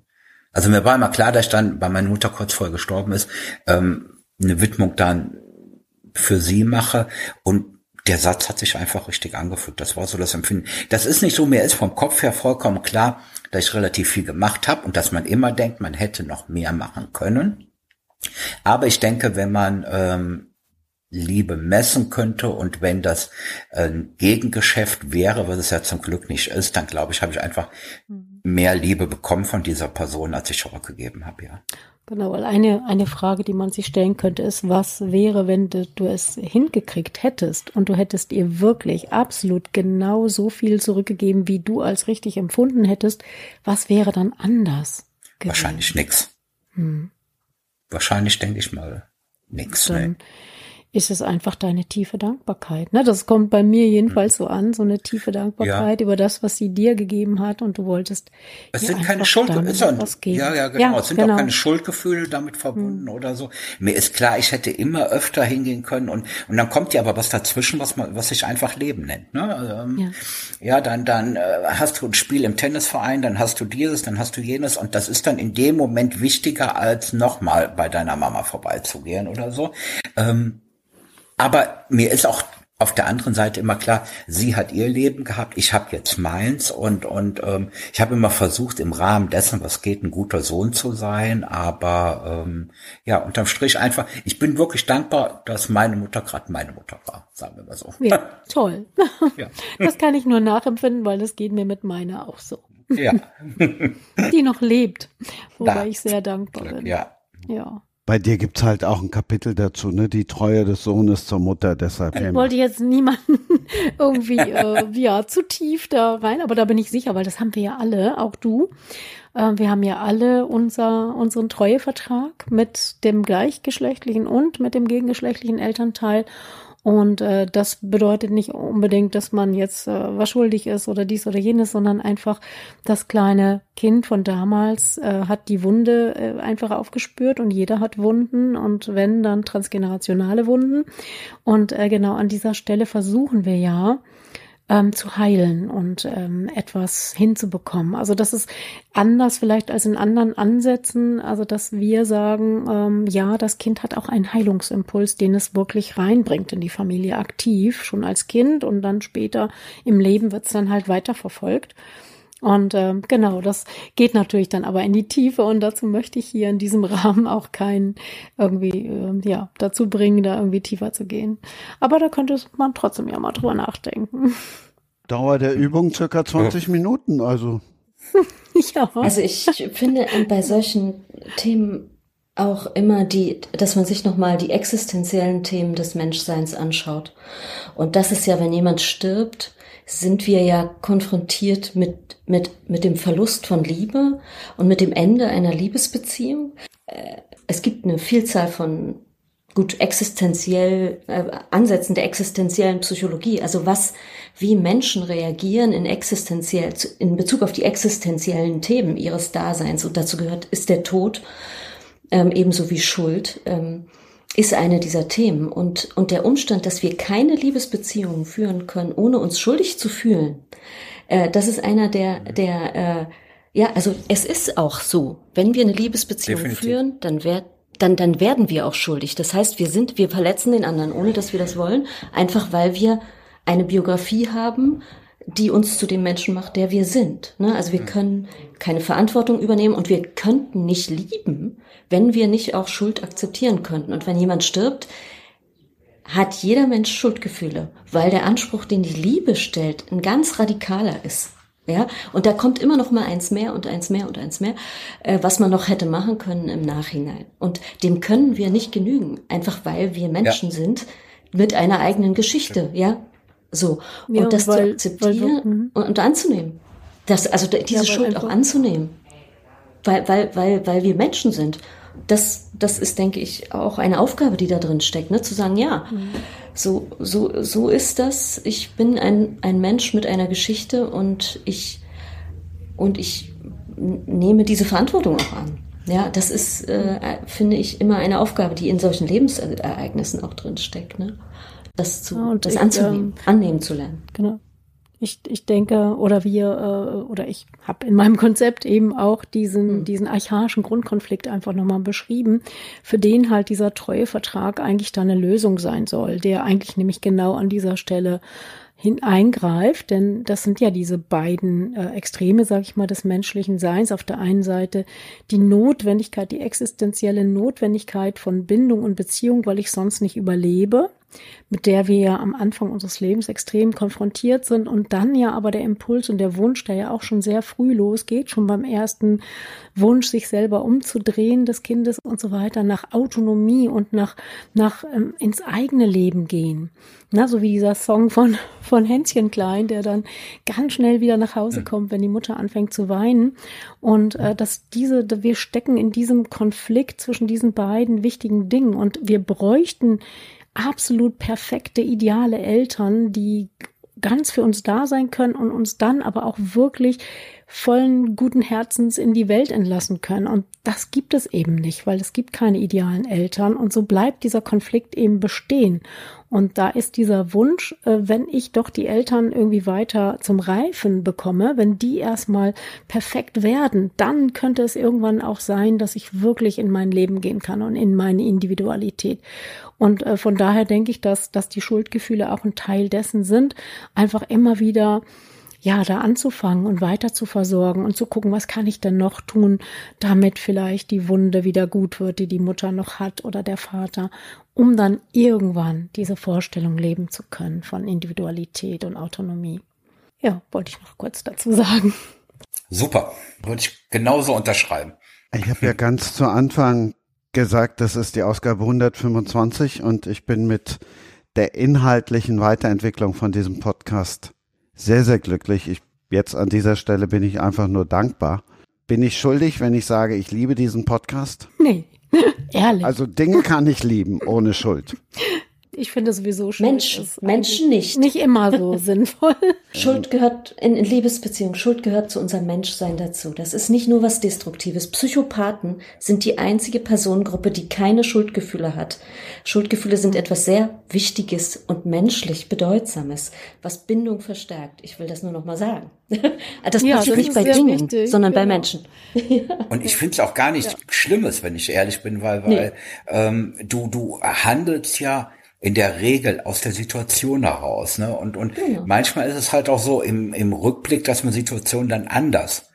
Also mir war immer klar, dass ich dann, weil meine Mutter kurz vorher gestorben ist, ähm, eine Widmung dann für sie mache und der Satz hat sich einfach richtig angefühlt. Das war so das Empfinden. Das ist nicht so, mir ist vom Kopf her vollkommen klar, dass ich relativ viel gemacht habe und dass man immer denkt, man hätte noch mehr machen können. Aber ich denke, wenn man ähm, Liebe messen könnte und wenn das ein Gegengeschäft wäre, was es ja zum Glück nicht ist, dann glaube ich, habe ich einfach mehr Liebe bekommen von dieser Person, als ich zurückgegeben habe, ja. Genau, weil eine, eine Frage, die man sich stellen könnte, ist, was wäre, wenn du, du es hingekriegt hättest und du hättest ihr wirklich absolut genau so viel zurückgegeben, wie du als richtig empfunden hättest, was wäre dann anders? gewesen? Wahrscheinlich nix. Hm. Wahrscheinlich denke ich mal nix. Dann Nee. Ist es einfach deine tiefe Dankbarkeit. Ne? Das kommt bei mir jedenfalls so an, so eine tiefe Dankbarkeit über das, was sie dir gegeben hat und du wolltest. Es sind keine einfach Schuld, damit ist ja, ja, ja, genau. es sind genau. auch keine Schuldgefühle damit verbunden oder so. Mir ist klar, ich hätte immer öfter hingehen können und, und dann kommt ja aber was dazwischen, was man, was sich einfach Leben nennt, ne? Also, ähm, Ja. ja. dann, dann äh, hast du ein Spiel im Tennisverein, dann hast du dieses, dann hast du jenes und das ist dann in dem Moment wichtiger, als nochmal bei deiner Mama vorbeizugehen oder so. Ähm, aber mir ist auch auf der anderen Seite immer klar, sie hat ihr Leben gehabt, ich habe jetzt meins und und ähm, ich habe immer versucht im Rahmen dessen, was geht, ein guter Sohn zu sein, aber ähm, ja unterm Strich einfach, ich bin wirklich dankbar, dass meine Mutter gerade meine Mutter war, sagen wir mal so. Ja, toll. Ja. Das kann ich nur nachempfinden, weil das geht mir mit meiner auch so. Ja, Die noch lebt, wobei Da. ich sehr dankbar bin. ja. Ja. Bei dir gibt's halt auch ein Kapitel dazu, ne? Die Treue des Sohnes zur Mutter, deshalb. Ich wollte jetzt niemanden irgendwie äh, ja zu tief da rein, aber da bin ich sicher, weil das haben wir ja alle, auch du. Äh, wir haben ja alle unser, unseren Treuevertrag mit dem gleichgeschlechtlichen und mit dem gegengeschlechtlichen Elternteil. Und äh, das bedeutet nicht unbedingt, dass man jetzt äh, was schuldig ist oder dies oder jenes, sondern einfach das kleine Kind von damals äh, hat die Wunde äh, einfach aufgespürt und jeder hat Wunden und wenn dann transgenerationale Wunden. Und äh, genau an dieser Stelle versuchen wir ja, ähm, zu heilen und ähm, etwas hinzubekommen. Also das ist anders vielleicht als in anderen Ansätzen. Also dass wir sagen, ähm, ja, das Kind hat auch einen Heilungsimpuls, den es wirklich reinbringt in die Familie aktiv, schon als Kind und dann später im Leben wird es dann halt weiterverfolgt. Und ähm, genau, das geht natürlich dann aber in die Tiefe und dazu möchte ich hier in diesem Rahmen auch keinen irgendwie äh, ja dazu bringen, da irgendwie tiefer zu gehen. Aber da könnte man trotzdem ja mal drüber nachdenken. Dauer der Übung circa 20 Minuten, also. ja. Also ich finde bei solchen Themen auch immer die, dass man sich nochmal die existenziellen Themen des Menschseins anschaut. Und das ist ja, wenn jemand stirbt, sind wir ja konfrontiert mit, mit, mit dem Verlust von Liebe und mit dem Ende einer Liebesbeziehung. Äh, es gibt eine Vielzahl von gut existenziell äh, Ansätzen der existenziellen Psychologie, also was wie Menschen reagieren in existenziell in Bezug auf die existenziellen Themen ihres Daseins und dazu gehört ist der Tod ähm, ebenso wie Schuld. Ähm, ist eine dieser Themen. Und, und der Umstand, dass wir keine Liebesbeziehungen führen können, ohne uns schuldig zu fühlen, äh, das ist einer der, der äh, ja, also es ist auch so, wenn wir eine Liebesbeziehung Definitiv. führen, dann wird dann, dann werden wir auch schuldig. Das heißt, wir sind, wir verletzen den anderen, ohne dass wir das wollen, einfach weil wir eine Biografie haben, die uns zu dem Menschen macht, der wir sind. Ne? Also wir können keine Verantwortung übernehmen und wir könnten nicht lieben, wenn wir nicht auch Schuld akzeptieren könnten. Und wenn jemand stirbt, hat jeder Mensch Schuldgefühle, weil der Anspruch, den die Liebe stellt, ein ganz radikaler ist. Ja, und da kommt immer noch mal eins mehr und eins mehr und eins mehr, äh, was man noch hätte machen können im Nachhinein. Und dem können wir nicht genügen, einfach weil wir Menschen ja. sind mit einer eigenen Geschichte, ja. So. Und ja, das weil, zu akzeptieren weil, mhm. und, und, anzunehmen. Das, also diese ja, Schuld auch anzunehmen. Weil, weil, weil, weil wir Menschen sind. Das, das ist, denke ich, auch eine Aufgabe, die da drin steckt, ne? Zu sagen, ja, mhm. so, so, so ist das. Ich bin ein, ein Mensch mit einer Geschichte und ich, und ich nehme diese Verantwortung auch an. Ja, das ist, äh, finde ich, immer eine Aufgabe, die in solchen Lebensereignissen auch drin steckt. Ne? Das, zu, ja, das ich, anzunehmen, ähm, annehmen zu lernen. Genau. Ich, ich denke, oder wir, äh, oder ich habe in meinem Konzept eben auch diesen, mhm. diesen archaischen Grundkonflikt einfach nochmal beschrieben, für den halt dieser Treuevertrag eigentlich da eine Lösung sein soll, der eigentlich nämlich genau an dieser Stelle hineingreift, denn das sind ja diese beiden äh, Extreme, sage ich mal, des menschlichen Seins. Auf der einen Seite die Notwendigkeit, die existenzielle Notwendigkeit von Bindung und Beziehung, weil ich sonst nicht überlebe mit der wir ja am Anfang unseres Lebens extrem konfrontiert sind und dann ja aber der Impuls und der Wunsch, der ja auch schon sehr früh losgeht, schon beim ersten Wunsch, sich selber umzudrehen des Kindes und so weiter, nach Autonomie und nach, nach ähm, ins eigene Leben gehen. Na, so wie dieser Song von, von Hänschen Klein, der dann ganz schnell wieder nach Hause kommt, wenn die Mutter anfängt zu weinen. Und äh, dass diese, wir stecken in diesem Konflikt zwischen diesen beiden wichtigen Dingen und wir bräuchten absolut perfekte, ideale Eltern, die ganz für uns da sein können und uns dann aber auch wirklich vollen guten Herzens in die Welt entlassen können. Und das gibt es eben nicht, weil es gibt keine idealen Eltern. Und so bleibt dieser Konflikt eben bestehen. Und da ist dieser Wunsch, äh, wenn ich doch die Eltern irgendwie weiter zum Reifen bekomme, wenn die erstmal perfekt werden, dann könnte es irgendwann auch sein, dass ich wirklich in mein Leben gehen kann und in meine Individualität. Und äh, von daher denke ich, dass, dass die Schuldgefühle auch ein Teil dessen sind, einfach immer wieder ja, da anzufangen und weiter zu versorgen und zu gucken, was kann ich denn noch tun, damit vielleicht die Wunde wieder gut wird, die die Mutter noch hat oder der Vater, um dann irgendwann diese Vorstellung leben zu können von Individualität und Autonomie. Ja, wollte ich noch kurz dazu sagen. Super, würde ich genauso unterschreiben. Ich habe ja ganz zu Anfang gesagt, das ist die Ausgabe 125 und ich bin mit der inhaltlichen Weiterentwicklung von diesem Podcast sehr, sehr glücklich. Ich, jetzt an dieser Stelle bin ich einfach nur dankbar. Bin ich schuldig, wenn ich sage, ich liebe diesen Podcast? Nee, ehrlich. Also Dinge kann ich lieben, ohne Schuld. ich finde sowieso Schuld Menschen, Menschen nicht. Nicht immer so sinnvoll. Schuld gehört in, in Liebesbeziehungen, Schuld gehört zu unserem Menschsein dazu. Das ist nicht nur was Destruktives. Psychopathen sind die einzige Personengruppe, die keine Schuldgefühle hat. Schuldgefühle sind etwas sehr Wichtiges und menschlich Bedeutsames, was Bindung verstärkt. Ich will das nur noch mal sagen. das ja, passiert nicht bei Dingen, wichtig, sondern genau. bei Menschen. Und ich finde es auch gar nicht ja. Schlimmes, wenn ich ehrlich bin, weil, weil nee. ähm, du, du handelst ja in der Regel aus der Situation heraus. Ne? Und, und genau. manchmal ist es halt auch so im, im Rückblick, dass man Situationen dann anders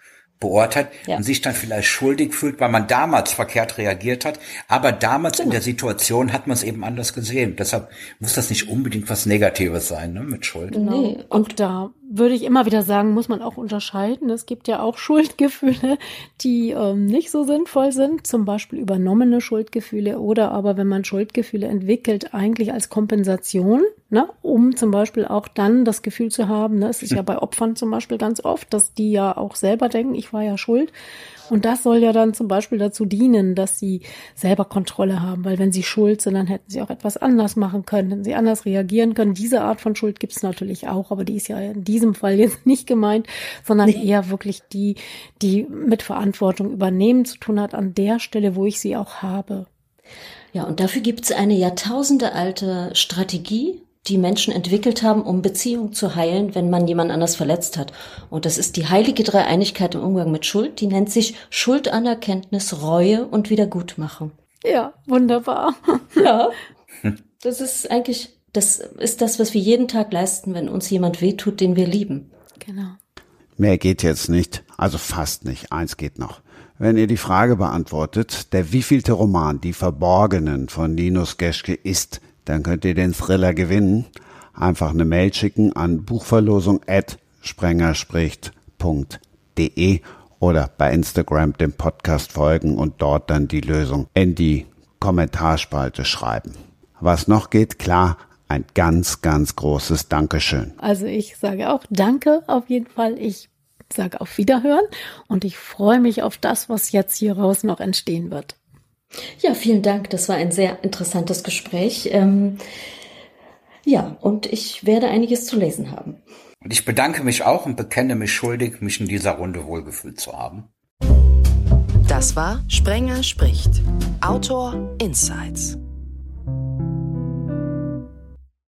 beurteilt ja. und sich dann vielleicht schuldig fühlt, weil man damals verkehrt reagiert hat. Aber damals genau. in der Situation hat man es eben anders gesehen. Deshalb muss das nicht unbedingt was Negatives sein, ne, mit Schuld. Genau. Nee, und da würde ich immer wieder sagen, muss man auch unterscheiden. Es gibt ja auch Schuldgefühle, die ähm, nicht so sinnvoll sind, zum Beispiel übernommene Schuldgefühle oder aber wenn man Schuldgefühle entwickelt, eigentlich als Kompensation, ne, um zum Beispiel auch dann das Gefühl zu haben, ne, es ist ja bei Opfern zum Beispiel ganz oft, dass die ja auch selber denken, ich war ja schuld und das soll ja dann zum Beispiel dazu dienen, dass sie selber Kontrolle haben, weil wenn sie schuld sind, dann hätten sie auch etwas anders machen können, hätten sie anders reagieren können. Diese Art von Schuld gibt es natürlich auch, aber die ist ja in diesem Fall jetzt nicht gemeint, sondern nee. eher wirklich die, die mit Verantwortung übernehmen zu tun hat an der Stelle, wo ich sie auch habe. Ja, und dafür gibt es eine jahrtausendealte Strategie, die Menschen entwickelt haben, um Beziehungen zu heilen, wenn man jemand anders verletzt hat. Und das ist die heilige Dreieinigkeit im Umgang mit Schuld. Die nennt sich Schuldanerkenntnis, Reue und Wiedergutmachung. Ja, wunderbar. Ja. Das ist eigentlich, das ist das, was wir jeden Tag leisten, wenn uns jemand wehtut, den wir lieben. Genau. Mehr geht jetzt nicht, also fast nicht. Eins geht noch. Wenn ihr die Frage beantwortet, der wievielte Roman Die Verborgenen von Linus Geschke ist, dann könnt ihr den Thriller gewinnen. Einfach eine Mail schicken an buchverlosung at sprengerspricht.de oder bei Instagram dem Podcast folgen und dort dann die Lösung in die Kommentarspalte schreiben. Was noch geht, klar, ein ganz, ganz großes Dankeschön. Also ich sage auch Danke auf jeden Fall. Ich sage auf Wiederhören und ich freue mich auf das, was jetzt hier raus noch entstehen wird. Ja, vielen Dank. Das war ein sehr interessantes Gespräch. Ähm, ja, und ich werde einiges zu lesen haben. Und ich bedanke mich auch und bekenne mich schuldig, mich in dieser Runde wohlgefühlt zu haben. Das war Sprenger spricht. Autor Insights.